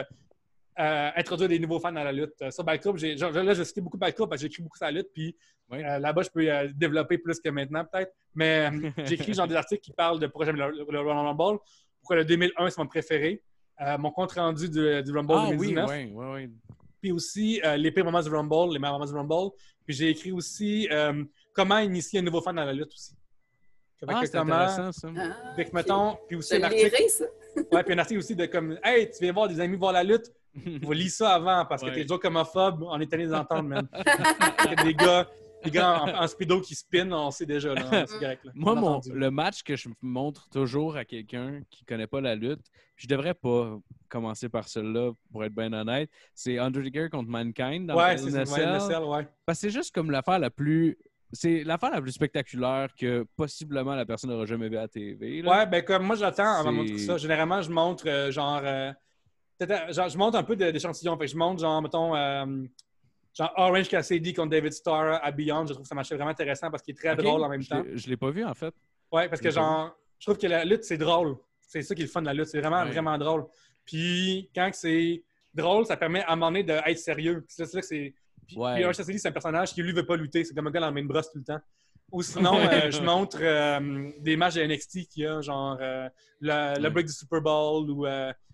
Euh, euh, introduire des nouveaux fans dans la lutte. Euh, Sur Bike Club, j'ai- là, je cite beaucoup Bike Club parce que j'écris beaucoup sur la lutte, puis Oui. euh, là-bas, je peux euh, développer plus que maintenant, peut-être. Mais euh, j'écris genre des articles qui parlent de pourquoi j'aime le, le Royal Rumble, pourquoi le 2001, c'est mon préféré, euh, mon compte rendu du, du Rumble Ah oui, 2019 oui, oui, oui. puis aussi euh, les pires moments du Rumble, les meilleurs moments du Rumble. Puis j'ai écrit aussi euh, comment initier un nouveau fan dans la lutte aussi. Ah, que c'est comment- intéressant, ça. Ah, Fait que, mettons, puis aussi un article, ça. ouais, puis un article aussi de comme Hey, tu viens voir des amis voir la lutte, on lit ça avant parce que Ouais. t'es toujours homophobe, on est allé les entendre, man. Il y a des gars, des gars en, en speedo qui spin, on sait déjà, là, correct, là. Moi, mon, le match que je montre toujours à quelqu'un qui connaît pas la lutte, je devrais pas commencer par celui-là, pour être bien honnête, c'est Undertaker contre Mankind dans Ouais, le c'est ça, NSL. ouais, NSL, ouais. Parce que c'est juste comme l'affaire la plus... C'est l'affaire la plus spectaculaire que possiblement la personne n'aura jamais vue à la TV. là. Ouais, ben comme moi j'attends avant de montrer ça. Généralement, je montre euh, genre, euh, genre, Je montre un peu d'échantillons. Fait que je montre genre, mettons, euh, genre Orange Cassidy contre David Starr à Beyond. Je trouve que ça marchait vraiment intéressant parce qu'il est très drôle en même je temps. Je l'ai pas vu, en fait. Ouais, parce que genre, je trouve que la lutte, c'est drôle. C'est ça qui est le fun de la lutte. C'est vraiment, Ouais. vraiment drôle. Puis quand c'est drôle, ça permet à un moment donné d'être sérieux. Là, c'est là que c'est. Puis, Ouais. puis Orange Cassidy, c'est un personnage qui lui veut pas lutter. C'est comme un gars dans la main brosse tout le temps. Ou sinon, euh, je montre euh, des matchs de NXT qu'il y a, genre euh, le, break du Super Bowl ou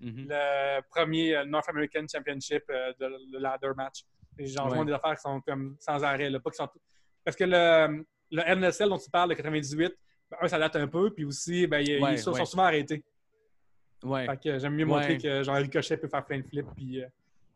Mhm. le premier North American Championship de le ladder match. Et genre, je montre des affaires qui sont comme sans arrêt. Là, pas qui sont... Parce que le, le NSL dont tu parles, le 98, ben, un, ça date un peu, puis aussi, ben, ils, Ouais, ils sont, ouais. sont souvent arrêtés. Ouais. Fait que j'aime mieux montrer que genre Ricochet peut faire plein de flips, puis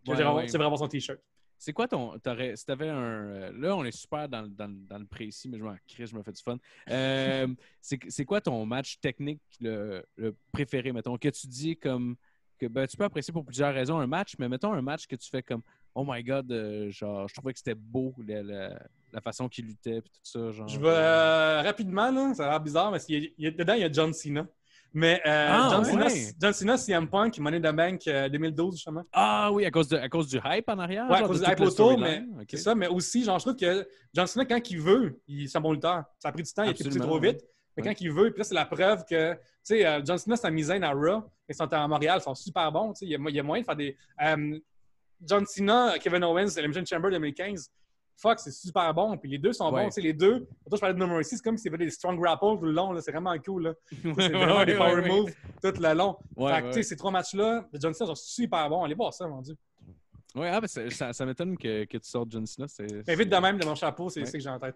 que c'est vraiment son t-shirt. C'est quoi ton. t'aurais- si t'avais un. euh, Là, on est super dans, le- dans, dans le précis, mais je m'en crie, je me fais du fun. Euh, c'est c'est quoi ton match technique le, le préféré, mettons, que tu dis comme. Que, ben, tu peux apprécier pour plusieurs raisons un match, mais mettons un match que tu fais comme Oh my god, euh, genre, je trouvais que c'était beau la, la- la façon qu'il luttait et tout ça. Genre, Je vais euh, rapidement, là, ça a l'air bizarre, mais il y a- il y a- dedans, il y a John Cena. Mais euh, Ah, John, ouais. Cena, John Cena, CM Punk, Money in the Bank euh, 2012, justement. Ah oui, à cause, de, à cause du hype en arrière. Ouais, à cause du hype autour, mais c'est ça. Mais aussi, genre, je trouve que John Cena, quand il veut, il c'est un bon lutteur. Ça a pris du temps, il était Absolument, trop vite. Mais Ouais. quand il veut, puis là, c'est la preuve que, tu sais, euh, John Cena, sa misaine à Raw, ils sont à Montréal, ils sont super bons. Il y, a, il y a moyen de faire des. euh, John Cena, Kevin Owens, Elimination Chamber 2015. Fuck, c'est super bon. Puis les deux sont Ouais. bons. Les deux. Toi, je parlais de No Mercy, c'est comme s'ils faisaient des strong grapples tout le long. là, C'est vraiment cool. C'est vraiment ouais, des power ouais. moves tout le long. Ouais, fait que, tu sais, ouais. ces trois matchs-là de John Cena sont super bons. Allez voir ça, mon Dieu. Ouais, ah, ben, ça, ça, ça m'étonne que, que tu sortes John Cena. Mais vite de même de mon chapeau, c'est Ouais. c'est que j'ai en tête.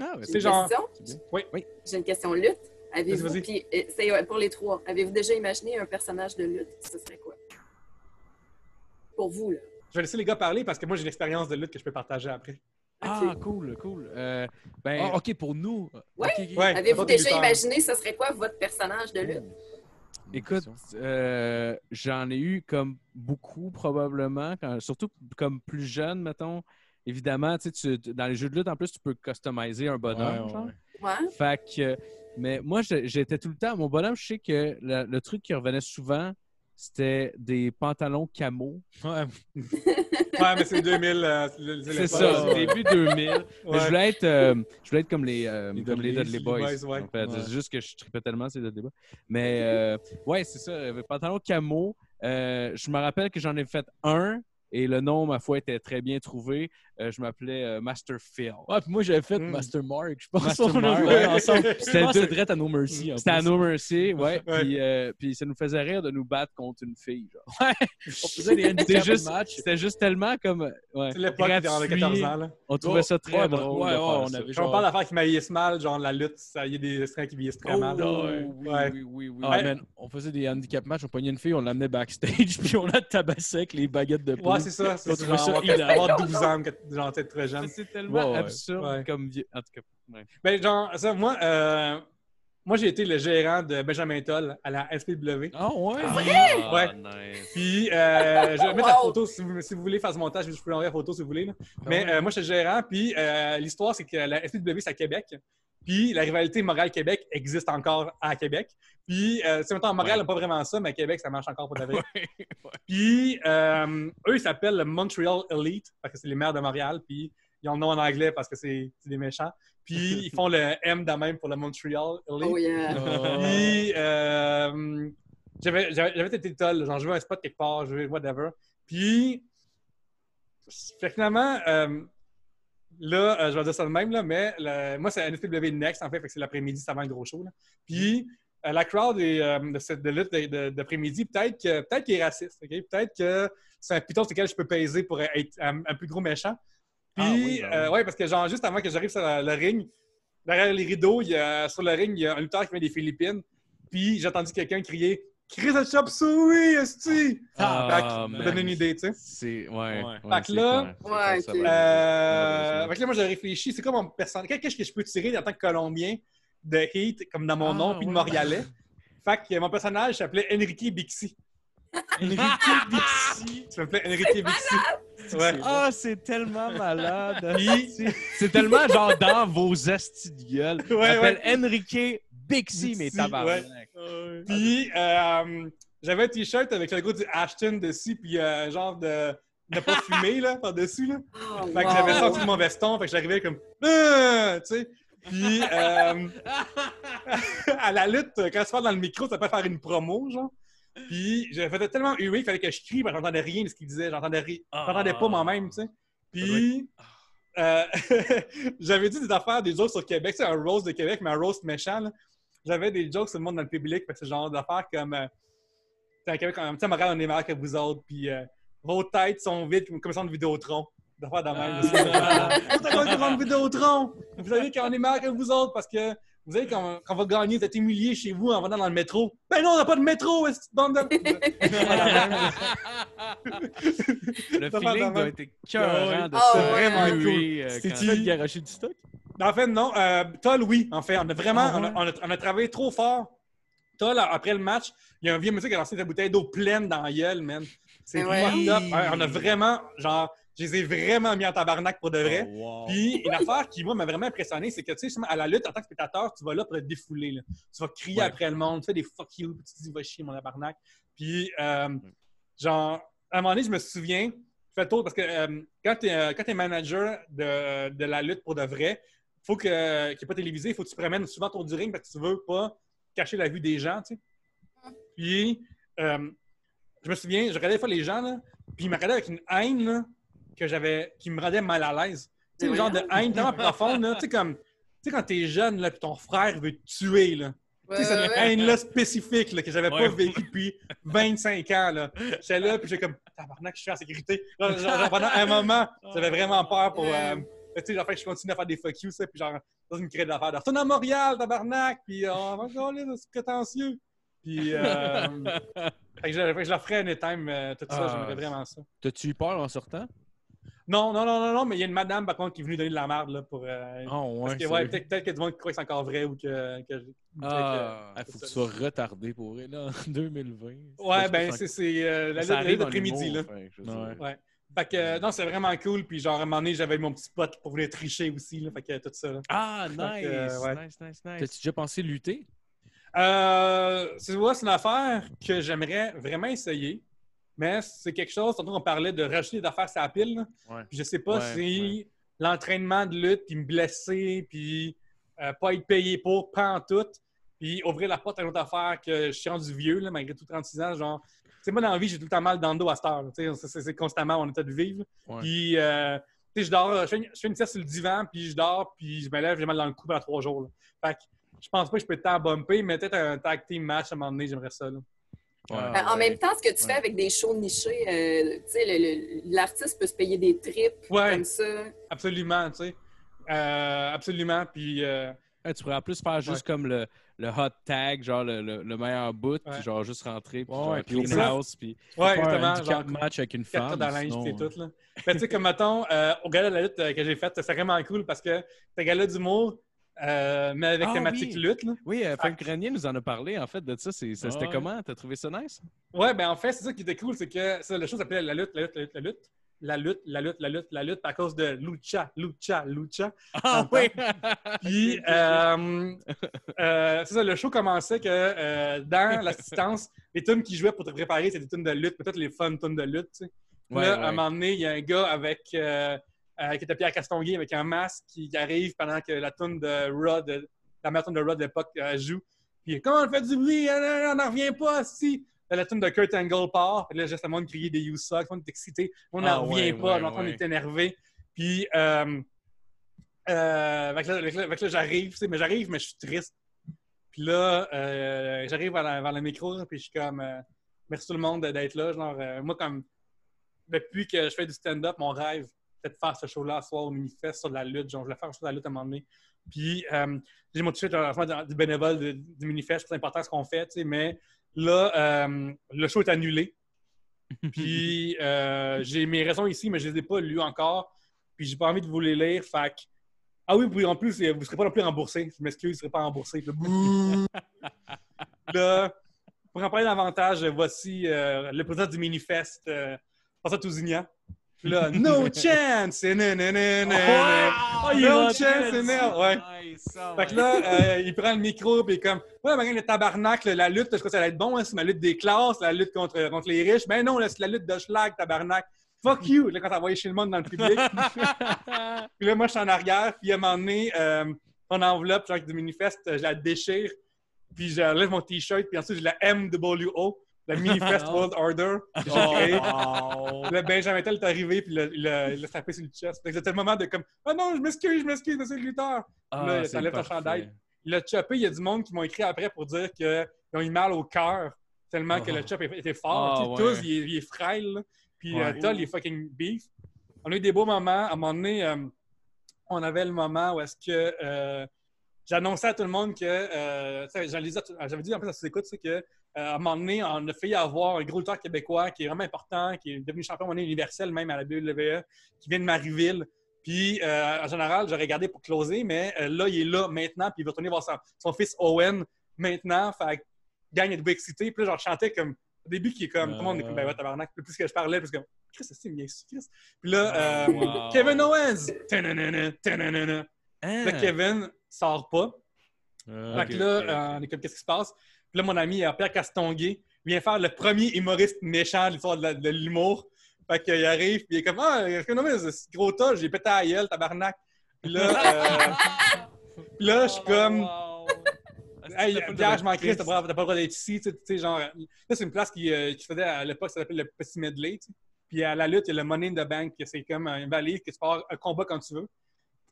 Ah, ouais, J'ai C'est une genre- question. Oui. Oui. J'ai une question lutte. Avez-vous, puis euh, pour les trois, avez-vous déjà imaginé un personnage de lutte? Ce serait quoi? Pour vous, là. Je vais laisser les gars parler parce que moi, j'ai une expérience de lutte que je peux partager après. Ah, cool, cool. Euh, ben, Ah, ok, pour nous. Ouais. Avez-vous déjà imaginé ce serait quoi votre personnage de lutte? Écoute, euh, j'en ai eu comme beaucoup probablement, quand- surtout comme plus jeune, mettons. Évidemment, tu sais, tu- dans les jeux de lutte, en plus, tu peux customiser un bonhomme. Ouais, ouais, genre. ouais. Ouais? Fait que, mais moi, j'étais tout le temps. Mon bonhomme, je sais que le, le truc qui revenait souvent, c'était des pantalons camo. Ouais. Ouais, mais c'est 2000. euh, le- C'est ça, ouais. début 2000. Mais je voulais être, euh, je voulais être comme les, euh, Les comme les Dudley, Boys. Boys, ouais. en fait. Ouais. C'est juste que je tripais tellement ces Dudley Boys. Mais euh, ouais, c'est ça. euh, Pantalon camo. Euh, je me rappelle que j'en ai fait un et le nom, ma foi, était très bien trouvé. Euh, je m'appelais euh, Master Phil. Ouais, puis moi, j'avais fait Mm. Master Mark. Je pense Master a Mark, ouais. ensemble. C'était C'était deux- direct à No Mercy. C'était à. No Mercy, ouais. Ouais. Puis, euh, puis ça nous faisait rire de nous battre contre une fille. Genre. On faisait des C'était handicap juste, match. c'était juste tellement comme. Ouais, C'est l'époque dans les gratuit. 14 ans. Là. On trouvait ça très Ouais, drôle. ouais, de ouais, on ça. avait Quand genre- on parle d'affaires qui vieillissent mal, genre la lutte, ça, il y a des strings qui vieillissent très Oh, mal. oui, oui, Ouais. oui. Ah, Ouais. man, on faisait des handicap matchs, on pognait une fille, on l'amenait backstage, puis on la tabassait avec les baguettes de Ouais, poule. c'est ça. C'est On ça, trouvait ça on avoir 12 ans, genre peut-être très jeune. C'est tellement Ouais, absurde Ouais. comme vieux. En tout cas, ouais. Ben, genre, ça, moi, euh, moi j'ai été le gérant de Benjamin Toll à la SPW. Ah ouais? Ah, Ouais. nice. Puis, euh, je vais mettre la photo si vous, si vous voulez faire ce montage, je peux envoyer la photo si vous voulez. là. Mais euh, moi, je suis le gérant. Puis, euh, l'histoire, c'est que la SPW, c'est à Québec. Puis, la rivalité Montréal-Québec existe encore à Québec. Puis, euh, c'est maintenant, Montréal Ouais. n'a pas vraiment ça, mais à Québec, ça marche encore pour. Ouais, ouais. Puis, euh, eux, ils s'appellent le Montreal Elite, parce que c'est les maires de Montréal. Puis, ils ont le nom en anglais parce que c'est des méchants. Puis, ils font le M de même pour le Montreal Elite. Oh yeah. Puis, euh, j'avais été toll. Genre, je veux un spot quelque part, je veux whatever. Puis, finalement, euh, là, euh, je vais dire ça de même, là, mais le- moi, c'est NSPW Next, en fait, fait que c'est l'après-midi, c'est avant le gros show. là. Puis, euh, la crowd est, euh, de cette de lutte d'après-midi, peut-être qu'il est raciste? Peut-être que c'est un piton sur lequel je peux peser pour être un, un plus gros méchant. Puis, Ah oui, ben oui. euh, ouais, parce que genre, juste avant que j'arrive sur le, le ring, derrière les rideaux, il y a, sur le ring, il y a un lutteur qui vient des Philippines. Puis, j'ai entendu quelqu'un crier Chris a chop suey, esti! Ah, Fait que ça donne une idée, tu sais. C'est. Ouais. Ouais. ouais, Fait que là-. Ouais, Euh, fait que là, moi, j'ai réfléchi, c'est quoi mon personnage? Qu'est-ce que je peux tirer en tant que Colombien de Heat, comme dans mon Ah, nom, puis de ouais. Montréalais? Fait que mon personnage s'appelait Enrique Bixi. Enrique Bixi. Ça m'appelait Enrique Bixi. Ouais. Ah, c'est tellement malade. C'est tellement genre dans vos astis de gueule. Ouais, Appelle Enrique Bixi, mais Bixi, tabarnak. Puis, euh, j'avais un t-shirt avec le logo du Ashton dessus, puis euh, genre de ne pas fumer, là, par-dessus, là. Oh, Fait que wow. j'avais sorti mon veston, fait que j'arrivais comme Ah! tu sais. Puis euh, à la lutte, quand tu parles dans le micro, ça peut faire une promo, genre. Puis j'avais fait tellement hué qu'il fallait que je crie, mais j'entendais rien de ce qu'il disait. J'entendais rien. J'entendais pas moi-même, tu sais. Puis euh, j'avais dit des affaires, des jokes sur Québec. C'est un roast de Québec, mais un roast méchant. là. J'avais des jokes sur le monde dans le public, fait que c'est genre d'affaires comme. Euh, tu Québec, Montréal, on est meilleur que vous autres. Puis euh, vos têtes sont vides comme ça de Vidéotron. D'affaires de même. Ah. Sont comme Vidéotron. Vous savez qu'on est meilleur que vous autres parce que. Vous savez qu'on qu'on va gagner, vous êtes humiliés chez vous en venant dans le métro. Ben non, on n'a pas de métro, est bande de. Le feeling doit de être écœurant de Ah, se ouais. Vraiment huer, euh, C'est-tu quand- fait garocher du stock? En fait, non. Euh, Toll, oui. En fait, on a vraiment Ah, on, a, on a- on a travaillé trop fort. Toll, après le match, il y a un vieux monsieur qui a lancé sa bouteille d'eau pleine dans la gueule, man. C'est ouais. up. On a vraiment, genre, je les ai vraiment mis en tabarnak pour de vrai. Oh, wow. Puis, une affaire qui, moi, m'a vraiment impressionné, c'est que, tu sais, justement, à la lutte, en tant que spectateur, tu vas là pour te défouler. là. Tu vas crier Ouais. après le monde, tu fais des fuck you, puis tu te dis, va chier, mon tabarnak. Puis, euh, genre, à un moment donné, je me souviens, je fais le tour parce que euh, quand tu es, manager de, de la lutte pour de vrai, faut que, qu'il n'y ait pas télévisé, il faut que tu promènes souvent autour du ring parce que tu veux pas cacher la vue des gens, tu sais. Puis, euh, je me souviens, je regardais des fois les gens, là, puis ils me regardaient avec une haine, là, que j'avais, qui me rendait mal à l'aise. Tu sais, le genre de haine tellement profonde, là, tu sais, comme, tu sais, quand t'es jeune, là, puis ton frère veut te tuer, là. Ouais, Tu sais, cette ouais, ouais. haine-là spécifique là, que j'avais Ouais. pas vécu depuis 25 ans. là. J'étais là, puis j'ai comme, tabarnak, je suis en sécurité. Genre, genre, genre, pendant un moment, j'avais vraiment peur pour. euh, tu sais, genre, fait que je continue à faire des fuck you, ça, puis genre, dans une crête d'affaires, de retourne à Montréal, tabarnak, puis euh, on va aller, c'est prétentieux. Puis, euh, fait que je, je leur ferais anytime, euh, tout ça, Ah. j'aimerais vraiment ça. T'as-tu eu peur en sortant? Non, non, non, non, non, mais il y a une madame, par contre, qui est venue donner de la merde, là, pour. euh, Ah, ouais. parce que, ouais, peut-être qu'il y a du monde qui croit que c'est encore vrai ou que. Ah, Ah, faut que tu sois retardé pour elle, là, en 2020. Ouais, ben, c'est euh, la Ça la d'après-midi, là. Ouais. Fait que, euh, non, c'est vraiment cool. Puis, genre, à un moment donné, j'avais mon petit spot pour venir tricher aussi. Là, fait que tout ça. là. Ah, nice, que, euh, ouais. nice, nice, nice. T'as-tu déjà pensé lutter? Euh, c'est une affaire que j'aimerais vraiment essayer. Mais c'est quelque chose, tantôt on parlait de rajouter des affaires sur la pile. là. Ouais. Puis je sais pas Ouais, si ouais. l'entraînement de lutte, puis me blesser, puis euh, pas être payé pour, pas en tout, puis ouvrir la porte à une autre affaire que je suis rendu vieux, là, malgré tout 36 ans. Genre, tu sais, moi, dans la vie, j'ai tout le temps mal dans le dos à cette heure. là. Tu sais, c'est- constamment mon état de vivre. Ouais. Puis, euh, tu sais, je dors, je fais, une, je fais une sieste sur le divan, puis je dors, puis je me lève, j'ai mal dans le cou pendant trois jours. là. Fait que je pense pas que je peux temps bumper, mais peut-être un tag team match à un moment donné, j'aimerais ça. là. Ouais. Ben, en même temps, ce que tu fais avec des shows nichés, euh, l'artiste peut se payer des trips Ouais. comme ça. Absolument, tu sais. Euh, absolument. Puis, euh, Ouais, tu pourrais en plus faire juste comme le, le hot tag, genre le, le, le meilleur bout, Ouais. puis genre juste rentrer, puis Ouais, genre clean puis house, puis... ouais, un exactement. Genre, match avec une femme. dans la sinon, tout. Là. Fait, tu sais, comme mettons, euh, au gala de la lutte euh, que j'ai fait, c'est vraiment cool parce que c'est un gala d'humour, euh, mais avec Ah thématique oui. lutte. Là. Oui, euh, Frank Grenier nous en a parlé, en fait, de ça. C'était Ouais. comment? T'as trouvé ça nice? Ouais, ben en fait, c'est ça qui était cool, c'est que ça, la chose s'appelait la lutte, la lutte, la lutte, la lutte. La lutte, la lutte, la lutte, la lutte, à cause de Lucha, Lucha, Lucha. Ah oui! Puis, euh, euh, c'est ça, le show commençait que euh, dans l'assistance, les tunes qui jouaient pour te préparer, c'était des tunes de lutte, peut-être les fun tunes de lutte, tu sais. Puis Ouais, là, ouais. à un moment donné, il y a un gars avec, qui était Pierre Castonguay avec un masque qui arrive pendant que la tune de Rod, la meilleure tune de Rod de l'époque joue. Puis comment on fait du bruit? On n'en revient pas, si! Là, la tune de Kurt Angle part. Puis là, juste le monde crier des You Suck. On est excité. On Ah, n'en revient ouais, pas. ouais, L'entend ouais. est énervé. Puis, euh, euh, que là, là- j'arrive, mais j'arrive, mais je suis triste. Puis là, euh, j'arrive vers, le micro, puis je suis comme, euh, merci tout le monde d'être là. Genre, moi, comme, depuis que je fais du stand-up, mon rêve, de faire ce show-là ce soir au Minifest sur de la lutte. Genre, je voulais faire un show de la lutte à un moment donné. Puis, euh, j'ai mon t-shirt en fait, du bénévole de- du Minifest, c'est important ce qu'on fait, tu sais, mais là, euh, le show est annulé. Puis, euh, j'ai mes raisons ici, mais je les ai pas lues encore. Puis, j'ai pas envie de vous les lire. Ah oui, puis en plus, vous ne serez pas non plus remboursé. Je m'excuse, vous ne serez pas remboursé. Là, pour en parler davantage, voici euh, le président du Minifest, François Tousignan. Puis là, no chance! Et nan, nan, nan, nan. Oh, est no chance! et nan. Ouais. Nice, Fait que là, euh, il prend le micro est comme Ouais, mais le tabarnak, la lutte, je crois que ça va être bon, hein, c'est ma lutte des classes, la lutte contre, contre les riches. Mais non, là, c'est la lutte de schlag, tabarnak. Fuck you! Là, quand t'as envoyé chez le monde dans le public. puis là, moi, je suis en arrière, puis à un moment donné, euh, mon enveloppe, genre du manifeste, je la déchire, puis j'enlève mon t-shirt, puis ensuite, j'ai la MWO, la Minifest World Order. j'ai. Oh. Là, Benjamin Tell est arrivé, puis il l'a- il il tapé sur le chest. C'était le moment de comme Ah non, je m'excuse, je m'excuse, monsieur le lutteur. Ah, Là, c'est t'enlèves ton chandail. Il l'a chopé, il y a du monde qui m'ont écrit après pour dire qu'ils ont eu mal au cœur tellement que Oh. le chop était fort. Ah, Tu sais, ouais. Tous, il est, il est frêle. là. Puis euh, Ouais. Il est fucking beef. On a eu des beaux moments. À un moment donné, euh, on avait le moment où est-ce que euh, j'annonçais à tout le monde que, euh, j'avais dit en plus à ses écoutes, c'est que à un moment donné, on a failli avoir un gros lutteur québécois qui est vraiment important, qui est devenu champion monnaie universel même à la WWE, qui vient de Marieville. Puis, euh, en général, j'aurais gardé pour closer, mais euh, là, il est là maintenant, puis il va retourner voir son, son fils Owen maintenant. Fait que, gang, êtes-vous excité? Puis là, genre, je chantais comme, au début, qui est comme, tout le monde est comme, ben ouais, tabarnak. Puis plus que je parlais, plus comme, Chris, c'est ici, Chris. Puis là, euh, Wow. Kevin Owens! Tananana, tananana. Hein? Là, Kevin sort pas. Euh, Fait que là, euh, on est comme, qu'est-ce qui se passe? Puis là, mon ami euh, Pierre Castonguay vient faire le premier humoriste méchant de l'histoire de l'humour. Fait qu'il arrive, puis il est comme, ah, Kevin Owens, c'est gros tas, j'ai pété à la gueule, tabarnak. Puis là, euh, puis là, je suis comme, Wow. Hey, Pierre, je m'en crisse, t'as pas, le droit d'être ici. Tu sais, genre, là, c'est une place qui, euh, qui faisait à l'époque, ça s'appelle le Petit Medley. tu sais. Puis à la lutte, il y a le Money in the Bank, que c'est comme un valise que tu peux avoir un combat quand tu veux.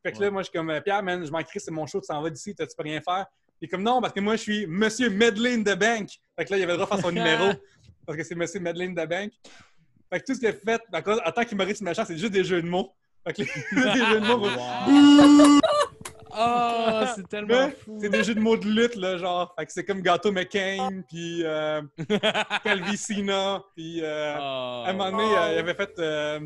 Fait que là, moi, je suis comme, Pierre, man, je m'en crisse, c'est mon show, tu s'en vas d'ici, tu peux rien faire? Il est comme, non, parce que moi, je suis Monsieur Medley in the Bank. Fait que là, il avait le droit de faire son numéro, parce que c'est Monsieur Medley in the Bank. Fait que tout ce qu'il a fait, en tant qu'humoriste méchant, c'est juste des jeux de mots. Fait que les, jeux de mots. Oh, c'est tellement fou. C'est des jeux de mots de lutte, là, genre. Fait que c'est comme Gato McCain, puis euh, Calvicina, puis euh, Oh. à un moment donné, euh, il avait fait euh,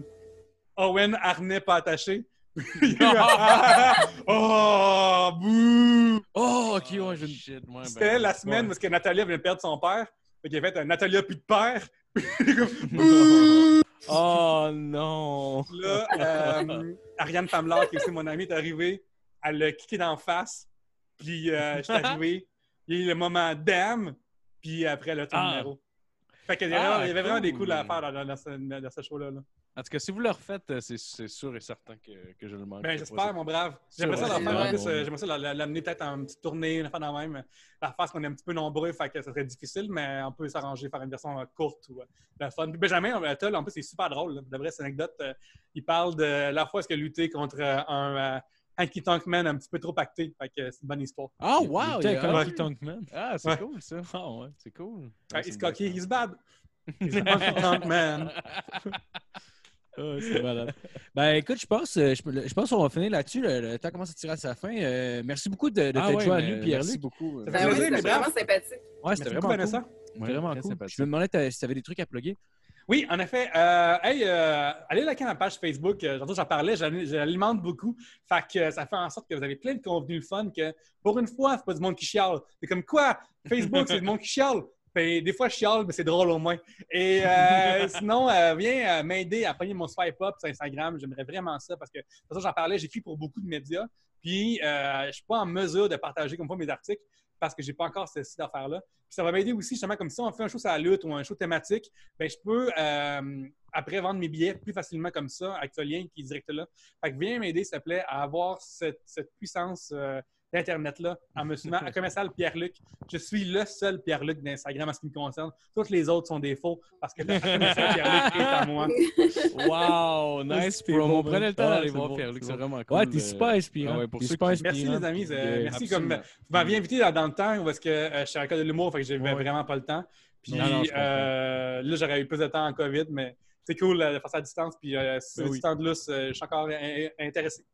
Owen harnais pas attaché. oh, bouh! Oh, ok, ouais, je. Shit, ouais, ben, C'était la semaine ouais. parce que Natalia venait de perdre son père. Fait qu'il avait fait un Natalia plus de père. Oh non! Là, euh, Ariane Pamela, qui est aussi mon amie, est arrivée. Elle l'a kické d'en face. Puis, euh, je suis arrivé. Il y a eu le moment damn. Puis après, le ton Ah. numéro. Fait qu'il y Ah, y avait vraiment des coups à faire dans, dans- dans ce, show-là. là. En tout cas, si vous le refaites, euh, c'est sûr et certain que, que je le manque. Ben, j'espère, mon brave. J'aimerais ça, Ouais, plus. euh, l'amener peut-être en petite tournée, une affaire dans la même. La face qu'on est un petit peu nombreux, fait que ça serait difficile, mais on peut s'arranger, faire une version euh, courte ou la fun. Puis Benjamin en plus, c'est super drôle. là. De vrai, c'est une anecdote. il parle de la fois où il a lutté contre un Hanky Tonk Man un petit peu trop pacté. Fait que c'est une bonne histoire. Ah, Il wow! il y a- comme Ouais. Honky Tonk Man. Ah, c'est Ouais. cool ça. Ah, ouais. C'est cool. Ouais, he's cocky, he's bad. He's a Honky Ah, c'est malade. Ben écoute, je pense, euh, je, je pense qu'on va finir là-dessus. Le, le temps commence à tirer à sa fin. Euh, merci beaucoup de, de Ah t'être ouais, joint à nous, Pierre-Luc. Merci beaucoup. Fait Ben oui, c'était vraiment sympathique. Ouais, c'était beaucoup, vraiment cool. Cool. sympathique. Je me demandais si tu avais des trucs à plugger? Oui, en effet. Euh, hey, euh, allez liker ma page Facebook. Euh, j'en parlais, j'al- j'alimente beaucoup. Fait que euh, ça fait en sorte que vous avez plein de contenus fun que, pour une fois, c'est pas du monde qui chiale. C'est comme quoi? Facebook, c'est du monde qui chiale. Ben, des fois, je chiale, mais c'est drôle au moins. Et euh, sinon, euh, viens euh, m'aider à pogner mon swipe up sur Instagram. J'aimerais vraiment ça parce que, de toute façon, j'en parlais, j'écris pour beaucoup de médias. Puis, euh, je suis pas en mesure de partager comme ça mes articles parce que j'ai pas encore ce site d'affaires-là. Puis ça va m'aider aussi, justement, comme si on fait un show sur la lutte ou un show thématique, ben, je peux euh, après vendre mes billets plus facilement comme ça avec ce lien qui est direct là. Fait que viens m'aider, s'il te plaît, à avoir cette, cette puissance euh, d'Internet, là, en me suivant à commercial Pierre-Luc. Je suis le seul Pierre-Luc d'Instagram en ce qui me concerne. Tous les autres sont des faux parce que le commercial Pierre-Luc est à moi. Wow, nice C'est promo. bon, Prenez le temps man. d'aller Ah, voir c'est Pierre-Luc, c'est vraiment cool. Ouais, t'es euh, super inspirant. ah ouais, pour T'es ceux super qui- Merci les amis. euh, Yeah, merci comme vous m'aviez invité dans, dans le temps parce que euh, je suis à l'école de l'humour, fait que j'avais Ouais. vraiment pas le temps. Puis euh, là, j'aurais eu plus de temps en COVID, mais c'est cool euh, de faire ça à distance. Puis euh, si Ben c'est oui. du temps de lousse, euh, je suis encore in- intéressé.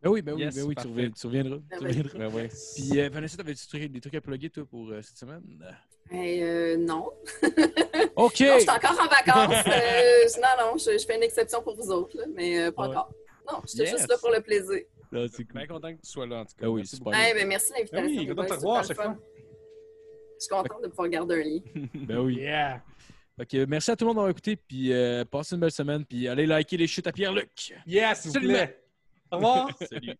Ben oui, ben oui, Yes, ben oui, tu, reviens- tu reviendras. Ben tu oui. reviendras. Ben ouais. Puis euh, Vanessa, t'avais-tu des trucs- des trucs à plugger, toi, pour euh, cette semaine? Ben, euh, non. OK! Non, je suis encore en vacances. Euh, non, non, je, je fais une exception pour vous autres, là, mais euh, pas Ouais. encore. Non, j'étais Yes. juste là pour le plaisir. Là, c'est cool. Bien content que tu sois là, en tout cas. Ah oui, Merci super. Eh ben, merci de l'invitation. Ben oui, content de te c'est revoir à chaque fun. Je suis contente de pouvoir garder un lit. Ben oui. Yeah! Merci à tout le monde d'avoir écouté, puis euh, passez une belle semaine, puis allez liker les chutes à Pierre-Luc. Yes, s'il vous Absolument. Plaît. Au revoir! Salut.